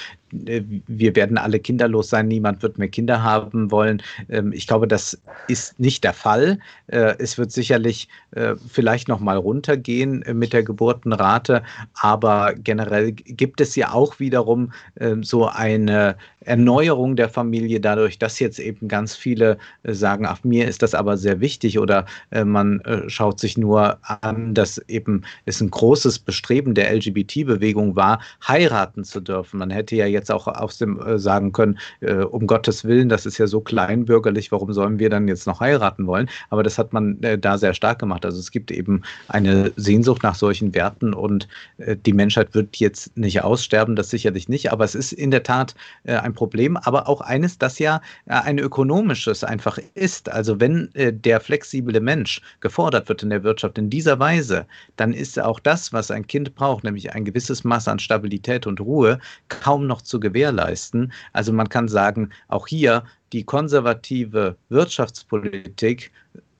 B: Äh, wir werden alle kinderlos sein, niemand wird mehr Kinder haben wollen. Ähm, ich glaube, das ist nicht der Fall. Äh, es wird sicherlich äh, vielleicht noch mal runtergehen mit der Geburtenrate, aber generell gibt es ja auch wiederum ähm, so eine Erneuerung der Familie dadurch, dass jetzt eben ganz viele sagen, ach, mir ist das aber sehr wichtig oder man schaut sich nur an, dass eben es ein großes Bestreben der LGBT-Bewegung war, heiraten zu dürfen. Man hätte ja jetzt auch aus dem äh, sagen können, äh, um Gottes Willen, das ist ja so kleinbürgerlich, warum sollen wir dann jetzt noch heiraten wollen? Aber das hat man äh, da sehr stark gemacht. Also es gibt eben eine Sehnsucht nach solchen Werten und äh, die Menschheit wird jetzt nicht aussterben, das sicherlich nicht, aber es ist in der Tat äh, ein Problem, aber auch eines, das ja äh, ein ökonomisches einfach ist. Also wenn äh, der flexible Mensch gefordert wird in der Wirtschaft in dieser Weise, dann ist auch das, was ein Kind braucht, nämlich ein gewisses Maß an Stabilität und Ruhe, kaum noch zu gewährleisten. Also man kann sagen, auch hier die konservative Wirtschaftspolitik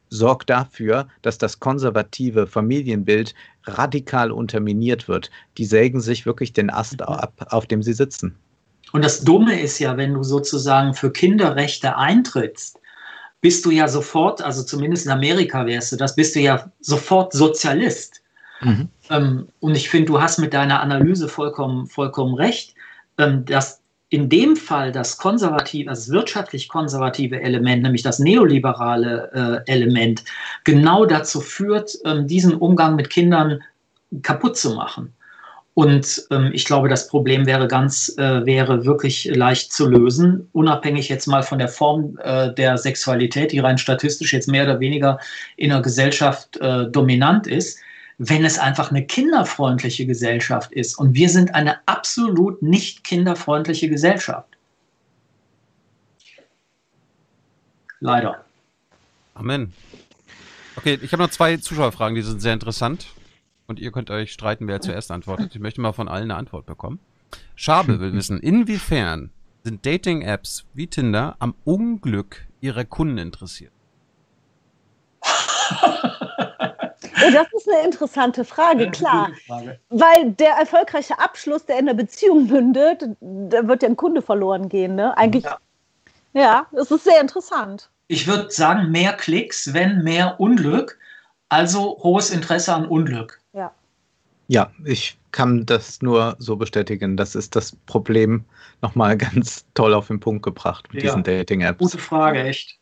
B: sorgt dafür, dass das konservative Familienbild radikal unterminiert wird. Die sägen sich wirklich den Ast mhm. ab, auf dem sie sitzen.
C: Und das Dumme ist ja, wenn du sozusagen für Kinderrechte eintrittst, bist du ja sofort, also zumindest in Amerika wärst du das, bist du ja sofort Sozialist. Mhm. Ähm, und ich finde, du hast mit deiner Analyse vollkommen, vollkommen recht, ähm, dass in dem Fall das konservative, das wirtschaftlich konservative Element, nämlich das neoliberale äh, Element, genau dazu führt, ähm, diesen Umgang mit Kindern kaputt zu machen. Und ähm, ich glaube, das Problem wäre ganz, äh, wäre wirklich leicht zu lösen, unabhängig jetzt mal von der Form äh, der Sexualität, die rein statistisch jetzt mehr oder weniger in der Gesellschaft äh, dominant ist wenn es einfach eine kinderfreundliche Gesellschaft ist. Und wir sind eine absolut nicht kinderfreundliche Gesellschaft. Leider.
A: Amen. Okay, ich habe noch zwei Zuschauerfragen, die sind sehr interessant. Und ihr könnt euch streiten, wer zuerst antwortet. Ich möchte mal von allen eine Antwort bekommen. Schabe will wissen, inwiefern sind Dating-Apps wie Tinder am Unglück ihrer Kunden interessiert?
D: Oh, das ist eine interessante Frage, klar. Frage. Weil der erfolgreiche Abschluss, der in der Beziehung mündet, da wird ja ein Kunde verloren gehen. Ne? Eigentlich, ja. ja, das ist sehr interessant.
C: Ich würde sagen, mehr Klicks, wenn mehr Unglück. Also hohes Interesse an Unglück.
B: Ja. Ja, ich kann das nur so bestätigen. Das ist das Problem nochmal ganz toll auf den Punkt gebracht mit ja. diesen Dating-Apps.
C: Gute Frage, echt.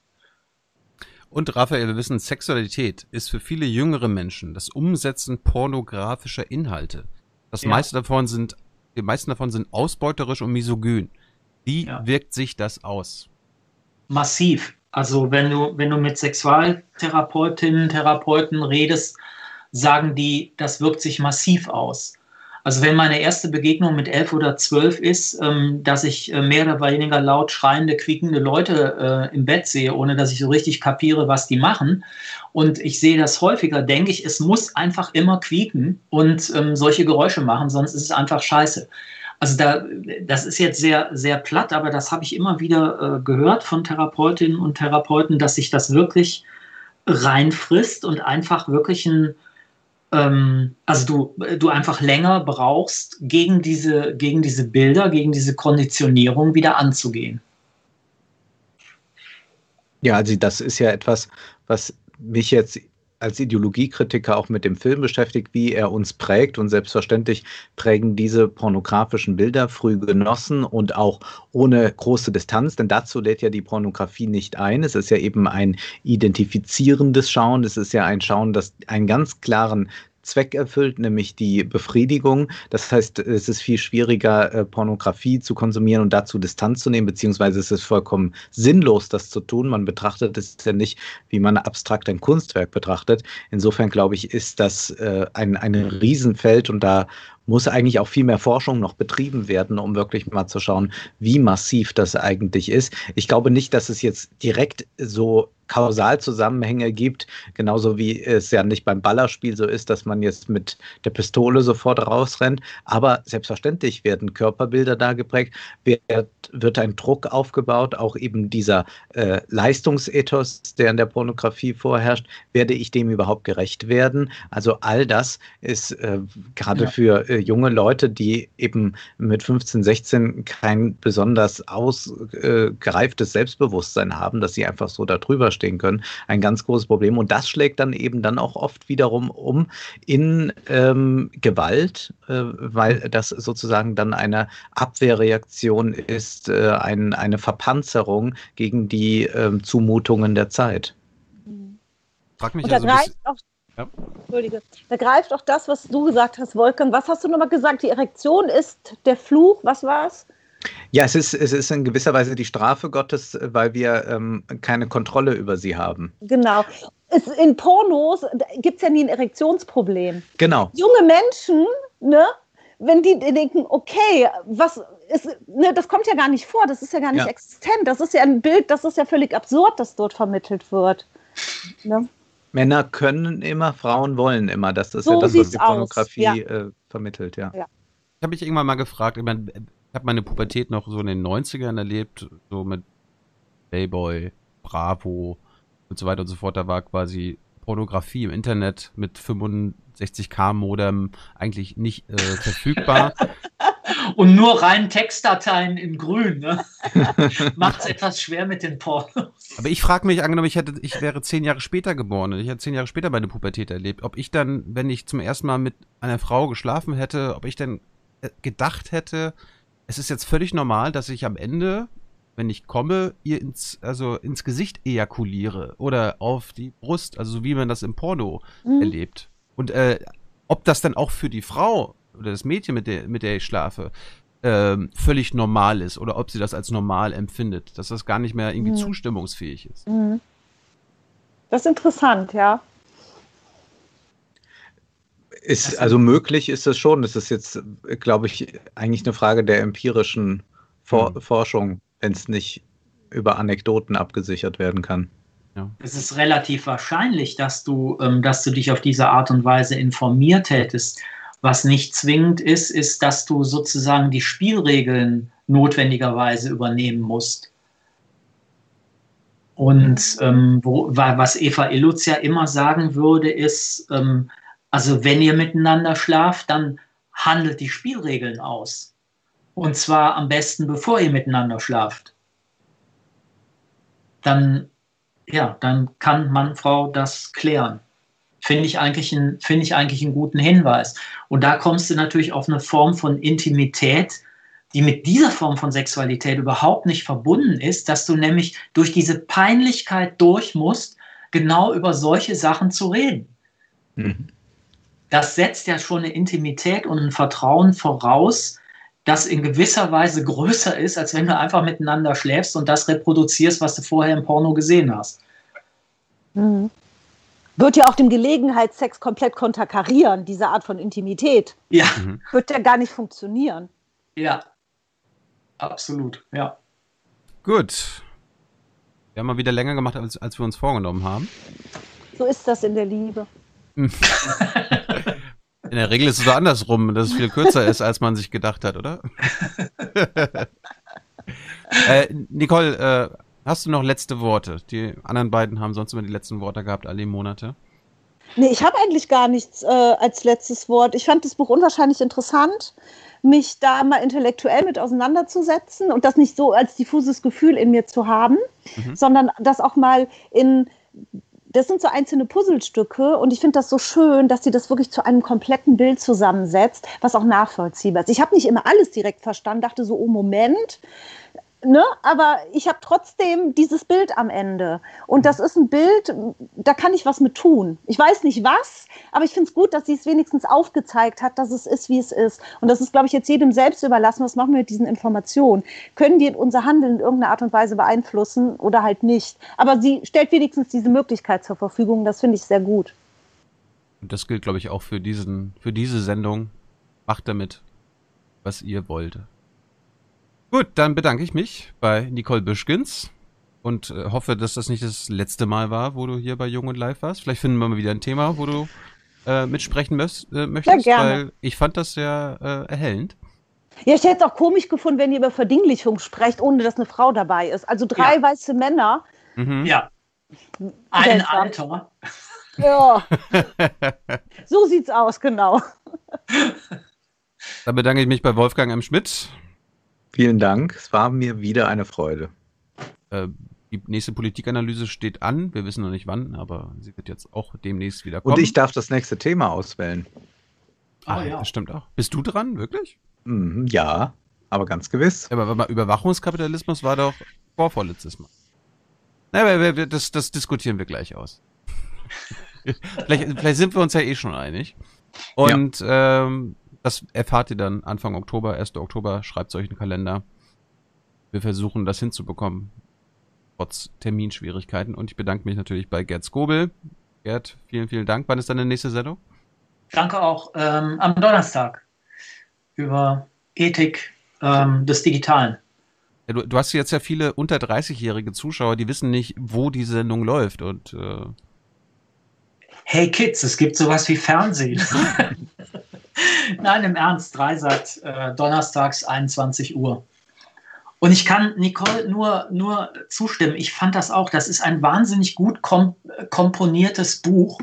A: Und Raphael, wir wissen, Sexualität ist für viele jüngere Menschen das Umsetzen pornografischer Inhalte. Das ja. meiste davon sind, die meisten davon sind ausbeuterisch und misogyn. Wie ja. wirkt sich das aus?
C: Massiv. Also wenn du, wenn du mit Sexualtherapeutinnen, Therapeuten redest, sagen die, das wirkt sich massiv aus. Also wenn meine erste Begegnung mit elf oder zwölf ist, ähm, dass ich äh, mehr oder weniger laut schreiende, quiekende Leute äh, im Bett sehe, ohne dass ich so richtig kapiere, was die machen. Und ich sehe das häufiger, denke ich, es muss einfach immer quieken und ähm, solche Geräusche machen, sonst ist es einfach scheiße. Also da, das ist jetzt sehr, sehr platt, aber das habe ich immer wieder äh, gehört von Therapeutinnen und Therapeuten, dass sich das wirklich reinfrisst und einfach wirklich ein ähm, also du, du einfach länger brauchst, gegen diese, gegen diese Bilder, gegen diese Konditionierung wieder anzugehen.
B: Ja, also das ist ja etwas, was mich jetzt als Ideologiekritiker auch mit dem Film beschäftigt, wie er uns prägt. Und selbstverständlich prägen diese pornografischen Bilder früh genossen und auch ohne große Distanz, denn dazu lädt ja die Pornografie nicht ein. Es ist ja eben ein identifizierendes Schauen. Es ist ja ein Schauen, das einen ganz klaren Zweck erfüllt, nämlich die Befriedigung. Das heißt, es ist viel schwieriger, äh, Pornografie zu konsumieren und dazu Distanz zu nehmen, beziehungsweise es ist vollkommen sinnlos, das zu tun. Man betrachtet es ja nicht, wie man abstrakt ein Kunstwerk betrachtet. Insofern glaube ich, ist das äh, ein, ein Riesenfeld und da muss eigentlich auch viel mehr Forschung noch betrieben werden, um wirklich mal zu schauen, wie massiv das eigentlich ist. Ich glaube nicht, dass es jetzt direkt so Kausalzusammenhänge gibt, genauso wie es ja nicht beim Ballerspiel so ist, dass man jetzt mit der Pistole sofort rausrennt. Aber selbstverständlich werden Körperbilder da geprägt, wird, wird ein Druck aufgebaut, auch eben dieser äh, Leistungsethos, der in der Pornografie vorherrscht. Werde ich dem überhaupt gerecht werden? Also all das ist äh, gerade ja. für äh, junge Leute, die eben mit 15, 16 kein besonders ausgereiftes Selbstbewusstsein haben, dass sie einfach so darüber stehen können, ein ganz großes Problem. Und das schlägt dann eben dann auch oft wiederum um in ähm, Gewalt, äh, weil das sozusagen dann eine Abwehrreaktion ist, äh, ein, eine Verpanzerung gegen die äh, Zumutungen der Zeit.
D: Frag mich Und da also greift auch ja. Entschuldige. Da greift auch das, was du gesagt hast, Wolfgang. Was hast du nochmal gesagt? Die Erektion ist der Fluch. Was war es?
B: Ja, es ist, es ist in gewisser Weise die Strafe Gottes, weil wir ähm, keine Kontrolle über sie haben.
D: Genau. Es, in Pornos gibt es ja nie ein Erektionsproblem.
B: Genau.
D: Junge Menschen, ne, wenn die denken, okay, was ist, ne, das kommt ja gar nicht vor, das ist ja gar nicht
B: Ja.
D: existent, das ist ja ein Bild, das ist ja völlig absurd, das dort vermittelt wird. Ne?
B: Männer können immer, Frauen wollen immer. Das ist
D: So
B: ja das, was die Pornografie
D: ja.
B: äh, vermittelt, ja.
A: Ich habe mich irgendwann mal gefragt, ich, mein, ich habe meine Pubertät noch so in den 90ern erlebt, so mit Playboy, Bravo und so weiter und so fort. Da war quasi Pornografie im Internet mit 65k Modem eigentlich nicht äh, verfügbar.
C: Und nur rein Textdateien in grün, ne? Macht es etwas schwer mit den Pornos.
A: Aber ich frage mich, angenommen, ich hätte, ich wäre zehn Jahre später geboren und ich hätte zehn Jahre später meine Pubertät erlebt, ob ich dann, wenn ich zum ersten Mal mit einer Frau geschlafen hätte, ob ich dann äh, gedacht hätte, es ist jetzt völlig normal, dass ich am Ende, wenn ich komme, ihr ins, also ins Gesicht ejakuliere oder auf die Brust, also so wie man das im Porno
D: Mhm.
A: erlebt. Und äh, ob das dann auch für die Frau oder das Mädchen, mit der, mit der ich schlafe, ähm, völlig normal ist oder ob sie das als normal empfindet, dass das gar nicht mehr irgendwie
D: Mhm.
A: zustimmungsfähig ist.
D: Mhm. Das ist interessant, ja.
B: Ist, also möglich ist es schon. Das ist jetzt, glaube ich, eigentlich eine Frage der empirischen For
A: Mhm.
B: Forschung, wenn es nicht über Anekdoten abgesichert werden kann.
C: Es ist relativ wahrscheinlich, dass du, ähm, dass du dich auf diese Art und Weise informiert hättest. Was nicht zwingend ist, ist, dass du sozusagen die Spielregeln notwendigerweise übernehmen musst. Und ähm, wo, wa- was Eva Illutz ja immer sagen würde, ist, ähm, also wenn ihr miteinander schlaft, dann handelt die Spielregeln aus. Und zwar am besten, bevor ihr miteinander schlaft. Dann ja, dann kann Mann, Frau das klären. Finde ich, eigentlich ein, finde ich eigentlich einen guten Hinweis. Und da kommst du natürlich auf eine Form von Intimität, die mit dieser Form von Sexualität überhaupt nicht verbunden ist, dass du nämlich durch diese Peinlichkeit durch musst, genau über solche Sachen zu reden.
B: Mhm.
C: Das setzt ja schon eine Intimität und ein Vertrauen voraus, das in gewisser Weise größer ist, als wenn du einfach miteinander schläfst und das reproduzierst, was du vorher im Porno gesehen hast.
D: Mhm. Wird ja auch dem Gelegenheitssex komplett konterkarieren, diese Art von Intimität.
C: Ja,
A: Mhm.
D: Wird ja gar nicht funktionieren.
C: ja. Absolut, ja.
A: Gut. Wir haben mal wieder länger gemacht, als, als wir uns vorgenommen haben.
D: So ist das in der Liebe.
A: In der Regel ist es so andersrum, dass es viel kürzer ist, als man sich gedacht hat, oder? äh, Nicole, äh, hast du noch letzte Worte? Die anderen beiden haben sonst immer die letzten Worte gehabt, alle Monate.
D: Nee, ich habe eigentlich gar nichts äh, als letztes Wort. Ich fand das Buch unwahrscheinlich interessant, mich da mal intellektuell mit auseinanderzusetzen und das nicht so als diffuses Gefühl in mir zu haben,
A: Mhm.
D: sondern das auch mal in. Das sind so einzelne Puzzlestücke und ich finde das so schön, dass sie das wirklich zu einem kompletten Bild zusammensetzt, was auch nachvollziehbar ist. Ich habe nicht immer alles direkt verstanden, dachte so, oh Moment, Ne? Aber ich habe trotzdem dieses Bild am Ende. Und das ist ein Bild, da kann ich was mit tun. Ich weiß nicht was, aber ich finde es gut, dass sie es wenigstens aufgezeigt hat, dass es ist, wie es ist. Und das ist, glaube ich, jetzt jedem selbst überlassen, was machen wir mit diesen Informationen. Können die unser Handeln in irgendeiner Art und Weise beeinflussen oder halt nicht? Aber sie stellt wenigstens diese Möglichkeit zur Verfügung. Das finde ich sehr gut.
A: Und das gilt, glaube ich, auch für diesen, für diese Sendung. Macht damit, was ihr wollt. Gut, dann bedanke ich mich bei Nicole Büschkens und äh, hoffe, dass das nicht das letzte Mal war, wo du hier bei Jung und Live warst. Vielleicht finden wir mal wieder ein Thema, wo du äh, mitsprechen möcht, äh, möchtest,
D: gerne.
A: weil ich fand das sehr äh, erhellend.
D: Ja, ich hätte es auch komisch gefunden, wenn ihr über Verdinglichung sprecht, ohne dass eine Frau dabei ist. Also drei
C: Ja.
D: weiße Männer.
A: Mhm.
C: Ja. Ein
D: Seltsam.
C: Alter.
D: Ja. so sieht's aus, genau.
A: Dann bedanke ich mich bei Wolfgang M. Schmidt.
B: Vielen Dank. Es war mir wieder eine Freude.
A: Äh, die nächste Politikanalyse steht an. Wir wissen noch nicht wann, aber sie wird jetzt auch demnächst wieder kommen.
B: Und ich darf das nächste Thema auswählen.
A: Ah,
C: Oh, ja.
A: das stimmt auch. Bist du dran, wirklich?
B: Mhm, ja, aber ganz gewiss.
A: Aber Überwachungskapitalismus war doch vorvorletztes Mal. Na, aber wir- wir- das, das diskutieren wir gleich aus. vielleicht, vielleicht sind wir uns ja eh schon einig. Und ähm, das erfahrt ihr dann Anfang Oktober, 1. Oktober, schreibt euch einen Kalender. Wir versuchen das hinzubekommen, trotz Terminschwierigkeiten. Und ich bedanke mich natürlich bei Gerd Skobel. Gerd, vielen, vielen Dank. Wann ist deine nächste Sendung?
C: Danke auch. Ähm, am Donnerstag. über Ethik ähm, des Digitalen.
A: Ja, du, du, hast jetzt ja viele unter 30-jährige Zuschauer, die wissen nicht, wo die Sendung läuft und äh
C: Hey Kids, es gibt sowas wie Fernsehen. Nein, im Ernst, Dreisat, äh, donnerstags 21 Uhr. Und ich kann Nicole nur, nur zustimmen. Ich fand das auch. Das ist ein wahnsinnig gut kom komponiertes Buch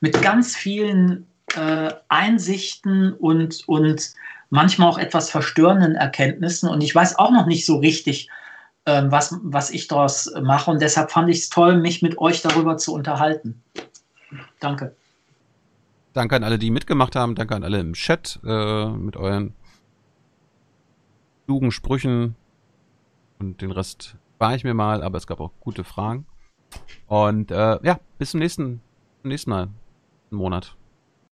C: mit ganz vielen äh, Einsichten und, und manchmal auch etwas verstörenden Erkenntnissen. Und ich weiß auch noch nicht so richtig, äh, was, was ich daraus mache. Und deshalb fand ich es toll, mich mit euch darüber zu unterhalten. Danke.
A: Danke an alle, die mitgemacht haben. Danke an alle im Chat äh, mit euren klugen Sprüchen. Und den Rest war ich mir mal, aber es gab auch gute Fragen. Und äh, ja, bis zum nächsten, zum nächsten Mal. Monat.